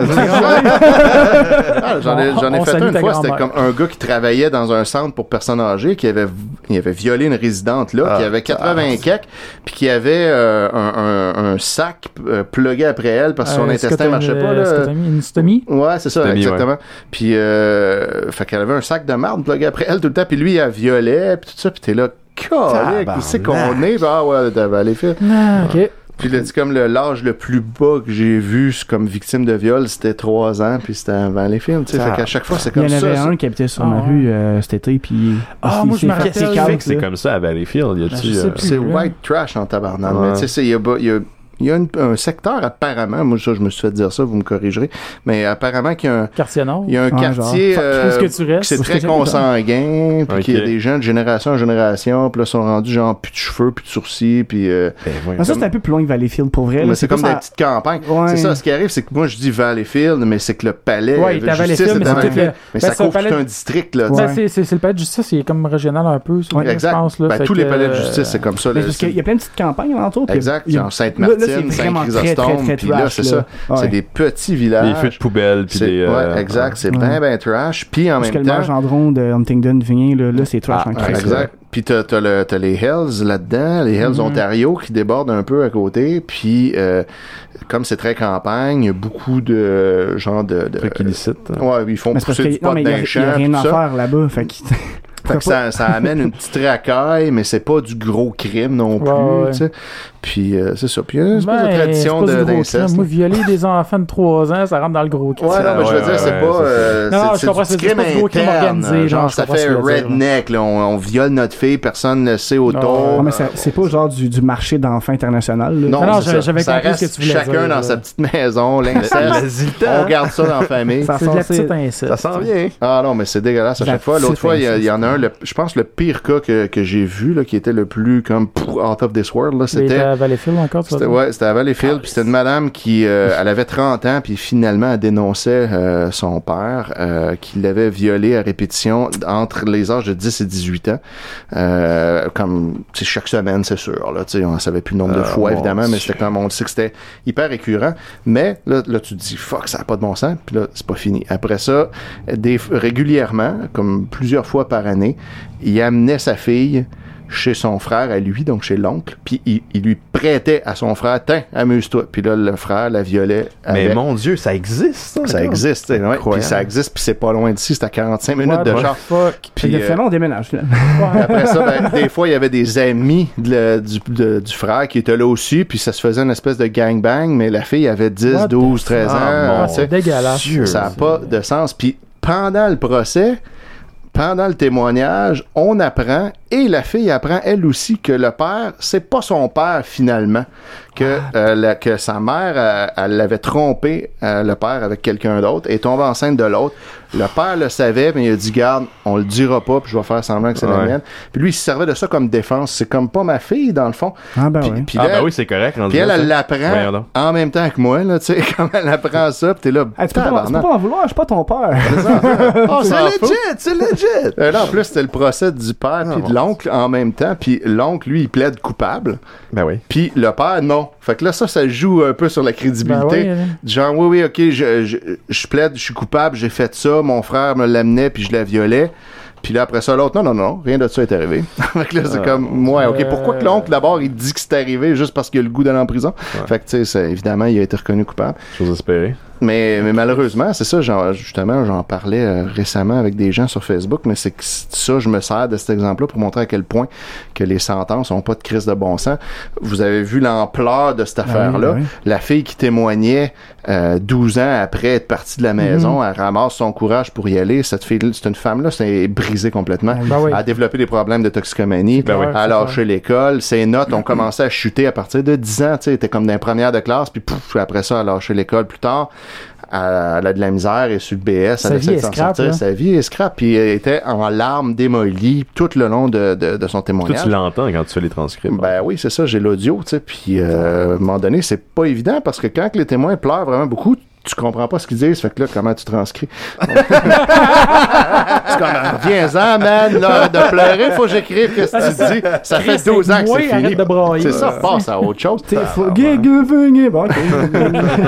Ah, j'en ai, fait une fois, c'était comme un gars qui travaillait dans un centre pour personnes âgées, qui avait, il avait violé une résidente là, Ah, qui avait 80 kek, puis qui avait euh, un, un, un sac euh, plugué après elle parce que son Euh, intestin marchait pas. Là. une stomie? Ouais, c'est ça, exactement. Puis, euh, fait qu'elle avait un sac de marde plugué après elle tout le temps, puis lui, elle violait, puis tout ça, puis t'es là, calique, où c'est qu'on est? Ah ouais, t'avais allé faire. Ah, ok. Puis là, c'est comme le- l'âge le plus bas que j'ai vu comme victime de viol, c'était 3 ans, puis c'était avant les films, tu sais. Fait qu'à chaque fois, c'est Il y comme en ça. avait ça. un qui habitait sur Ah, ma rue euh, cet été, puis. Ah, il moi, je me rappelle. c'est comme ça à Valleyfield. Y Ben, a-tu. sais euh. C'est white trash en tabarnak. Ouais. Mais tu sais, c'est- il y a, il y a il une- un secteur apparemment, moi ça, je me suis fait dire ça, vous me corrigerez, mais apparemment qu'il y a un, Quartier Nord? il y a un Ouais, quartier euh, que tu restes? qui c'est très consanguin, puis qu'il y a des gens de génération en génération, puis là, ils sont rendus genre plus de cheveux, plus de sourcils, puis... euh, Ben. Mais ça, c'est un peu plus loin que Valleyfield pour vrai. mais c'est comme des petites campagnes. Ouais. C'est ça, ce qui arrive, c'est que moi, je dis Valleyfield, mais c'est que le palais... Ouais, il est à Justice mais à c'est le- Mais ben, ça couvre tout un district, là, tu Ben, c'est, c'est, c'est le palais de justice, il est comme régional un peu, Exact. Ben, tous les palais de euh, justice, c'est comme ça. Qu'il y a plein de petites campagnes puis Exact, il Sainte-Martine, c'est vraiment très, très, Saint-Chrysostome, très puis là, c'est ça. Ouais. C'est des petits villages. Des feux de poubelle, puis des. euh, ouais, exact, c'est ouais. bien, bien trash. Puis en Parce que même le temps... maire Gendron de Huntingdon vient, là, là c'est trash Ah, en exact. Puis t'as, t'as, le, les Hells là-dedans, les Hells Mhm. Ontario qui débordent un peu à côté. Puis euh, comme c'est très campagne, beaucoup de genre de... de Trucs illicites. ouais, ils font parce pousser du que pot il rien à faire là-bas. Fait que ça, ça amène une petite racaille, mais c'est pas du gros crime non plus. Ouais, ouais. Puis euh, c'est ça. Puis il y a une espèce Ben, de tradition de, du gros d'inceste. crime. Moi, violer des enfants de 3 ans, ça rentre dans le gros crime. Ouais, non, mais je veux Ouais, dire, c'est ouais, pas. euh, Non, je comprends, c'est pas gros crime organisé, Genre, ça fait dire, redneck, là. On, on viole notre fille, personne ne sait autour. Non, mais c'est- pas genre du, du marché d'enfants international. là. Non, Non, j'avais- compris reste ce que tu voulais Chacun dire, dans sa petite maison, l'inceste. On garde ça dans la famille. Ça de la sent- c'est- petite inceste. Ça sent bien. Ah non, mais c'est dégueulasse à La chaque fois. L'autre fois, il y, en a un, je pense le pire cas que, que j'ai vu, là, qui était le plus comme out of this world, c'était. À Valleyfield encore, tu ouais, c'était à Valleyfield, puis c'était une madame qui, euh, elle avait 30 ans, puis finalement, elle dénonçait euh, son père, euh, qui l'avait violée à répétition entre les âges de 10 et 18 ans. Euh, comme, tu sais, chaque semaine, c'est sûr, là, tu sais, on savait plus le nombre de fois, évidemment, mais c'était comme, on le sait que c'était hyper récurrent. Mais, là, là, tu te dis, fuck, ça n'a pas de bon sens, puis là, c'est pas fini. Après ça, des, régulièrement, comme plusieurs fois par année, il amenait sa fille chez son frère à lui, donc chez l'oncle, puis il, il lui prêtait à son frère, tiens, amuse-toi. Puis là, le frère la violait. Mais mon Dieu, ça existe, ça. ça existe, ouais. Puis ça existe, puis c'est pas loin d'ici, c'est à 45 minutes What de char. fuck? Fait Puis, euh, finalement, on déménage. après ça, ben, des fois, il y avait des amis de le- du, de- du frère qui étaient là aussi, puis ça se faisait une espèce de gangbang, mais la fille avait 10, What the 12, 13 ans. Ah. C'est dégueulasse. Dieu. Ça n'a pas de sens. Puis pendant le procès, pendant le témoignage, on apprend, et la fille apprend elle aussi, que le père, c'est pas son père finalement. Que, euh, la- que sa mère, euh, elle l'avait trompé, euh, le père, avec quelqu'un d'autre, et tombée enceinte de l'autre. Le père le savait, mais il a dit, garde, on le dira pas, puis je vais faire semblant que c'est la Ouais. mienne. Puis lui, il se servait de ça comme défense. C'est comme pas ma fille, dans le fond. Ah, ben Puis, ouais. puis Ah, là, ben oui, c'est correct. puis elle, elle l'apprend en même temps que moi, là, tu sais, comme elle apprend ça, puis t'es là, Hey, tu peux pas, tu peux tabarnak. pas en vouloir, je suis pas ton père. Oh, C'est s'en legit, c'est legit. Euh, là, en plus, c'était le procès du père puis de l'oncle en même temps. Puis l'oncle, lui, il plaide coupable. Ben oui. Puis le père, non. Fait que là, ça, ça joue un peu sur la crédibilité. Ben oui, hein. Du Genre, oui, oui, ok, je, je, je plaide, je suis coupable, j'ai fait ça, mon frère me l'amenait, puis je la violais. Puis là, après ça, l'autre, non, non, non, rien de ça est arrivé. fait que là, c'est Ah, comme, ouais, ok, euh, pourquoi que l'oncle, d'abord, il dit que c'est arrivé juste parce qu'il a le goût d'aller en prison? Fait que, tu sais, c'est- évidemment, il a été reconnu coupable. J'ose espérer. Mais, mais malheureusement, c'est ça, j'en- justement, j'en parlais euh, récemment avec des gens sur Facebook, mais c'est que ça, je me sers de cet exemple-là pour montrer à quel point que les sentences ont pas de crise de bon sens. Vous avez vu l'ampleur de cette affaire-là. oui, oui. La fille qui témoignait euh, 12 ans après être partie de la maison, elle ramasse son courage pour y aller. Cette fille, c'est une femme-là, c'est brisé complètement. Ben oui. Elle a développé des problèmes de toxicomanie. Ben oui. elle a lâché l'école. Ses notes ont commencé à chuter à partir de 10 ans. Tu sais, elle était comme dans les premières de classe, puis pouf, après ça, elle a lâché l'école plus tard. Elle, a de la misère et sur le BS, Sa elle vie essaie de est s'en sortir. là. Sa vie est scrap, puis elle était en larmes démolies tout le long de, de, de son témoignage. tu l'entends quand tu fais les transcripts. Ben oui, c'est ça, j'ai l'audio, tu sais, puis euh, à un moment donné, c'est pas évident parce que quand que les témoins pleurent vraiment beaucoup, tu comprends pas ce qu'ils disent, fait que là, comment tu transcris? c'est comme, reviens-en, man, là, de pleurer, faut que j'écrive, qu'est-ce que tu dis? Ça fait 12 ans que c'est fini. C'est ça, passe à autre chose.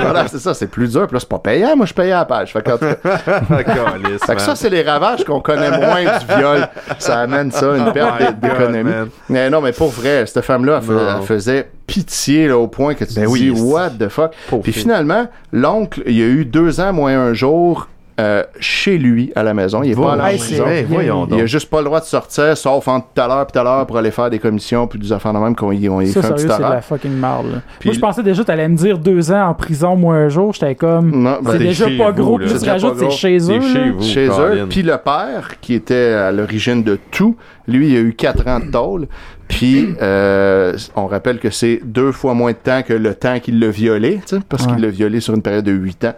Voilà, c'est ça, c'est plus dur, puis là, c'est pas payant, moi, je payais à la page. Fait que, fait que ça, c'est les ravages qu'on connaît moins du viol. Ça amène ça, une perte d'é- God, d'économie. Mais non, mais pour vrai, cette femme-là, elle, faisait pitié là, au point que tu Ben te oui, dis, what the fuck? Puis fille. finalement, l'oncle, il y a eu deux ans moins un jour euh, chez lui à la maison. Il est pas c'est- Hey, voyons Il a juste pas le droit de sortir, sauf entre tout à l'heure et tout à l'heure pour aller faire des commissions puis des affaires de même qu'on y, on y Ça, fait un sérieux, petit c'est de la fucking marde. là. Puis- Moi, je pensais déjà, t'allais me dire deux ans en prison, moins un jour. J'étais comme. Non, ben, c'est déjà pas gros, là. plus C'est tu déjà rajoutes, c'est chez eux. C'est chez vous. chez eux. Puis le père, qui était à l'origine de tout, lui, il a eu quatre ans de tôle. Puis, euh, on rappelle que c'est deux fois moins de temps que le temps qu'il l'a violé, tu sais, parce Ouais. qu'il l'a violé sur une période de huit ans.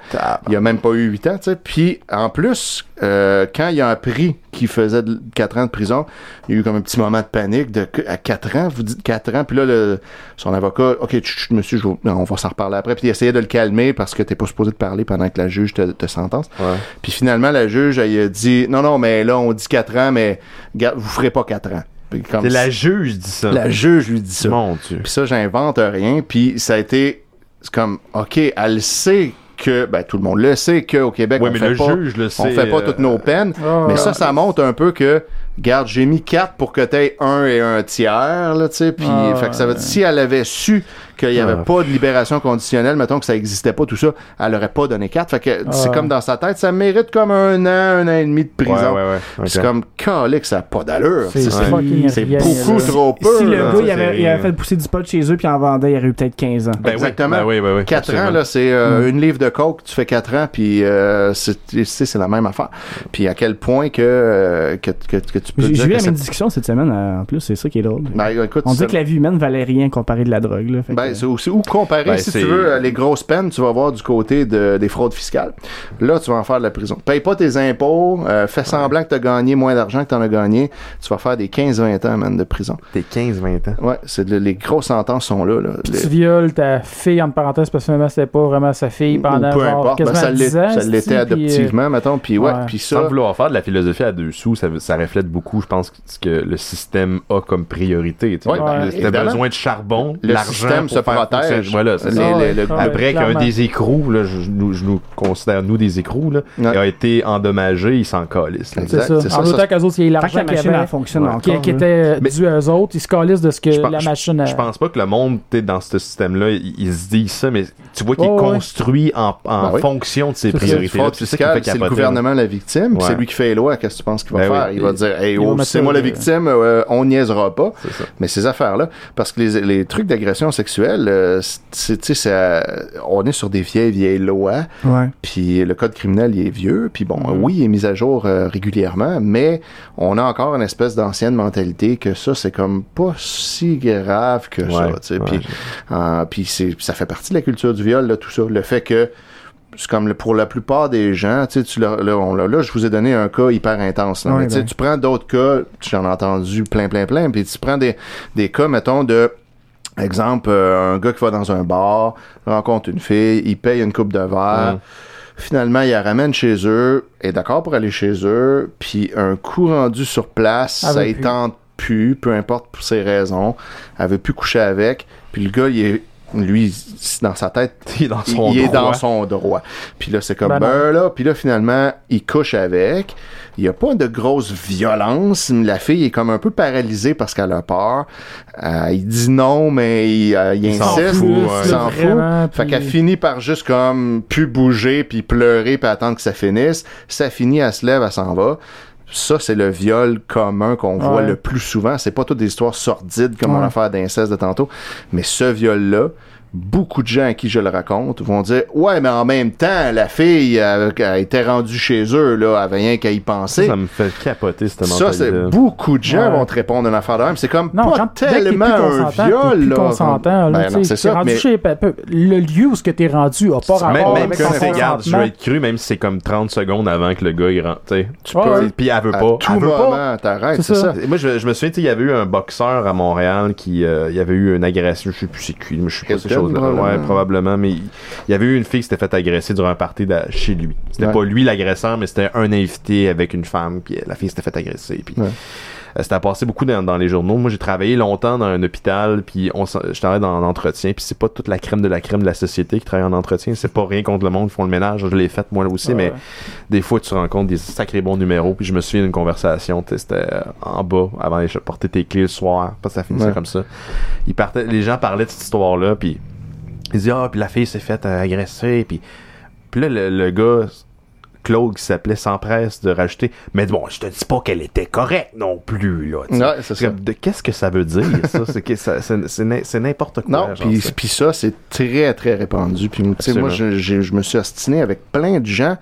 Il a même pas eu huit ans, tu sais. Puis, en plus, euh, quand il a appris qu'il faisait 4 ans de prison, il y a eu comme un petit moment de panique de à 4 ans, vous dites 4 ans, puis là, le, son avocat, OK, chut, chut, monsieur, je non, on va s'en reparler après, puis il essayait de le calmer parce que t'es pas supposé de parler pendant que la juge te, te sentence. Ouais. Puis finalement, la juge, elle a dit, non, non, mais là, on dit 4 ans, mais vous ferez pas 4 ans. C'est la juge dit ça. la juge lui dit ça. Mon Dieu. Puis ça, j'invente rien. Puis ça a été c'est comme, OK, elle sait que, ben tout le monde le sait qu'au Québec, Ouais, on mais fait le pas, juge le sait. on fait pas euh, toutes nos peines. Ah, mais ça, ça montre un peu que, garde, j'ai mis 4 pour que t'aies un et un tiers, là, tu sais. Puis, Ah, fait que ça veut dire, si elle avait su qu'il y avait Ah. pas de libération conditionnelle, mettons que ça existait pas, tout ça, elle aurait pas donné 4. Fait que c'est Ah. comme dans sa tête, ça mérite comme un an, un an et demi de prison. ouais, ouais. C'est comme, calique, ça a pas d'allure. C'est beaucoup trop peu. Si le gars, il avait, il avait fait pousser du pot chez eux puis en vendait, il aurait eu peut-être 15 ans. Ben Exactement. ben oui, ben oui, 4 ans, là, c'est euh, une livre de coke, tu fais 4 ans, puis euh, c'est tu sais, c'est la même affaire. Puis à quel point que, euh, que, que, que tu peux J'ai que la même discussion cette semaine euh, en plus, c'est ça qui est drôle. Ben, écoute, On dit que la vie humaine valait rien comparé de la drogue. Là, fait Ben, c'est aussi ou comparer, Ben, si tu veux, les grosses peines, tu vas voir du côté de, des fraudes fiscales. Là, tu vas en faire de la prison. Paye pas tes impôts, euh, fais semblant que tu as gagné moins d'argent que tu en as gagné, tu vas faire des 15-20 ans, man, de prison. T'es 15-20 ans? Ouais, c'est de- les grosses sentences sont là. là. Les- tu violes ta fille, entre parenthèses, parce que finalement, c'était pas vraiment sa fille pendant ou peu genre, importe, ben, quasiment ça 10 l'est- ans. ça c'est-tu, l'était puis, euh, adoptivement, mettons, puis ouais, puis Sans ça... vouloir faire de la philosophie à deux sous, ça, ça reflète beaucoup, je pense, ce que le système a comme priorité. tu. Ouais, ben, T'as besoin de charbon, l'argent se faire protège. Voilà, c'est. Ah le- des écrous, là, je, nous, je nous considère nous des écrous, là, Ouais. a été endommagé, il s'en calisse. là. C'est ça. c'est En ça, autant ça- qu'eux autres, il y que l'argent avait, fonctionne Ouais. encore. qui, qui était Mais- dû à eux autres, ils se calissent de ce que la machine a. Je pense pas que le monde, t'es dans ce système-là, ils, ils se disent ça, mais tu vois qu'il est ouais. construit en, en Ben fonction de ses C'est ça. priorités. C'est qui le gouvernement la victime, c'est lui qui fait les lois. Qu'est-ce que tu penses qu'il va Ben faire? Il va dire, hey, Ils oh, c'est ça, moi la euh, victime, euh, on niaisera pas. C'est ça. Mais ces affaires-là, parce que les, les trucs d'agression sexuelle, euh, c'est, ça- on est sur des vieilles, vieilles lois, puis le code criminel, il est vieux, puis bon, Mhm. oui, il est mis à jour euh, régulièrement, mais on a encore une espèce d'ancienne mentalité que ça, c'est comme pas si grave que ça. Puis, euh, ça fait partie de la culture du viol, là, tout ça. Le fait que c'est comme le- pour la plupart des gens, tu sais, tu leur- là, on- là, là, je vous ai donné un cas hyper intense. Là, mais tu sais, ben. tu prends d'autres cas, j'en ai entendu plein, plein, plein, puis tu prends des, des cas, mettons, de exemple, euh, un gars qui va dans un bar, rencontre une fille, il paye une coupe de verre, finalement, il la ramène chez eux, est d'accord pour aller chez eux, puis un coup rendu sur place, ça tente plus, peu importe pour ses raisons, elle veut plus coucher avec, puis le gars, il est lui, c'est dans sa tête, Il est dans son il est droit. dans son droit. Puis là, c'est comme, Ben ben, là, puis là, finalement, il couche avec. Il n'y a pas de grosse violence. La fille est comme un peu paralysée parce qu'elle a peur. Euh, il dit non, mais il, euh, il Il s'en insiste. fout, il ouais. s'en fout. Vraiment, Fait puis- qu'elle finit par juste comme plus bouger, puis pleurer, puis attendre que ça finisse. Ça finit, elle se lève, elle s'en va. Ça, c'est le viol commun qu'on voit le plus souvent. C'est pas toutes des histoires sordides comme Ouais. on a fait d'inceste de tantôt. Mais ce viol-là, beaucoup de gens à qui je le raconte vont dire Ouais, mais en même temps, la fille elle, elle était rendue chez eux, là, avait rien qu'à y penser. Ça me fait capoter cette Ça, c'est beaucoup de gens Ouais. vont te répondre une affaire de même. C'est comme Non, pas quand dès que t'es plus tellement un viol, là. consentant, là, Ben tu non, c'est ça, rendu mais- chez le lieu où ce que t'es rendu a pas rapport Même, même si c'est, regarde, je vais être cru, même si c'est comme 30 secondes avant que le gars, il rentre, tu sais. Tu Ouais, peux, ouais. puis elle veut À pas. tout elle veut pas. moment, t'arrêtes, C'est c'est ça. ça. Et Moi, je, je me souviens, tu sais, il y avait eu un boxeur à Montréal qui, euh, il y avait eu une agression, je sais plus c'est qui, mais je sais pas choses-là. probablement. Ouais, probablement, mais il, il y avait eu une fille qui s'était fait agresser durant un party de- chez lui. C'était Ouais. pas lui l'agresseur, mais c'était un invité avec une femme, puis la fille s'était fait agresser, puis Ouais. euh, c'était passé beaucoup dans, dans les journaux. Moi, j'ai travaillé longtemps dans un hôpital, puis on, je travaillais dans l'entretien, puis c'est pas toute la crème de la crème de la société qui travaille en entretien. C'est pas rien contre le monde, ils font le ménage. Je l'ai fait moi aussi, Ouais, mais des fois tu rencontres des sacrés bons numéros puis je me souviens d'une conversation c'était euh, en bas avant d'aller porter tes clés le soir parce que ça finissait comme ça ils partaient les gens parlaient de cette histoire là puis ils disaient ah puis la fille s'est faite agresser puis puis là le, le gars Claude qui s'appelait s'empresse de rajouter mais bon je te dis pas qu'elle était correcte non plus là. Ouais, c'est qu'est-ce que ça veut dire ça? C'est n'importe quoi Non, puis ça. c'est très, très répandu. Puis, tu sais, moi, je, je me suis ostiné avec plein de gens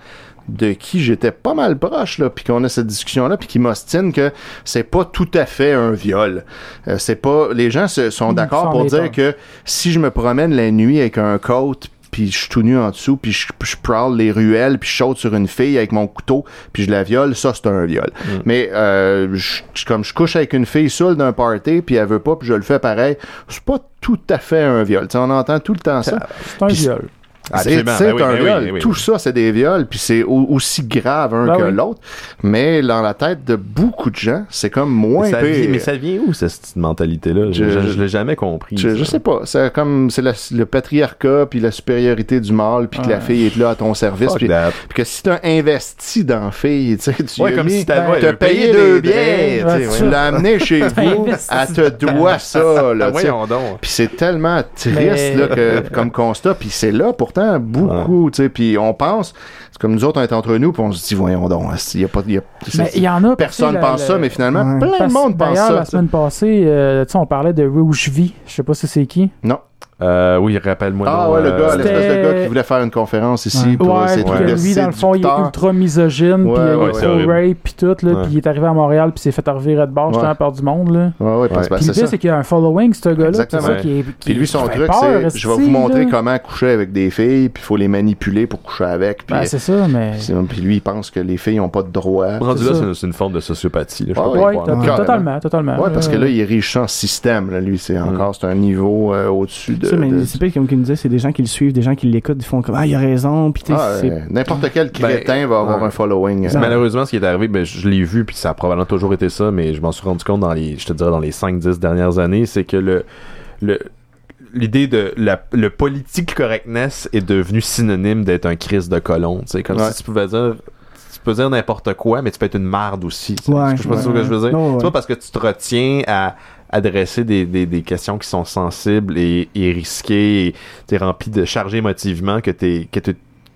de qui j'étais pas mal proche, là, puis qu'on a cette discussion-là, puis qui m'ostine que c'est pas tout à fait un viol. Euh, c'est pas... Les gens se, sont d'accord pour temps. dire que si je me promène la nuit avec un coat puis je suis tout nu en dessous, puis je, je prowl les ruelles, puis je saute sur une fille avec mon couteau, puis je la viole, ça c'est un viol. Mais euh, je- comme je couche avec une fille seule d'un party, puis elle veut pas, puis je le fais pareil, c'est pas tout à fait un viol. On entend tout le temps ça. C'est un viol. C'est Absolument. c'est Ben oui, un ben oui, viol. ben oui. Tout ça, c'est des viols, puis c'est au- aussi grave un Ben que oui. l'autre. Mais dans la tête de beaucoup de gens, c'est comme moins Mais ça, pire. vient, mais ça vient où, cette, cette mentalité-là? Je, Je- je, je l'ai jamais compris. Je, je sais pas. C'est comme c'est le patriarcat puis la supériorité du mâle puis que la Ouais. fille est là à ton service puis, que si t'as investi dans la fille, tu sais, tu Ouais, comme mis- si t'as payé deux biens, tu l'as amené chez vous, elle te doit ça. Ah. Puis c'est tellement triste Mais- là, que, comme constat. Puis c'est là pourtant beaucoup. tu sais. Puis on pense, c'est comme nous autres, on est entre nous, puis on se dit, voyons donc, il y a pas, il y a, Mais il y en a. personne sais, pense la- ça, mais finalement, Ouais. plein de monde pense D'ailleurs, ça. la semaine passée, euh, tu sais, on parlait de Rouge V. Je sais pas si c'est qui. Non. Euh, oui, rappelle-moi. Ah ouais, le euh, gars, l'espèce de gars qui voulait faire une conférence ici Ouais. pour ouais, ses trucs de lui, dans le fond, il est ultra misogyne, puis euh, il est rape, puis tout, là, Ouais. puis il est arrivé à Montréal, puis s'est fait revirer de bord, Ouais. justement, par du monde, là. Ouais, ouais, parce que Puis le c'est pire, ça. c'est qu'il y a un following, ce gars-là. Exactement. C'est ça qui est. qui- Puis lui, son truc, c'est je vais vous montrer là? comment coucher avec des filles, puis il faut les manipuler pour coucher avec. Puis, Ben, c'est ça, mais. puis lui, il pense que les filles n'ont pas de droit. Rendu là, ça. c'est une, forme de sociopathie. Là, Ah Carrément. totalement, totalement. Ouais, parce que Euh, là, il est riche en système. Là, lui, c'est encore c'est un niveau euh, au-dessus de. Ça, mais de- c'est pas comme qu'il me disait, c'est des gens qui le suivent, des gens qui l'écoutent, ils font comme Ah, il a raison, sais, Ah, c'est. euh, N'importe quel crétin va avoir ouais. un following. C'est euh, Malheureusement, ce qui est arrivé, ben, je l'ai vu, puis ça a probablement toujours été ça, mais je m'en suis rendu compte dans les, je te dirais, dans les 5-10 dernières années, c'est que le, le, l'idée de la, le politique correctness est devenu synonyme d'être un crise de colon. C'est comme Ouais. si tu pouvais dire, tu peux dire n'importe quoi, mais tu peux être une marde aussi. Ouais, je sais pas ouais, ce que je veux dire. ouais. C'est pas parce que tu te retiens à adresser des, des, des questions qui sont sensibles et, et risquées et t'es rempli de chargé émotivement que t'es que t'es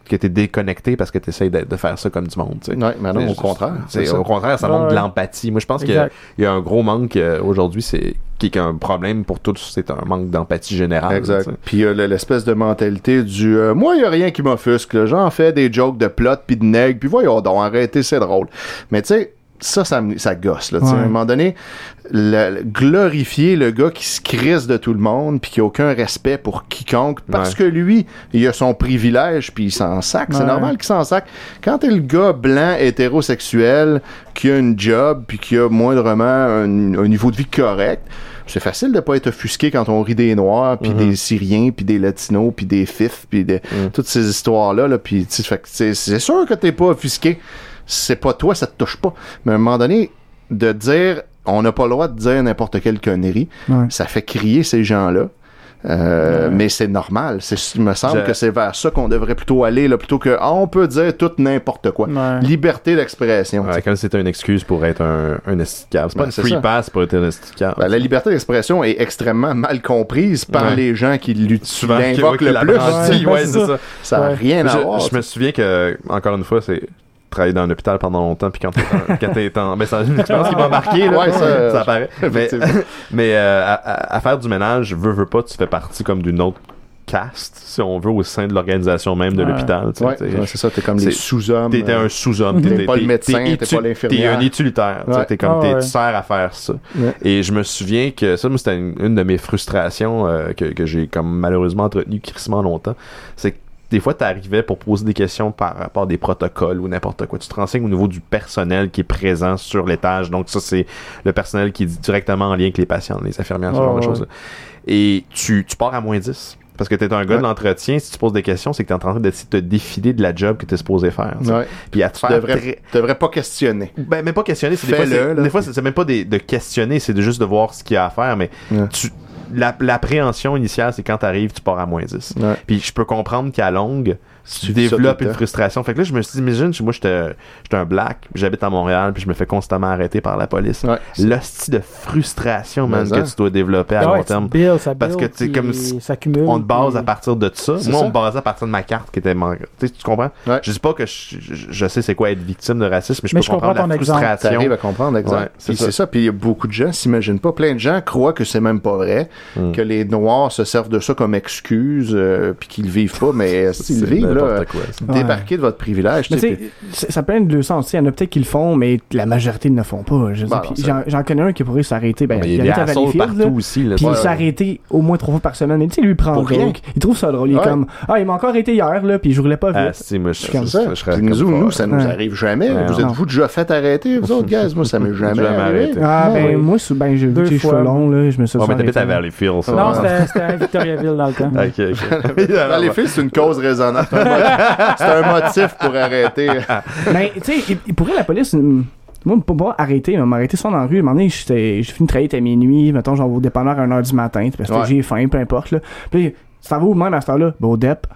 que t'es déconnecté parce que t'essayes de, de faire ça comme du monde. tu sais. Ouais, mais non, au contraire. c'est- au contraire, ça Ouais, montre de l'empathie. Moi, je pense qu'il y, a- y un gros manque euh, aujourd'hui, c'est qui est un problème pour tous, c'est un manque d'empathie générale. Exact. tu sais. Puis euh, le- l'espèce de mentalité du euh, moi, il y a rien qui m'offusque. là. J'en fais des jokes de plot puis de nègre, puis voyons donc, arrêtez, c'est drôle. Mais tu sais, ça, ça, me- ça gosse. Là, tu sais. Ouais. À un moment donné, le- glorifier le gars qui se crisse de tout le monde puis qui a aucun respect pour quiconque parce Ouais. que lui, il a son privilège puis il s'en sac. C'est normal qu'il s'en sac. Quand t'es le gars blanc, hétérosexuel, qui a une job puis qui a moindrement un, un niveau de vie correct, c'est facile de pas être offusqué quand on rit des noirs puis Mhm. des syriens puis des latinos puis des fifs puis de, Mhm. toutes ces histoires là là puis tu sais, fait que c'est c'est sûr que t'es pas offusqué c'est pas toi ça te touche pas mais à un moment donné de dire on n'a pas le droit de dire n'importe quelle connerie Ouais. ça fait crier ces gens là Euh, mais c'est normal. C'est, il me semble Je- que c'est vers ça qu'on devrait plutôt aller, là, plutôt que ah, on peut dire tout n'importe quoi. Ouais. Liberté d'expression. Ouais, comme si c'était une excuse pour être un, un esticable. C'est pas Ben, une c'est free ça. pass pour être un esticable. Ben, la liberté d'expression est extrêmement mal comprise par Ouais. les gens qui l'invoquent qui le plus. l'apprécient, Ouais, ouais, c'est c'est ça. n'a Ouais. rien à Je, voir. je me souviens que, encore une fois, c'est travailler dans un hôpital pendant longtemps, puis quand t'es en, ben, c'est une expérience qui m'a marqué, là. Ouais, ça, ça paraît. Mais, mais euh, à, faire du ménage, veux, veux pas, tu fais partie comme d'une autre caste, si on veut, au sein de l'organisation même de Ouais. l'hôpital. Ouais, c'est ça, t'es comme les sous-hommes. T'es t'es euh, un sous-homme. T'es pas le médecin, t'es pas l'infirmière. T'es un utilitaire. Ouais. T'es comme, Ah tu sers à faire ça. Ouais. Et je me souviens que ça, moi, c'était une, une de mes frustrations euh, que, que j'ai comme malheureusement entretenu crissement longtemps. C'est que des fois, tu arrivais pour poser des questions par rapport à des protocoles ou n'importe quoi. Tu te renseignes au niveau du personnel qui est présent sur l'étage. Donc, ça, c'est le personnel qui est directement en lien avec les patients, les infirmières, ce genre de choses. Et tu, tu pars à moins 10. Parce que t'es un gars Ouais. de l'entretien, si tu poses des questions, c'est que t'es en train d'essayer de te défiler de la job que t'es supposé faire. Ouais. Puis à te Tu faire devrais, très- devrais pas questionner. ben, même pas questionner, c'est des fois, des fois, c'est, même pas des- de questionner, c'est de juste de voir ce qu'il y a à faire, mais Ouais. tu, l'appréhension initiale, c'est quand t'arrives, tu pars à moins 10. Ouais. Puis je peux comprendre qu'à longue, tu développes une frustration. Fait que là, je me suis dit, imagine, moi, j'étais, j'étais un black, j'habite à Montréal, puis je me fais constamment arrêter par la police. Ouais. L'hostie de frustration, man, que tu dois développer à Ah ouais, long terme. builds, ça Parce build, que, tu comme si. On te base puis- à partir de ça. Moi, ça. on me basait à partir de ma carte qui était man- tu comprends? Ouais. Je dis pas que je, je- je sais c'est quoi être victime de racisme, mais je Mais peux je comprends comprendre la ton frustration. À comprendre, c'est ça. Puis il y a beaucoup de gens s'imaginent pas. Plein de gens croient que c'est même pas vrai, Mm. que les Noirs se servent de ça comme excuse, euh, puis qu'ils vivent pas, mais C'est vivent? Là, quoi. Ouais. débarquer de votre privilège. Mais ça peut être deux sens. Tu sais, Il y en a peut-être qui le font, mais la majorité ne le font pas. Bah, J'en connais un qui pourrait s'arrêter. Ben, il y a des Valleyfield, partout aussi. Puis il s'est arrêté au moins trois fois par semaine. Mais tu sais, lui, il prend Pour rien. donc. Il trouve ça drôle. Il est comme Ah, il m'a encore arrêté hier, là, puis je roulais pas Ah, vite. si, moi, je, Comme ça. nous, nous, ça nous Ouais. arrive jamais. Vous êtes-vous déjà fait arrêter, vous autres, guys? Moi, ça m'est jamais, arrêté. Ah, ben, moi, ben, j'ai vu fois. cheveux longs, là, je me suis mais t'habites à. Valleyfield, ça. Non, c'était à Victoriaville dans le temps. Ok, ok. Filles, c'est une cause raisonnable. C'est un motif- pour arrêter. Mais, tu sais, il, pourrait la police. Moi, pour pas arrêter, mais m'arrêter ça dans la rue. À un moment donné, j'ai fini de travailler à minuit. Mettons, j'en vais au dépanneur à 1h du matin. Parce que Ouais. j'ai faim, peu importe. Là. Puis, ça va où même à cette heure-là? Ben, au DEP.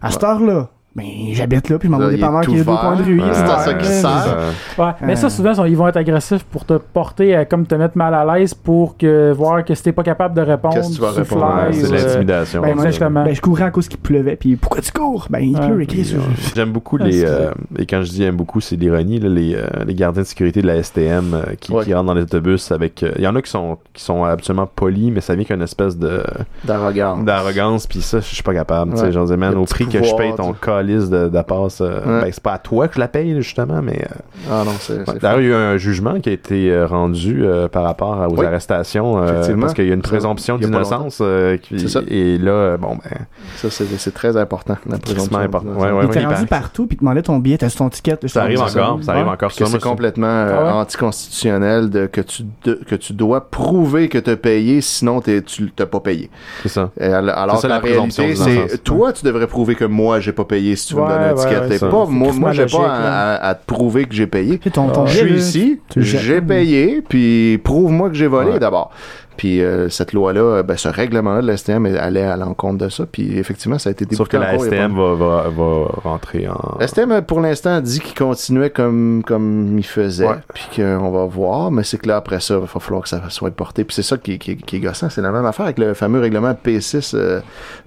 À cette heure-là, ben, j'habite là, puis je m'en vais au dépanneur qui est deux coins de rue. Ouais, C'est à ça sert. Ouais, mais ça, Euh. souvent, ils vont être agressifs pour te porter à comme te mettre mal à l'aise pour que voir que si t'es pas capable de répondre, Qu'est-ce que tu vas répondre? Ouais, c'est de euh, l'intimidation. Ben, moi. Ben, je courais à cause qu'il pleuvait, puis pourquoi tu cours? Ben, il Ouais. pleut. Puis, euh, J'aime beaucoup les. euh, et quand je dis j'aime beaucoup, c'est l'ironie, là, les, euh, les gardiens de sécurité de la STM euh, qui, Ouais. qui rentrent dans les autobus avec. euh, Il y en a qui sont, qui sont absolument polis, mais ça vient qu'une espèce de D'arrogance. d'arrogance, puis ça, je suis pas capable. Tu sais, Ouais. genre, man, au prix que je paye ton tu- calice de, de passe, euh, Ouais. ben, c'est pas à toi que je la paye, justement, mais. euh, Ah non, c'est. Ouais. D'ailleurs, il y a eu un jugement qui a été euh, rendu euh, par rapport à- aux Oui. arrestations euh, Effectivement. parce qu'il y a une présomption d'innocence euh, qui- C'est ça. et là euh, bon ben Ça, c'est très important. La présomption. Important. de- Ouais, ouais, Il ouais, rendu partout, puis demandait ton billet, t'as ton ticket. ça arrive encore ça arrive encore c'est complètement Ah anticonstitutionnel de, que, tu de- que tu dois prouver que tu as payé, sinon t'es- tu t'as pas payé. c'est ça alors la présomption réalité, c'est toi, tu devrais prouver que moi, j'ai pas payé si tu veux me donner un ouais, ticket. T'es pas, moi, moi j'ai pas à, à- à te prouver que j'ai payé. Puis ton, ton Ah, Je suis ici, j'ai payé, puis prouve-moi que j'ai volé Ouais. d'abord. Puis euh, cette loi-là, ben, ce règlement-là de la STM allait à l'encontre de ça. Puis effectivement, ça a été sauf débouté que la STM va, va, va rentrer en La STM, pour l'instant, dit qu'il continuait comme, comme il faisait, Ouais. puis qu'on va voir, mais c'est que là, après ça, il va falloir que ça soit porté. Puis c'est ça qui, qui, qui est gossant. C'est la même affaire avec le fameux règlement P6 euh,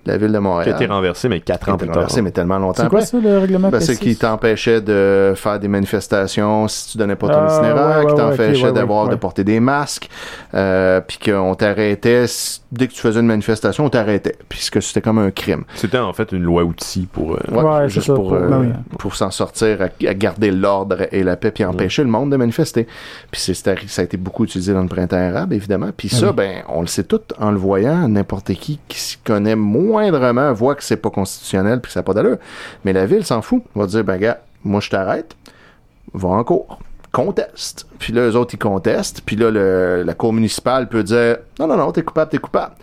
de la ville de qui a Montréal. été renversé mais quatre Qui a ans été plus tard renversé, mais tellement longtemps C'est quoi après. ça, le règlement Ben, c'est P6? qui t'empêchait de faire des manifestations si tu donnais pas ton Ah, itinéraire, ouais, qui ouais, t'empêchait ok, ouais, d'avoir ouais, de porter des masques, euh, puis qu'on t'arrêtait dès que tu faisais une manifestation, on t'arrêtait, puisque c'était comme un crime. c'était en fait une loi outil pour euh, Ouais, Ouais, juste c'est ça, pour, pour- euh, ben oui. pour s'en sortir, à, à garder l'ordre et la paix, puis empêcher le monde de manifester. Puis c'est, ça a été beaucoup utilisé dans le printemps arabe, évidemment. Puis ça, oui. ben, on le sait tout en le voyant. N'importe qui qui s'y connaît moindrement voit que c'est pas constitutionnel puis que ça n'a pas d'allure. Mais la ville s'en fout. On va dire, ben, gars, moi, je t'arrête. Va en cours. Conteste. Puis là, eux autres, ils contestent. Puis là, le- la cour municipale peut dire, non, non, non, t'es coupable, t'es coupable.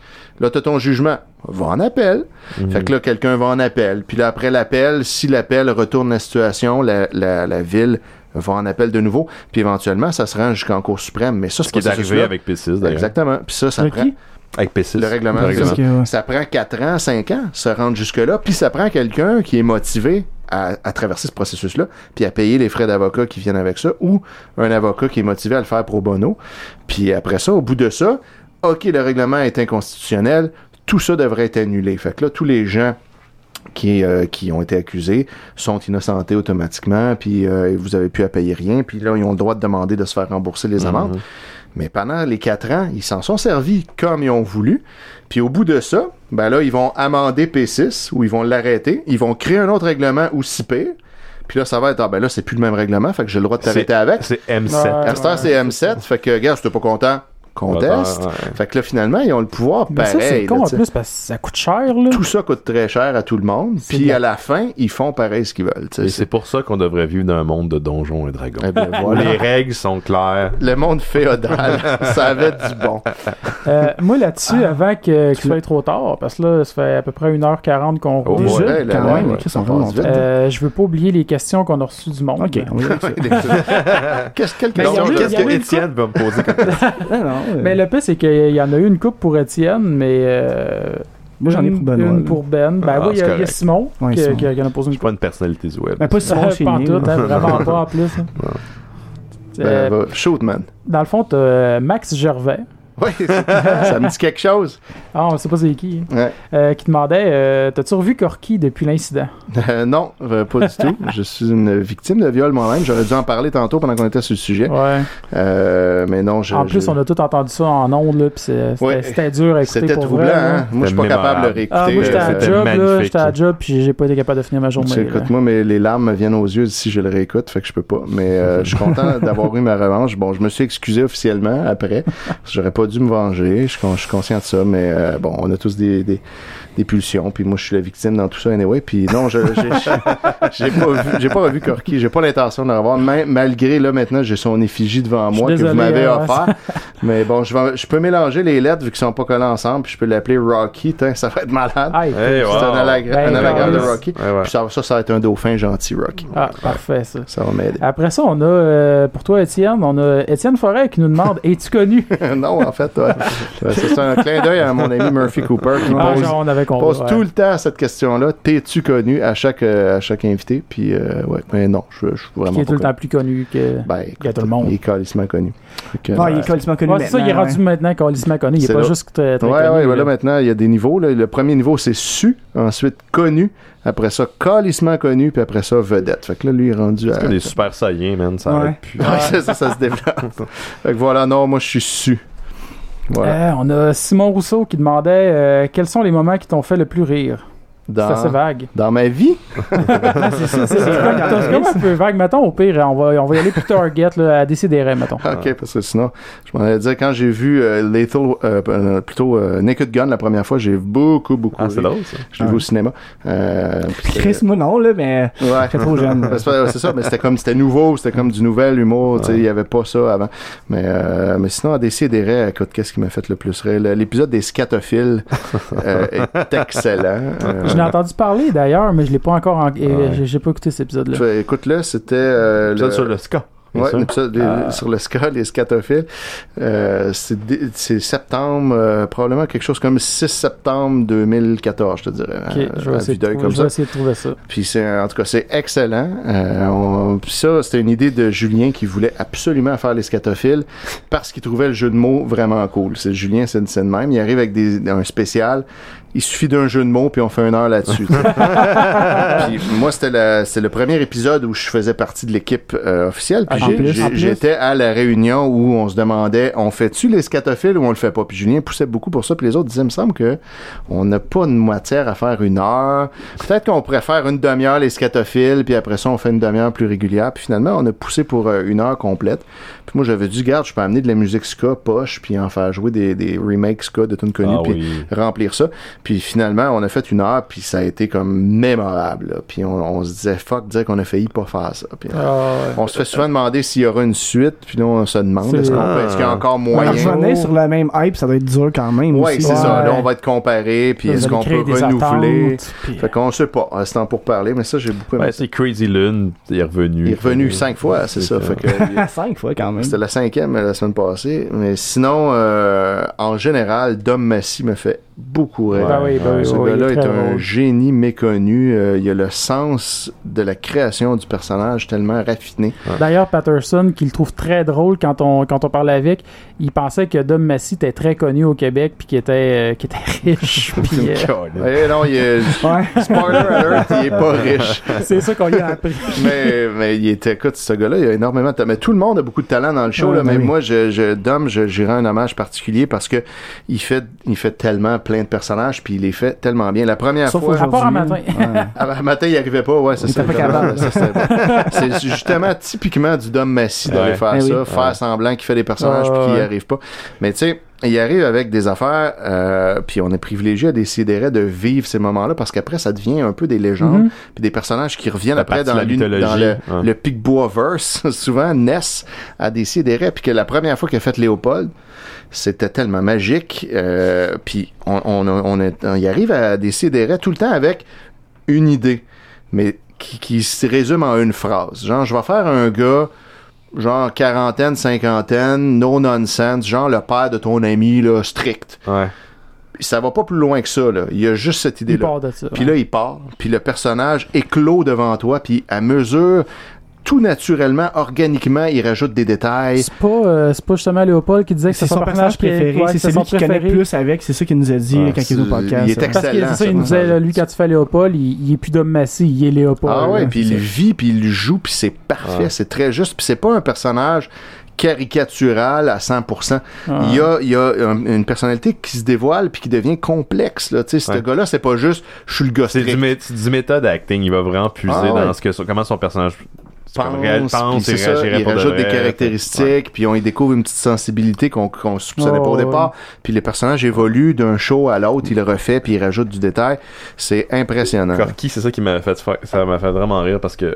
Là, t'as ton jugement. Va en appel. Fait que là, quelqu'un va en appel. Puis là, après l'appel, si l'appel retourne la situation, la, la, la ville va en appel de nouveau. Puis éventuellement, ça se rend jusqu'en Cour suprême. Mais ça, ce qui est arrivé avec P6 d'ailleurs Exactement. Puis ça, ça prend... avec P6 Le règlement, Le c'est ouais. ça prend 4 ans, 5 ans, se rendre jusque-là. Puis ça prend quelqu'un qui est motivé à, à traverser ce processus-là, puis à payer les frais d'avocat qui viennent avec ça, ou un avocat qui est motivé à le faire pro bono. Puis après ça, au bout de ça, OK, le règlement est inconstitutionnel, tout ça devrait être annulé. Fait que là, tous les gens qui, euh, qui ont été accusés sont innocentés automatiquement, puis euh, vous avez plus à payer rien, puis là, ils ont le droit de demander de se faire rembourser les amendes. Mais pendant les quatre ans, ils s'en sont servis comme ils ont voulu. Puis au bout de ça, ben là, ils vont amender P6 ou ils vont l'arrêter. Ils vont créer un autre règlement aussi pire. Puis là, ça va être, ah ben là, c'est plus le même règlement, fait que j'ai le droit de t'arrêter avec. c'est M7 Ouais. À cette heure, c'est M7, fait que, gars, si t'es pas content, conteste. Ouais, ouais. Fait que là, finalement, ils ont le pouvoir Mais ça, c'est pareil. con là, en tu plus parce que ça coûte cher, là. Tout ça coûte très cher à tout le monde. Puis à la fin, ils font pareil ce qu'ils veulent. tu c'est pour ça qu'on devrait vivre dans un monde de donjons et dragons Eh bien, où voilà. les règles sont claires Le monde féodal, ça avait du bon. Euh, moi, là-dessus, Ah. avant que, qu'il soit trop tard, parce que là, ça fait à peu près 1h40 qu'on Oh, ouais, quand là, même, ouais, on vite. Euh, je veux pas oublier les questions qu'on a reçues du monde. Ok. Qu'est-ce question que Étienne va me poser comme Non, non, euh, Mais le pire, c'est qu'il y en a eu une coupe pour Étienne, mais. euh, Moi, j'en ai une- pour Benoît. Une là. pour Ben. Ben Ah, oui, il y, a- il y a. Simon, Ouais, qui, Simon. qui- qui en a posé je une suis pas une personnalité du web Ben, pas Simon chez pas en tout, hein, vraiment pas en plus. hein. Ben, Euh, va, shoot, man. dans le fond, t'as euh, Max Gervais Oui, ça me dit quelque chose. Ah, on sait pas c'est qui. hein. Ouais. Euh, qui demandait euh, T'as-tu revu Corky depuis l'incident? Euh, non, euh, pas du tout. Je suis une victime de viol moi-même. J'aurais dû en parler tantôt pendant qu'on était sur le sujet. Ouais. Euh, mais non, je. en plus, je- on a tout entendu ça en ondes, là, puis c'est- c'était Ouais. c'était dur à écouter. C'était troublant, vrai, hein? Moi, je suis pas capable de réécouter. Ah, moi, j'étais à euh, job, là. J'étais à job, puis j'ai pas été capable de finir ma journée. Tu sais, là. écoute, moi, mais les larmes me viennent aux yeux si je le réécoute, fait que je peux pas. Mais euh, je suis content d'avoir eu ma revanche. Bon, je me suis excusé officiellement après. J'aurais pas dû me venger. Je suis, conscient de ça, mais euh, bon, on a tous des, des pulsions. Puis moi, je suis la victime dans tout ça anyway. Puis non, je j'ai pas vu, j'ai pas revu Corky. J'ai pas l'intention de le revoir. Ma- malgré là maintenant, j'ai son effigie devant moi que vous m'avez hein, offert. mais bon, je vais, je peux mélanger les lettres vu qu'ils sont pas collés ensemble. Puis je peux l'appeler Rocky. Ça va être malade. C'est wow. un, Ben, un anagramme de Carlis. Rocky. Ouais, ouais. Puis ça, ça, ça va être un dauphin gentil, Rocky. Ah, parfait, ça. Ça va m'aider. Après ça, on a, euh, pour toi, Étienne, on a Étienne Forêt qui nous demande Es-tu connu? Non, en fait. Ouais, c'est un clin d'œil à mon ami Murphy Cooper qui Ah, pose, genre, on avait compris. pose ouais. tout le temps cette question-là. T'es-tu connu à chaque, euh, à chaque invité? Puis, euh, ouais, mais non, je, je suis vraiment Qui est pas tout le temps plus connu que. Ben, tout le monde. Il est calissement connu. Que, Ah, il euh, est colissement connu Ouais, c'est ça, il est maintenant, rendu ouais. maintenant calissement connu. Il est C'est pas là. juste très, très Ouais, connu. ouais, là. voilà, maintenant, il y a des niveaux. là. Le premier niveau, c'est su. Ensuite, connu. Après ça, calissement connu. Puis après ça, vedette. Fait que là, lui, il est rendu à. C'est des super saiyans, man. Ça Ouais. arrête plus. Ouais, c'est ça, ça se développe. fait que voilà, non, moi, je suis su. Euh, on a Simon Rousseau qui demandait euh, quels sont les moments qui t'ont fait le plus rire? C'est assez Dans, vague. dans ma vie, c'est ça, c'est comme, c'est comme un peu vague. Mettons, au pire, on va, on va y aller pour Target là, à décider, mettons. Ok, parce que sinon, je m'en allais dire, quand j'ai vu euh, Lethal, euh, euh, plutôt euh, Naked Gun la première fois, j'ai beaucoup, beaucoup Ah, c'est l'autre, ça. Je l'ai vu au cinéma. Euh, Chris, moi non, là, mais Ouais. j'étais trop jeune. C'est c'est ça, mais c'était comme c'était nouveau, c'était comme du nouvel humour, tu sais, il y avait pas ça avant. Mais euh, mais sinon à décider, écoute, qu'est-ce qui m'a fait le plus rire? L'épisode des scatophiles euh, est excellent. Euh, Je l'ai entendu parler d'ailleurs, mais je l'ai pas encore. en- et Ouais. j'ai- J'ai pas écouté cet épisode-là. écoute-le, c'était euh, le- sur le ska. Ouais, l'épisode des- Ah. sur le ska, les scatophiles. Euh, c'est septembre, euh, probablement quelque chose comme 6 septembre 2014, je te dirais. Ok, euh, je vais, essayer de, trouver- comme je ça. essayer de trouver ça. Puis c'est en tout cas c'est excellent. Euh, on- puis ça c'était une idée de Julien qui voulait absolument faire les scatophiles parce qu'il trouvait le jeu de mots vraiment cool. C'est Julien, c'est le même. Il arrive avec des, un spécial. Il suffit d'un jeu de mots puis on fait une heure là-dessus. puis moi c'était le premier épisode où je faisais partie de l'équipe euh, officielle. Puis Ah, plus. j'étais à la réunion où on se demandait on fait-tu les scatophiles ou on le fait pas? Puis Julien poussait beaucoup pour ça. Puis les autres disaient il me semble que on n'a pas une matière à faire une heure. Peut-être qu'on pourrait faire une demi-heure les scatophiles, puis après ça, on fait une demi-heure plus régulière. Puis finalement, on a poussé pour euh, une heure complète. Puis moi, j'avais dit, garde, je peux amener de la musique ska poche, puis en faire jouer des, des remakes ska de tunes connues, Ah puis oui. remplir ça. Puis finalement, on a fait une heure, puis ça a été comme mémorable. là. Puis on, on se disait, fuck, dire qu'on a failli pas faire ça. Puis, Ah, ouais. on se fait souvent demander s'il y aura une suite, puis là, on se demande, est-ce, qu'on peut- est-ce qu'il y a encore moyen? Ouais, revenir sur le même hype, ça doit être dur quand même. Oui, c'est ça. Là, on va être comparé, puis est-ce qu'on créer peut des renouveler? attentes, puis- Fait qu'on sait pas. C'est temps pour parler, mais ça, j'ai beaucoup aimé. Ouais, c'est Crazy Lune, il est revenu. il est revenu cinq fois, c'est ça. Fait que, il- Cinq fois quand même. c'était la cinquième euh, la semaine passée. Mais sinon, euh, en général, Dom Massy me fait beaucoup. Ben oui, ben oui, Ce oui, gars-là est, un drôle. génie méconnu. Euh, il a le sens de la création du personnage tellement raffiné. D'ailleurs, Patterson, qui le trouve très drôle quand on, quand on parlait avec, il pensait que Dom Massy était très connu au Québec puis qu'il était, euh, qu'il était riche. puis, euh, non, il est, Ouais. spoiler alert, il est pas riche. c'est ça qu'on lui a appris. mais, mais il était, écoute, ce gars-là, il a énormément de. Mais tout le monde a beaucoup de talent dans le show, Ouais, là, ben mais moi, je, je, Dom, je, j'irai un hommage particulier parce que il fait, il fait tellement plein de personnages, puis il les fait tellement bien. La première Sauf fois, À part un aujourd'hui. matin. Ouais. à matin, il arrivait pas, ouais, c'est Il ça. c'est- justement typiquement du Dom Massy d'aller Ouais. faire Eh ça, oui. faire Ouais. semblant qu'il fait des personnages, Ouais, puis qu'il n'y arrive pas. Mais tu sais, il arrive avec des affaires, euh, puis on est privilégié à décider de vivre ces moments-là parce qu'après, ça devient un peu des légendes, Mhm. puis des personnages qui reviennent La après dans, la dans mythologie, le, ouais. le Picbois-verse. Souvent, Ness a décidé, puis que la première fois qu'il a fait Léopold, c'était tellement magique. Euh, puis on, on, on, est- on y arrive à décider tout le temps avec une idée, mais qui, qui se résume en une phrase. Genre, je vais faire un gars, genre quarantaine, cinquantaine, no nonsense, genre le père de ton ami, là, strict. Ouais. Ça va pas plus loin que ça, là. Il y a juste cette Il idée-là. part de ça. Puis là, il part, puis le personnage éclot devant toi, puis à mesure tout naturellement, organiquement, il rajoute des détails. C'est pas, euh, c'est pas justement Léopold qui disait que C'est son personnage préféré, ouais, c'est celui qui connaît plus avec, c'est ça qu'il nous a dit Ouais, quand il est au podcast. il est Euh, Parce que Excellent, c'est ça, il nous disait, là, lui, quand tu fais Léopold, il, il est plus d'homme massé, il est Léopold. Ah ouais, puis il vit, puis il joue, puis c'est parfait, c'est très juste, puis c'est pas un personnage caricatural à 100%. Ah. Il y a, il y a un- une personnalité qui se dévoile puis qui devient complexe. Là. Tu sais, Ce Ouais. gars-là, c'est pas juste « je suis le gars C'est du, mé- méthode acting. Il va vraiment puiser Ah ouais. dans ce que, comment son personnage réel- pense, c'est ça, réagirait il pour de rajoute des caractéristiques, puis on y découvre une petite sensibilité qu'on qu'on soupçonnait pas au Oh, départ. Puis les personnages évoluent d'un show à l'autre, il le refait, puis il rajoute du détail. C'est impressionnant. Corky, c'est ça qui m'a fait ça m'a fait vraiment rire parce que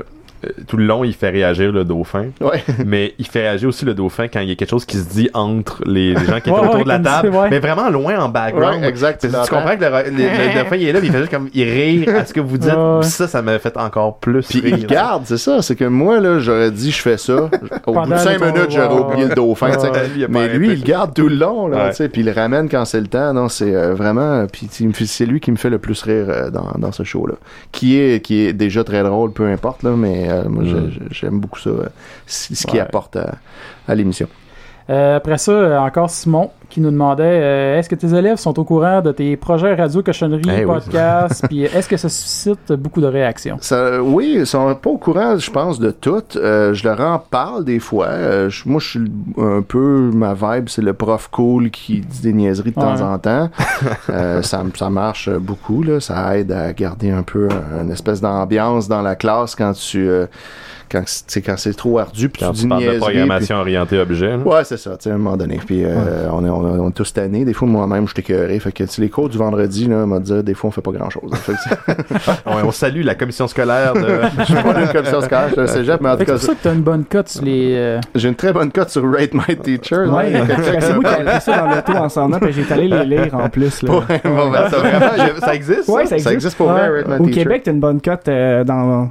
tout le long il fait réagir le dauphin Ouais. mais il fait réagir aussi le dauphin quand il y a quelque chose qui se dit entre les, les gens qui étaient Ouais, autour ouais, de la table mais vraiment loin en background Ouais, exact, tu tu comprends que le, le- le dauphin il est là il fait juste comme il rire à ce que vous dites Ouais, ouais. Puis ça ça m'a fait encore plus Puis rire il garde, c'est ça. C'est que moi, là, j'aurais dit, je fais ça. Au bout de cinq minutes, j'aurais oublié le dauphin, lui, Mais lui, il garde tout le long, là, Ouais. tu sais, puis il le ramène quand c'est le temps. Non, c'est euh, vraiment. Puis c'est lui qui me fait le plus rire euh, dans, dans ce show-là, qui est qui est déjà très drôle, peu importe là, mais moi, Mm. j'aime beaucoup ça, euh, ce Ouais. apporte à, à l'émission. Euh, après ça, euh, encore Simon qui nous demandait euh, est-ce que tes élèves sont au courant de tes projets radio, cochonneries, Eh oui. podcasts, puis est-ce que ça suscite beaucoup de réactions? Ça, oui, ils sont pas au courant, je pense, de tout. Euh, je leur en parle des fois. Je- moi, je suis un peu ma vibe, c'est le prof cool qui dit des niaiseries de temps en temps. Ça, ça marche beaucoup, là. Ça aide à garder un peu une espèce d'ambiance dans la classe quand tu, quand, c'est- quand c'est trop ardu, puis quand tu tu dis parles de programmation orientée objet là. Ouais, c'est ça, tu sais, à un moment donné. Puis euh, on, est, on, est- on est tous tannés. Des fois, moi-même, je t'écœuré. Fait que tu sais, les cours du vendredi, là, m'a dit, des fois, on fait pas grand-chose. Ouais, on salue la commission scolaire de je suis pas d'une commission scolaire, je suis au cégep, mais en Fait tout cas, C'est pour ça que t'as une bonne cote sur les. euh, J'ai une très bonne cote sur Rate My Teacher. Ouais, c'est moi qui ai fait ça dans l'auto en s'en puis j'ai allé les lire en plus. Là. Ouais, bon, ben, ça, vraiment, ça existe Ouais, ça? ça ça existe pour vrai, Ouais. Rate My Au Teacher. Québec, t'as une bonne cote euh, dans.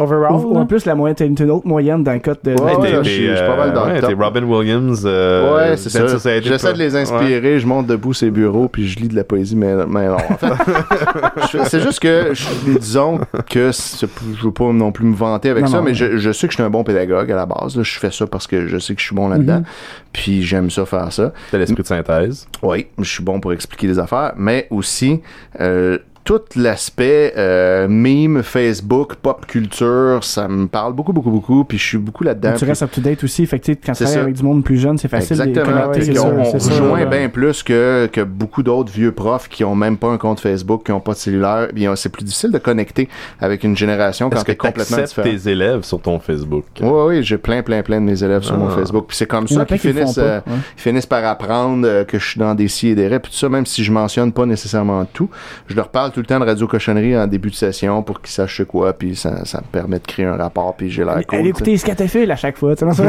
Overall. Ou, en plus, la moyenne, t'as une, une autre moyenne dans le code de. Ouais, ouais, t'es- je t'es, suis- je suis pas mal dans le ouais, top. t'es Robin Williams euh, Ouais, c'est ça. J'essaie de les Ouais. inspirer, je monte debout ces bureaux, puis je lis de la poésie, mais, mais non. En fait, c'est juste que, je- disons que c'est- je veux pas non plus me vanter avec Non, ça, non. mais je, je sais que je suis un bon pédagogue à la base. là. Je fais ça parce que je sais que je suis bon là-dedans, Mhm. puis j'aime ça faire ça. T'as l'esprit de synthèse Oui, je suis bon pour expliquer les affaires, mais aussi euh, tout l'aspect euh, meme, Facebook, pop culture, ça me parle beaucoup, beaucoup, beaucoup, puis je suis beaucoup là-dedans. Tu restes up to date aussi. Fait que tu sais, quand tu C'est travailles avec du monde plus jeune, c'est facile de Exactement. qu'on- ça, on ça, rejoint ouais. bien plus que, que beaucoup d'autres vieux profs qui ont même pas un compte Facebook, qui ont pas de cellulaire. Bien, c'est plus difficile de connecter avec une génération quand que t'es complètement différent. tes élèves sur ton Facebook? Oui, oui, j'ai plein, plein, plein de mes élèves sur mon Ah. Facebook. Puis c'est comme Il ça qu'ils finissent, euh, ouais. ils finissent par apprendre euh, que je suis dans des si et des rêves. Puis tout ça, même si je mentionne pas nécessairement tout, je leur parle tout le temps de radio cochonnerie en début de session pour qu'ils sachent quoi. Puis ça, ça me permet de créer un rapport. Puis j'ai l'air cool. Allez écouter Scatafil à chaque fois. tu sais.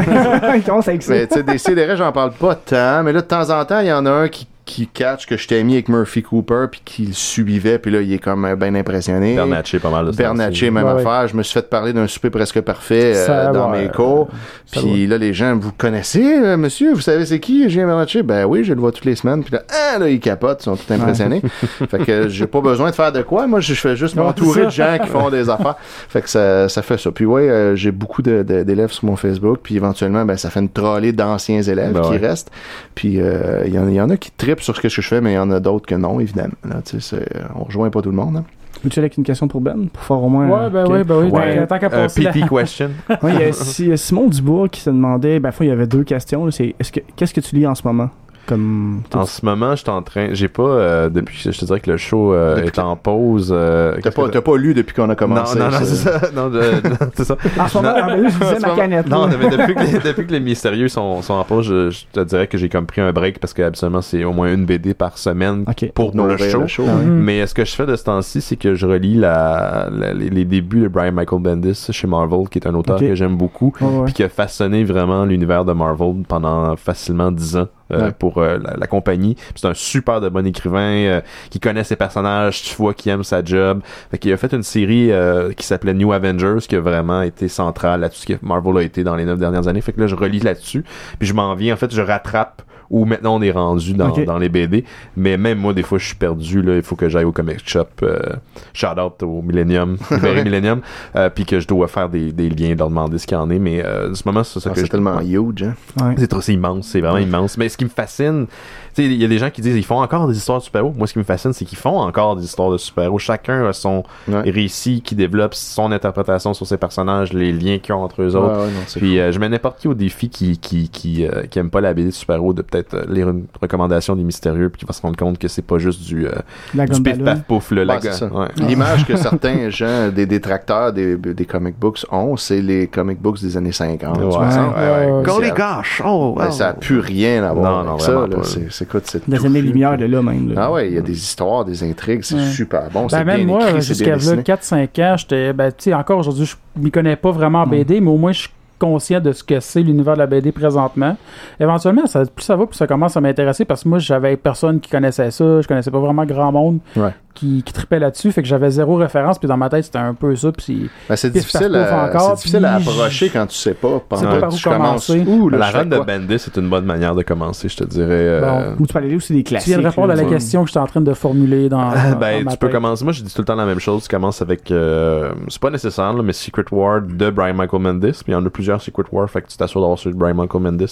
Il commence avec ça. Mais tu sais, des CDR, j'en parle pas tant, mais là, de temps en temps, il y en a un qui, qui catch que je t'ai mis avec Murphy Cooper, puis qui le suivait, puis là, il est comme euh, bien impressionné. Bernatchez pas mal de Bernatchez, même Ouais, ouais. affaire. Je me suis fait parler d'un souper presque parfait euh, dans mes cours. ça Puis là, les gens, vous connaissez, euh, monsieur? Vous savez c'est qui, Julien Bernatchez? Ben oui, je le vois toutes les semaines. Puis là, ah, là, ils capotent, ils sont tout impressionnés. fait que j'ai pas besoin de faire de quoi. Moi, je fais juste m'entourer de gens qui font des affaires. Fait que ça, ça fait ça. Puis ouais, euh, j'ai beaucoup d'élèves sur mon Facebook. Puis éventuellement, ben, ça fait une trollée d'anciens élèves Ben qui ouais. restent. Puis euh, il y, y en a qui tripent sur ce que je fais, mais il y en a d'autres que non, évidemment. Là, tu sais, c'est- on rejoint pas tout le monde. hein. Veux-tu aller avec une question pour Ben? Pour faire au moins. Ouais, ben oui, ben oui. Ouais. tant- Tant qu'à Euh, passer la- PT question Ouais, il y a y Simon Dubois qui se demandait, ben, fois, il y avait deux questions. C'est est-ce que qu'est-ce que tu lis en ce moment? Comme. En ce moment, je suis en train. J'ai pas. euh, depuis que je te dirais que le show euh, Depuis est en pause. euh, T'as qu'est-ce pas, que- t'as pas lu depuis qu'on a commencé. Non, non, non, c'est ça. Non, je- non, c'est ça. En ce moment, ah, ben là, je disais ma canette. Non, là. mais depuis que, les, depuis que les mystérieux sont, sont en pause, je, je te dirais que j'ai comme pris un break parce que habituellement c'est au moins une BD par semaine Ok. pour Pour le nourrir show. le show. Ah ouais. Mais ce que je fais de ce temps-ci, c'est que je relis la, la- les, les débuts de Brian Michael Bendis chez Marvel, qui est un auteur Ok. que j'aime beaucoup, Ouais, ouais. puis qui a façonné vraiment l'univers de Marvel pendant facilement 10 ans euh, Ouais. pour euh, la, la compagnie. C'est un super de bon écrivain euh, qui connaît ses personnages, tu vois qui aime sa job. Fait qu'il a fait une série euh, qui s'appelait New Avengers qui a vraiment été centrale là-dessus ce que Marvel a été dans les neuf dernières années. Fait que là je relis là-dessus, puis je m'en viens en fait, je rattrape où maintenant on est rendu dans, dans les BD. Mais même moi, des fois, je suis perdu. Là, il faut que j'aille au comic shop. Euh, shout out au Millennium, Millennium, euh, puis que je dois faire des, des liens, leur demander ce qu'il y en est. Mais euh, en ce moment, c'est ça Ah, que c'est tellement huge, hein. Ouais. c'est trop, immense, c'est vraiment immense. Mais ce qui me fascine, il y a des gens qui disent ils font encore des histoires de super-héros. Moi, ce qui me fascine, c'est qu'ils font encore des histoires de super-héros. Chacun a son Ouais. récit qui développe son interprétation sur ses personnages, les liens qu'ils ont entre eux autres. ouais, non, c'est Puis euh, je mets n'importe qui au défi qui qui qui, euh, qui aime pas la BD de super-héros de peut-être euh, lire une recommandation des mystérieux puis qui va se rendre compte que c'est pas juste du euh, La du pif paf pouf ouais. L'image que certains gens, des détracteurs des, des comic books ont, c'est les comic books des années 50, Ouais, 60. ouais, ouais. Ça- gosh, oh, ça a plus rien à voir Non, avec non, ça. c'est, écoute, c'est années-lumière fait. de là, même. là. Ah ouais, il y a des histoires, des intrigues, c'est Ouais. super bon. Ben, même bien moi, jusqu'à bien là, dessiné. 4-5 ans, j'étais. Ben, tu sais, encore aujourd'hui, je m'y connais pas vraiment en BD, mais au moins, je suis conscient de ce que c'est l'univers de la BD présentement. Éventuellement, ça, plus ça va, plus ça commence à m'intéresser parce que moi, j'avais personne qui connaissait ça. Je connaissais pas vraiment grand monde Ouais. Qui, qui tripait là-dessus. Fait que j'avais zéro référence, puis dans ma tête, c'était un peu ça. Puis Ben, c'est difficile, à, encore, difficile approcher quand tu sais pas. Pendant pas par où tu commences. commencer. Ouh, là, la reine de? Bendis, c'est une bonne manière de commencer, je te dirais. euh, Ou tu peux aller lire aussi des tu classiques. viens de répondre à la question que j'étais en train de formuler dans. Ah, dans ben, tu peux commencer. Moi, je dis tout le temps la même chose. Tu commences avec. euh, c'est pas nécessaire, là, mais Secret War de Brian Michael Mendes. Puis il y en a plusieurs Secret War. Fait que tu t'assures d'avoir celui de Brian Michael Mendes.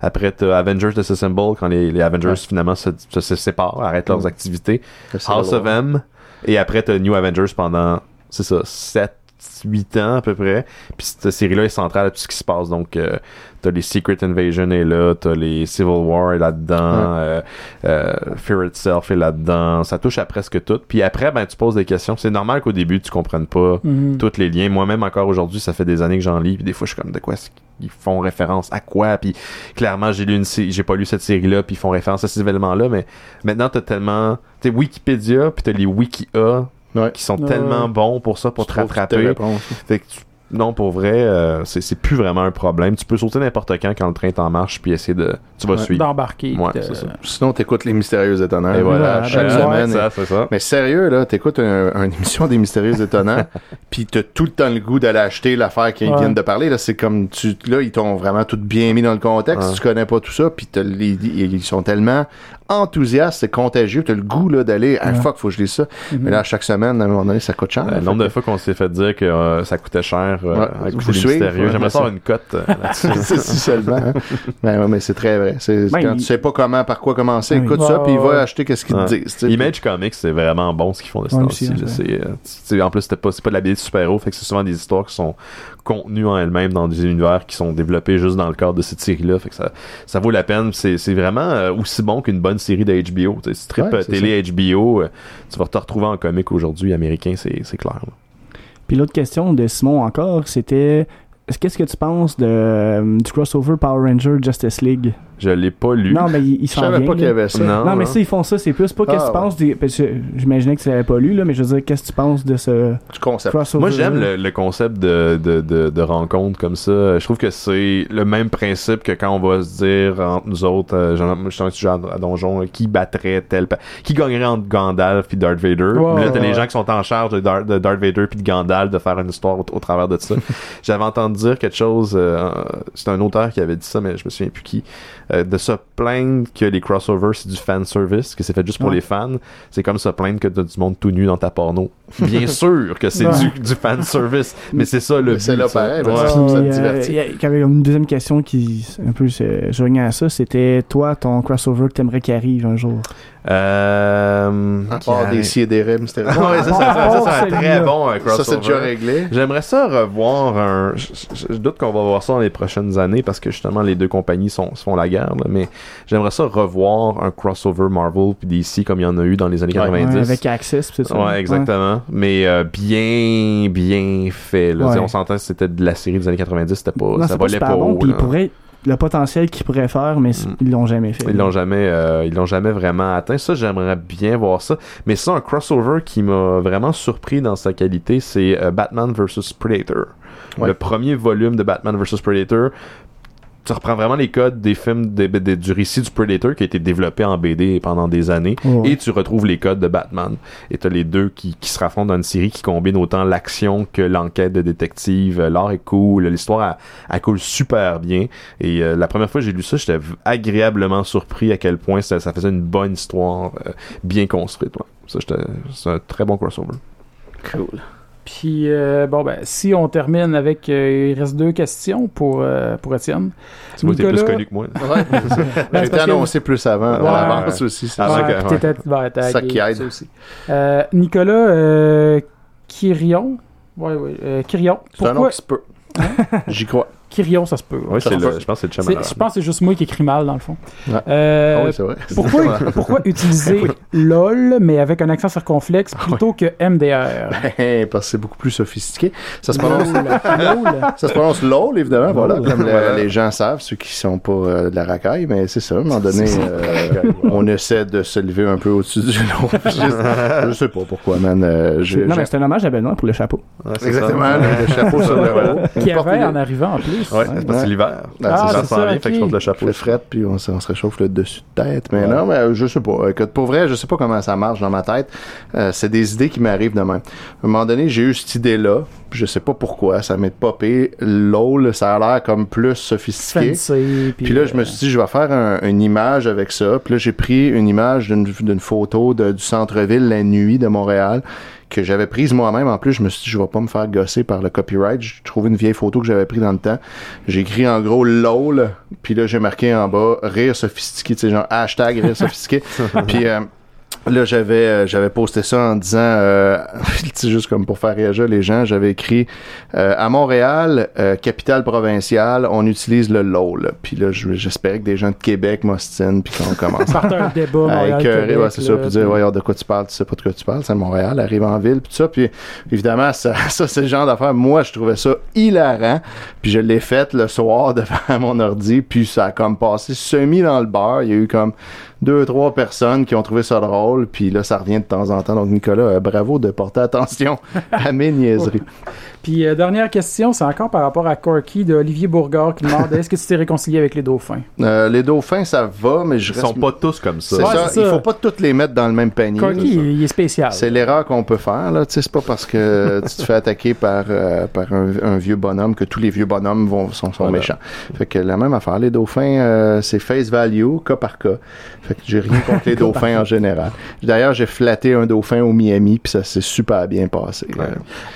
Après, t'as Avengers Disassemble quand les, les Avengers Ouais. finalement se, se- se séparent, arrêtent leurs Mm. activités. House of Et après, t'as New Avengers pendant, c'est ça, 7, 8 ans à peu près. Puis cette série-là est centrale à tout ce qui se passe. Donc, euh, t'as les Secret Invasion est là, t'as les Civil War est là-dedans, euh, euh, Fear Itself est là-dedans. Ça touche à presque tout. Puis après, ben, tu poses des questions. C'est normal qu'au début, tu comprennes pas Mhm. tous les liens. Moi-même, encore aujourd'hui, ça fait des années que j'en lis. Puis des fois, je suis comme, de quoi est-ce qu'ils font référence à quoi? Puis clairement, j'ai lu une j'ai pas lu cette série-là, puis ils font référence à ces événements-là. Mais maintenant, t'as tellement... T'es Wikipédia, puis t'as les Wikia Ouais. qui sont Ouais. tellement bons pour ça, pour Tu te rattraper. Fait que tu- non, pour vrai, euh, c'est c'est plus vraiment un problème. Tu peux sauter n'importe quand quand le train t'en marche, puis essayer de... Tu vas Ouais. suivre. D'embarquer. Ouais, de- c'est ça. Sinon, t'écoutes les Mystérieux Étonnants. Et voilà, chaque semaine. ça, c'est ça. Mais sérieux, là, t'écoutes un- une émission des Mystérieux Étonnants, puis t'as tout le temps le goût d'aller acheter l'affaire qu'ils Ouais. viennent de parler. Là, c'est comme, tu, là, ils t'ont vraiment tout bien mis dans le contexte. Ouais. Tu connais pas tout ça, puis ils sont tellement enthousiastes, c'est contagieux. T'as le goût, là, d'aller, ah, fuck, faut que je lise ça. Mhm. Mais là, chaque semaine, à un moment donné, ça coûte cher. Le nombre de fois qu'on s'est fait dire que euh, ça coûtait cher euh, Ouais. Vous mystérieux. ouais, J'aimerais ça avoir une cote euh, là-dessus. si seulement. hein. Ben ouais, mais c'est très vrai. C'est Ben, quand il- tu sais pas comment, par quoi commencer, Oui. écoute Ouais, ça, puis ouais, va ouais. acheter qu'est-ce qu'ils Ouais. te disent. tu sais. Image Comics, c'est vraiment bon ce qu'ils font de ce temps-ci. euh, tu sais, en plus, c'est pas, c'est pas de la BD de super-héros, fait que c'est souvent des histoires qui sont contenues en elles-mêmes dans des univers qui sont développés juste dans le cadre de cette série-là. Fait que ça, ça vaut la peine. C'est, c'est vraiment euh, aussi bon qu'une bonne série de HBO. Tu sais, si tu tripes, Ouais, euh, télé HBO, euh, tu vas te retrouver en comic aujourd'hui américain, c'est, c'est clair. là. Puis l'autre question de Simon encore, c'était est-ce- qu'est-ce que tu penses de, du crossover Power Ranger Justice League? Je l'ai pas lu. Non, mais il, il Je s'en savais vient. pas qu'il y là. avait ça. Non. Non, mais ça, ils font ça, c'est plus pas qu'est-ce que Ah, tu penses des. parce que J'imaginais que tu l'avais pas lu, là, mais je veux dire, qu'est-ce que tu penses de ce Du concept. crossover Moi, j'aime le, le concept de, de, de, de rencontre comme ça. Je trouve que c'est le même principe que quand on va se dire entre nous autres, euh, moi, je suis un sujet à, à donjon, qui battrait tel, pa- qui gagnerait entre Gandalf et Darth Vader. Ouais, Puis là, t'as ouais, les ouais. gens qui sont en charge de, Dar- de Darth Vader puis de Gandalf de faire une histoire au, au travers de ça. J'avais entendu dire quelque chose, euh, c'est un auteur qui avait dit ça, mais je me souviens plus qui, euh, de se plaindre que les crossovers c'est du fan service, que c'est fait juste pour Ouais. les fans. C'est comme se plaindre que t'as du monde tout nu dans ta porno. Bien sûr que c'est Ouais. du, du fan service, mais c'est ça le c'est là ça. pareil, Ouais. parce Puis, Ça te euh, divertit. il y avait une deuxième question qui un peu se joignait à ça, c'était toi ton crossover que t'aimerais qu'il arrive un jour? Euh, À part des si et des rêves, c'était Ouais, ça, ça, ça, ça, c'est un très bon euh, crossover. Ça, c'est déjà réglé. J'aimerais ça revoir un. Je, je- je doute qu'on va voir ça dans les prochaines années parce que justement les deux compagnies sont, se font la guerre, là, mais j'aimerais ça revoir un crossover Marvel puis DC comme il y en a eu dans les années Ouais, 90. Ouais, avec pis c'est ça. Ouais, exactement. Mais euh, bien, bien fait. On s'entend que c'était de la série des années 90, c'était pas, Non, ça valait pas bon, haut, le potentiel qu'ils pourraient faire, mais Mm. ils l'ont jamais fait. Ils l'ont jamais, euh, ils l'ont jamais vraiment atteint. Ça, j'aimerais bien voir ça. Mais ça, un crossover qui m'a vraiment surpris dans sa qualité, c'est euh, Batman vs Predator. Ouais. Le premier volume de Batman vs Predator. Tu reprends vraiment les codes des films du récit du Predator qui a été développé en BD pendant des années et tu retrouves les codes de Batman et t'as les deux qui, qui se raffrontent dans une série qui combine autant l'action que l'enquête de détective Euh, l'art est cool l'histoire elle, coule super bien et euh, la première fois que j'ai lu ça j'étais agréablement surpris à quel point ça, ça faisait une bonne histoire euh, bien construite ouais. ça c'est un très bon crossover Cool. Puis, euh, bon, ben, si on termine avec. euh, il reste deux questions pour, euh, pour Étienne. qui t'es plus connu que moi Ouais, ça. J'ai que- annoncé plus avant, Ouais. à l'avance aussi. c'est ça. Ouais, ouais, t'as Ça qui aide. ça aussi. Euh, Nicolas euh, Kyrion. Ouais, ouais. euh, Kyrion. C'est un nom qui se peut. J'y crois. Kyrion, ça se peut. Ça c'est le, je pense que c'est le Je pense que c'est juste moi qui écris mal, dans le fond. Ouais. Euh, Ah oui, c'est vrai. pourquoi, pourquoi utiliser LOL, mais avec un accent circonflexe, plutôt que MDR? Parce que c'est beaucoup plus sophistiqué. Ça se prononce, LOL. Ça se prononce LOL, évidemment, voilà, comme le- les gens savent, ceux qui sont pas euh, de la racaille, mais c'est ça, à un moment donné, euh, on essaie de se lever un peu au-dessus du lot. je, je sais pas pourquoi, man. euh, je- Non, mais c'est un hommage à Benoît pour le chapeau. Exactement, ça. le, chapeau sur le haut. Qui avait en arrivant en plus. Ouais, c'est parce que c'est Ouais. l'hiver. Ah, ça c'est s'en ça, vient, fait que je porte le chapeau. le fret, puis on, se- on se réchauffe le dessus de tête. Mais Ouais. non, mais euh, je sais pas. Écoute, pour vrai, je sais pas comment ça marche dans ma tête. Euh, c'est des idées qui m'arrivent de même. À un moment donné, j'ai eu cette idée-là. Je sais pas pourquoi. Ça m'est popé. LOL, ça a l'air comme plus sophistiqué. Fancy. Puis là, je me suis dit, je vais faire un- une image avec ça. Puis là, j'ai pris une image d'une d'une photo de- du centre-ville la nuit de Montréal que j'avais prise moi-même. En plus, je me suis dit, je vais pas me faire gosser par le copyright. J'ai trouvé une vieille photo que j'avais prise dans le temps. J'ai écrit en gros LOL. Puis là, j'ai marqué en bas rire sophistiqué. Tu sais, genre hashtag rire sophistiqué. puis euh, Là, j'avais euh, j'avais posté ça en disant, euh, juste comme pour faire réagir les gens, j'avais écrit euh, à Montréal, euh, capitale provinciale, on utilise le LOL. Puis là, je- j'espérais que des gens de Québec m'ostinent puis qu'on commence Partait un débat. à Montréal, Québec, ouais, c'est ça, puis dire, ouais, de quoi tu parles, tu sais pas de quoi tu parles, c'est Montréal, arrive en ville, puis tout ça, puis évidemment, ça, ça c'est le genre d'affaire, moi, je trouvais ça hilarant, puis je l'ai fait le soir devant mon ordi, puis ça a comme passé semi dans le bar, il y a eu comme deux, trois personnes qui ont trouvé ça drôle, puis là, ça revient de temps en temps, donc Nicolas, euh, bravo de porter attention à mes niaiseries. Puis euh, dernière question, c'est encore par rapport à Corky de Olivier Bourgard qui demande est-ce que tu t'es réconcilié avec les dauphins? Euh, les dauphins, ça va, mais je Ils reste... sont pas tous comme ça. C'est Ouais, ça, il faut pas toutes les mettre dans le même panier. Corky, il, il est spécial. C'est l'erreur qu'on peut faire, là. C'est pas parce que tu te fais attaquer par, euh, par un, un vieux bonhomme que tous les vieux bonhommes vont, sont, sont Voilà. méchants. Fait que la même affaire. Les dauphins, euh, c'est face value, cas par cas. Fait que j'ai rien contre les dauphins en général. D'ailleurs, j'ai flatté un dauphin au Miami, puis ça s'est super bien passé. Ouais.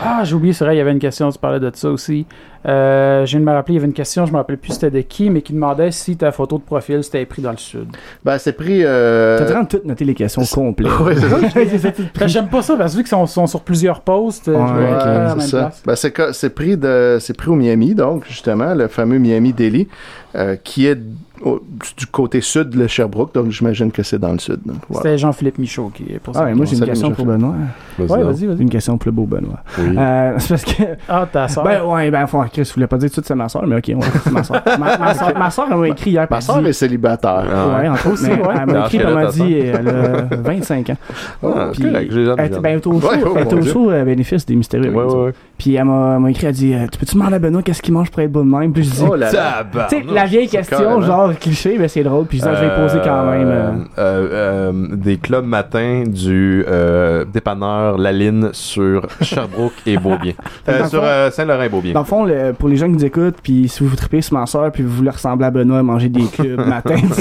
Ah, j'ai oublié, c'est vrai, il y avait une question, tu parlais de ça aussi. Euh, je viens de me rappeler, il y avait une question, je me rappelle plus c'était de qui, mais qui demandait si ta photo de profil c'était pris dans le sud. Ben, c'est pris... Euh... T'as vraiment tout noté les questions complètes. Ouais, c'est ça. Ben, J'aime pas ça parce que vu qu'ils sont, sont sur plusieurs posts, euh, Ouais, c'est ça. Ben, c'est pris de c'est pris au Miami donc justement le fameux Miami Delhi euh, qui est au- du côté sud de Sherbrooke donc j'imagine que c'est dans le sud. Voilà. C'était Jean-Philippe Michaud qui est pour ça. Ah, ouais, moi j'ai une question pour Benoît. Ouais, vas-y, vas-y. Une question pour le beau Benoît. Oui. Euh, c'est parce que. Ah, ta soeur. Ben ouais, ben faut, Chris, je voulais pas dire tout de suite c'est ma soeur, mais ok, ouais, c'est ma soeur. Ma, ma soeur, ma soeur, elle m'a écrit hier. Ma elle soeur dit- est célibataire. Ah, Ouais, entre autres, Aussi, mais ouais. Elle m'a écrit, elle m'a dit, elle a 25 ans. Ah, Puis- correct, j'ai jamais ben, au show, oh, elle au show bénéfice des mystérieux. Ouais, ouais. Puis elle m'a elle m'a écrit, elle dit, euh, tu peux-tu demander à Benoît qu'est-ce qu'il mange pour être beau de même? Puis je dis, Oh la vieille question, carrément. Genre cliché, mais c'est drôle. Puis je vais poser quand même. euh. Euh, euh, des clubs matins du euh, dépanneur Laline sur Sherbrooke et Beaubien. Euh, sur fond- euh, Saint-Laurent et Beaubien. Dans le fond, le- pour les gens qui nous écoutent, puis si vous vous tripez sur ma soeur, puis vous voulez ressembler à Benoît, manger des clubs matin,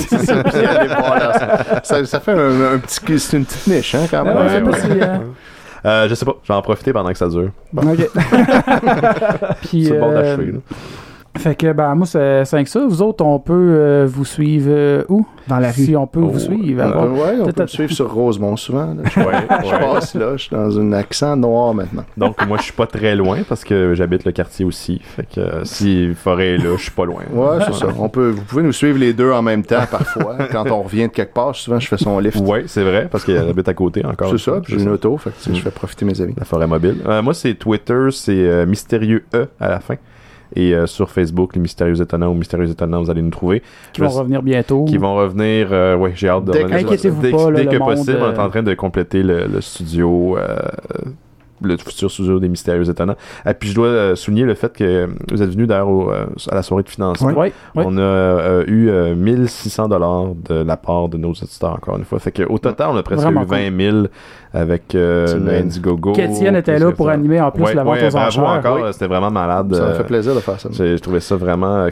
C'est ça, fait un, un petit c'est une petite niche hein quand même. ouais, je sais pas ouais. euh, Euh, je sais pas, je vais en profiter pendant que ça dure. Ok. Puis, Sur le bord euh, d'achever. Fait que, ben, moi, c'est 5 ça. Vous autres, on peut euh, vous suivre euh, où? Dans la rue. Si on peut Oh, vous suivre. Euh, ouais, on peut me suivre sur Rosemont souvent. là. Je, Ouais, je ouais. passe là, je suis dans un accent noir maintenant. Donc, moi, je suis pas très loin parce que j'habite le quartier aussi. Fait que euh, si Forêt est là, je suis pas loin. Ouais, c'est ça. On peut, vous pouvez nous suivre les deux en même temps parfois. Quand on revient de quelque part, souvent je fais son lift. Ouais, c'est vrai, parce qu'il habite à côté encore. C'est ça, puis j'ai une ça. auto, fait que je fais profiter mes amis. La forêt mobile. Euh, moi, c'est Twitter, c'est euh, Mystérieux E à la fin. Et euh, sur Facebook, les Mystérieux Étonnants ou Mystérieux Étonnants, vous allez nous trouver. qui vont revenir bientôt. Qui vont revenir, euh, ouais, j'ai hâte de Dès- revenir. Inquiétez-vous dès, pas, là, dès le que monde, possible, on est euh, en train de compléter le, le studio. Euh, le futur studio des Mystérieux Étonnants. Et puis je dois euh, souligner le fait que vous êtes venu d'ailleurs euh, à la soirée de financement. Oui, oui. On a euh, eu euh, 1600 dollars de la part de nos auditeurs encore une fois. Fait que au total, on a presque Vraiment eu 20 000 avec euh. Indiegogo. Qu'Étienne était là pour ça. animer en plus Ouais, la vente ouais, aux enchères. encore, Oui. c'était vraiment malade. Ça me Euh, fait plaisir de faire ça. j'ai trouvé ça vraiment. euh,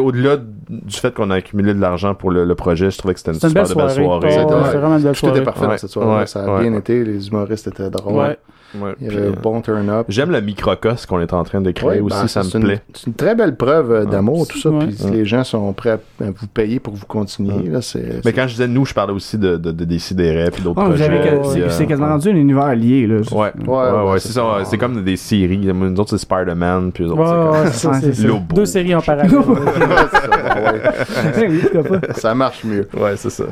Au-delà du fait qu'on a accumulé de l'argent pour le, le projet, je trouvais que c'était une super belle de belle soirée. soirée. Ouais, C'était- ouais, c'est vraiment une belle Tout était soirée. parfait Ouais. dans cette soirée. Ouais. Ça a Ouais. bien été. Les humoristes étaient drôles. Ouais. Ouais, Il y puis, avait euh, un bon turn-up. J'aime le microcosme qu'on est en train de créer Ouais, aussi, ben, ça c'est me une- plaît. C'est une très belle preuve euh, d'amour, tout ça. Ouais. Puis si les gens sont prêts à vous payer pour que vous continuiez, là, c'est. Mais quand je disais nous, je parlais aussi de, de, de Décideret puis d'autres vous projets. c'est euh, c'est quasiment rendu un univers lié. Là. Ouais, ouais, ouais, ouais, c'est comme des séries. Nous autres, c'est Spider-Man, puis eux autres, Ouais, c'est. Deux séries en parallèle. Ça, marche mieux. Ouais, c'est ça.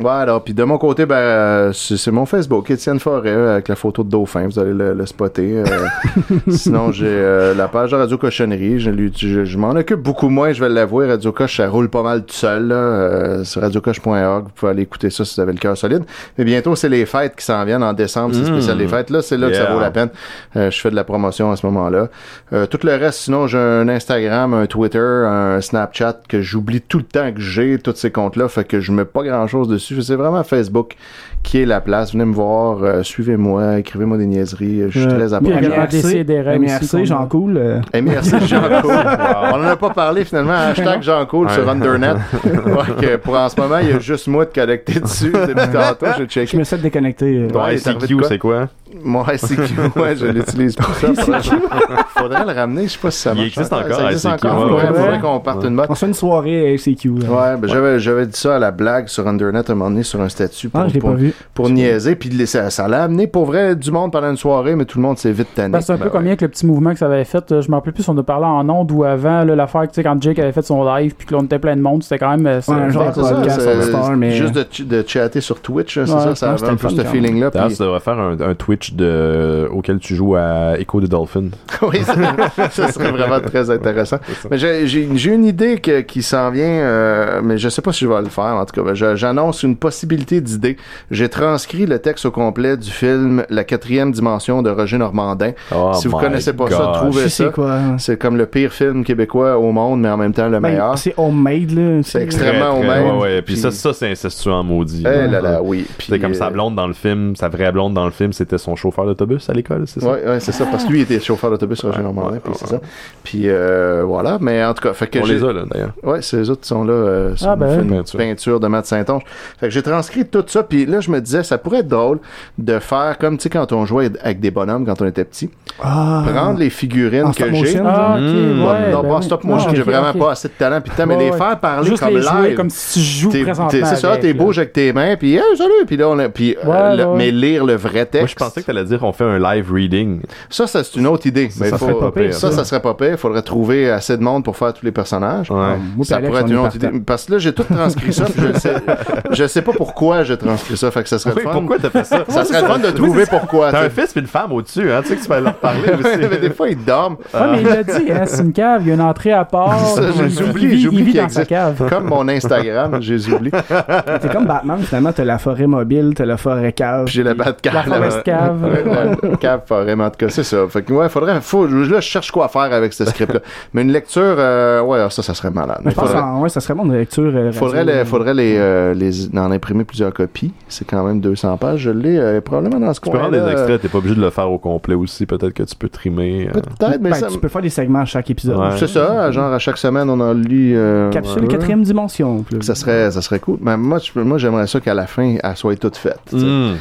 Ouais, alors, puis de mon côté, ben, c'est mon Facebook, Étienne Forêt, avec la photo de dauphin, vous allez le, le spotter. euh. sinon, j'ai euh, la page de Radio Cochonnerie, je, je, je m'en occupe beaucoup moins, je vais l'avouer. Radio Coche, ça roule pas mal tout seul, là, euh, sur radiocoche.org, vous pouvez aller écouter ça si vous avez le cœur solide. Mais bientôt, c'est les fêtes qui s'en viennent en décembre, c'est Mm. spécial les fêtes. Là, c'est là que ça vaut la peine. Je fais de la promotion à ce moment-là. Tout le reste, sinon, j'ai un Instagram, un Twitter, un Snapchat que j'oublie tout le temps que j'ai, tous ces comptes-là, fait que je mets pas grand-chose dessus. C'est vraiment Facebook qui est la place. Venez me voir, euh, suivez-moi, écrivez-moi des niaiseries. Je suis Euh, très aussi, MRC, Jean Cool. euh, MRC Jean Cool. On en a pas parlé finalement. Hashtag Jean Cool sur. Undernet. Pour en ce moment, il y a juste moi de connecté dessus depuis tantôt. J'ai Je me suis déconnecté. euh, Ton il ICQ, c'est quoi? Mon ICQ, ouais, je l'utilise pour ça. Faudrait, faudrait le ramener, je sais pas si ça Il marche. existe encore, Ça existe ICQ, encore. Faudrait, ouais. faudrait qu'on parte une botte. On fait une soirée à LCQ. là. Ouais, ben j'avais, j'avais dit ça à la blague sur Undernet un moment donné sur un statut pour, Ah, pour, niaiser. Puis ça l'a amené pour vrai du monde pendant une soirée, mais tout le monde s'est vite tanné. Ben, c'est un peu Ben comme ouais. avec le petit mouvement que ça avait fait. euh, Je me rappelle plus, on a parlé en ondes ou avant là, l'affaire, tu sais, quand Jake avait fait son live puis que là, on était plein de monde, c'était quand même. euh, c'est- Ouais, un genre de c'est ça, podcast c'est- Star, mais- Juste de, ch- de chatter sur Twitch, c'est Ouais, ça, ça ouais, avait c'était un le peu ce feeling-là. Puis- tu devrais faire un, un Twitch de, auquel tu joues à Echo the Dolphin. oui, ça, ça serait vraiment très intéressant. Mais j'ai, j'ai, j'ai une idée que- qui s'en vient, euh, mais je sais pas si je vais le faire. En tout cas, Ben, je- j'annonce une possibilité d'idée. J'ai transcrit le texte au complet du film La quatrième dimension de Roger Normandin. Oh si vous connaissez pas ça, trouvez Je ça. C'est comme le pire film québécois au monde, mais en même temps le Ben, meilleur. c'est homemade, là. C'est extrêmement Très, homemade. Ouais, ouais. Puis Puis- ça, ça c'est incestueux en maudit. Eh là là, oui. Puis, C'est comme sa euh, blonde dans le film, sa vraie blonde dans le film, c'était son chauffeur d'autobus à l'école, c'est ça? Ouais, ouais, c'est ça, parce que lui il était chauffeur d'autobus Roger Ouais, Normandin, ouais, puis c'est ça. Puis euh, voilà, mais en tout cas, fait que On les a, là, d'ailleurs. Ouais, c'est les autres qui sont là euh, sur Ah, ben. film Peinture. peinture de Matt Saint-Onge. Fait que j'ai transcrit tout ça, puis là, je me disais, ça pourrait être drôle de faire comme, tu sais, quand on jouait avec des bonhommes quand on était petit, Ah. prendre les figurines En que j'ai. Ah, Mmh. ouais. non, ben pas stop Non, motion, ok, j'ai vraiment pas assez de talent, puis tant, mais Ouais, les ouais. faire parler Juste comme les jouer live. comme si tu joues présentement. C'est ça, t'es bouge avec tes mains, puis hey, salut, puis là, on a, puis, euh, Ouais, le- ouais. mais lire le vrai texte. Moi, je pensais que t'allais dire on fait un live reading. Ça, ça c'est une autre idée. Ça, mais ça faut- serait pas pire, ça, ça. ça serait pas pire. Il faudrait trouver assez de monde pour faire tous les personnages. Ouais. Puis Ça pourrait être une autre idée. Parce que là, j'ai tout transcrit ça. je, sais, je sais pas pourquoi j'ai transcrit ça. Fait que ça serait fun. pourquoi t'as fait ça? Ça serait le fun de trouver pourquoi. T'as un fils puis une femme au-dessus, hein? Tu sais que tu vas leur parler aussi. mais des fois, ils dorment. Ouais, mais il l'a dit, hein, c'est une cave, il y a une entrée à part. J'oublie, j'oublie Il vit qu'il dans sa existe. cave. Comme mon Instagram, j'ai oublié. T'es comme Batman, finalement, t'as la forêt mobile, t'as la forêt cave. J'ai la batte La cave. forest cave. Ouais, ouais, cave forêt, en tout cas, c'est ça. Fait que, ouais, faudrait, faut, là, je cherche quoi faire avec ce script-là. Mais une lecture, euh, ouais, ça, ça serait malade. Mais je pense ouais, ça serait bon de lecture. euh, faudrait, les, faudrait les, euh, les, en imprimer plusieurs copies. C'est quand même 200 pages. Je l'ai euh, probablement dans ce Tu peux des extraits, t'es pas obligé de le faire au complet aussi. Peut-être que tu peux trimer. euh. Peut-être, mais Ben, ça, tu peux faire des segments à chaque épisode. Ouais. c'est ça. Genre, à chaque semaine, on en lit. euh, Capsule quatrième dimension. Ça serait, ça serait cool. Mais moi, moi j'aimerais ça qu'à la fin, elle soit toute faite. tu sais. Hmm.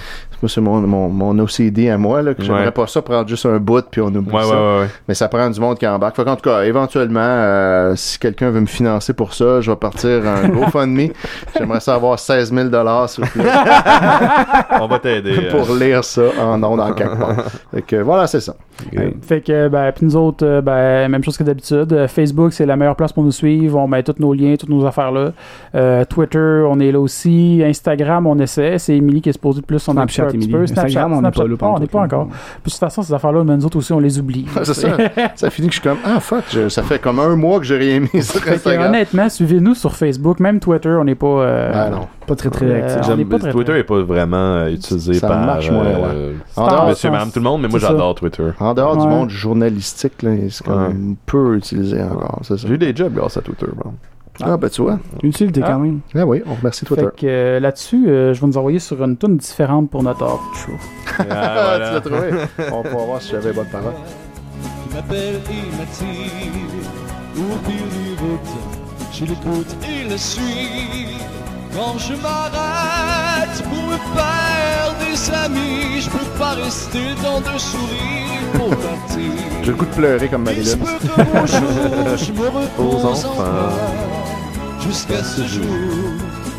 Moi, c'est mon, mon, mon OCD à moi, là, que j'aimerais Ouais. pas ça prendre juste un bout puis on oublie Ouais, ça. ouais, ouais. Mais ça prend du monde qui embarque. Fait qu'en tout cas, éventuellement, euh, si quelqu'un veut me financer pour ça, je vais partir un GoFundMe. J'aimerais ça avoir 16 000 s'il vous plaît, On va t'aider. euh. pour lire ça en ondes en quelque part. Fait que voilà, c'est ça. Fait que, ben, puis nous autres, euh, ben, même chose que d'habitude. Euh, Facebook, c'est la meilleure place pour nous suivre. On met tous nos liens, toutes nos affaires là. Euh, Twitter, on est là aussi. Instagram, on essaie. C'est Émilie qui est supposée plus occuper Snapchat petit Émilie. peu. Snapchat, Instagram, on n'est pas. Ah, on n'est pas encore. Puis de toute façon, ces affaires-là, nous autres aussi, on les oublie. c'est ça. ça finit que je suis comme, ah fuck, je- ça fait comme un mois que j'ai rien mis sur Fait que, Instagram. honnêtement, suivez-nous sur Facebook, même Twitter, on n'est pas. euh, Ah non. Pas très très Euh, actif. Twitter est pas vraiment euh, utilisé Ça par marche moins, euh, En dehors, monsieur, ça- madame, tout le monde, mais moi j'adore Twitter. en dehors du monde journalistique, c'est comme peu utilisé encore. J'ai eu des jobs grâce à Twitter. bon. Ah, ben tu vois. Utilité Ah. quand même. Ah oui, on remercie Twitter. Fait que euh, là-dessus, euh, je vais nous envoyer sur une tune différente pour notre show. Ah, Ah, voilà. tu l'as trouvé. on pourra voir si j'avais bonne parole. qui m'appelle et m'attire. Au pire des routes, je l'écoute et le suis. Quand je m'arrête pour me faire des amis, je peux pas rester dans de sourires pour partir. J'ai le goût de pleurer comme Marilyn. je me repose Aux en enfants. Jusqu'à ce jour,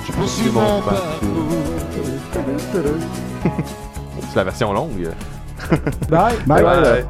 je poursuis mon parcours. C'est la version longue. Bye! Bye. Ouais, ouais.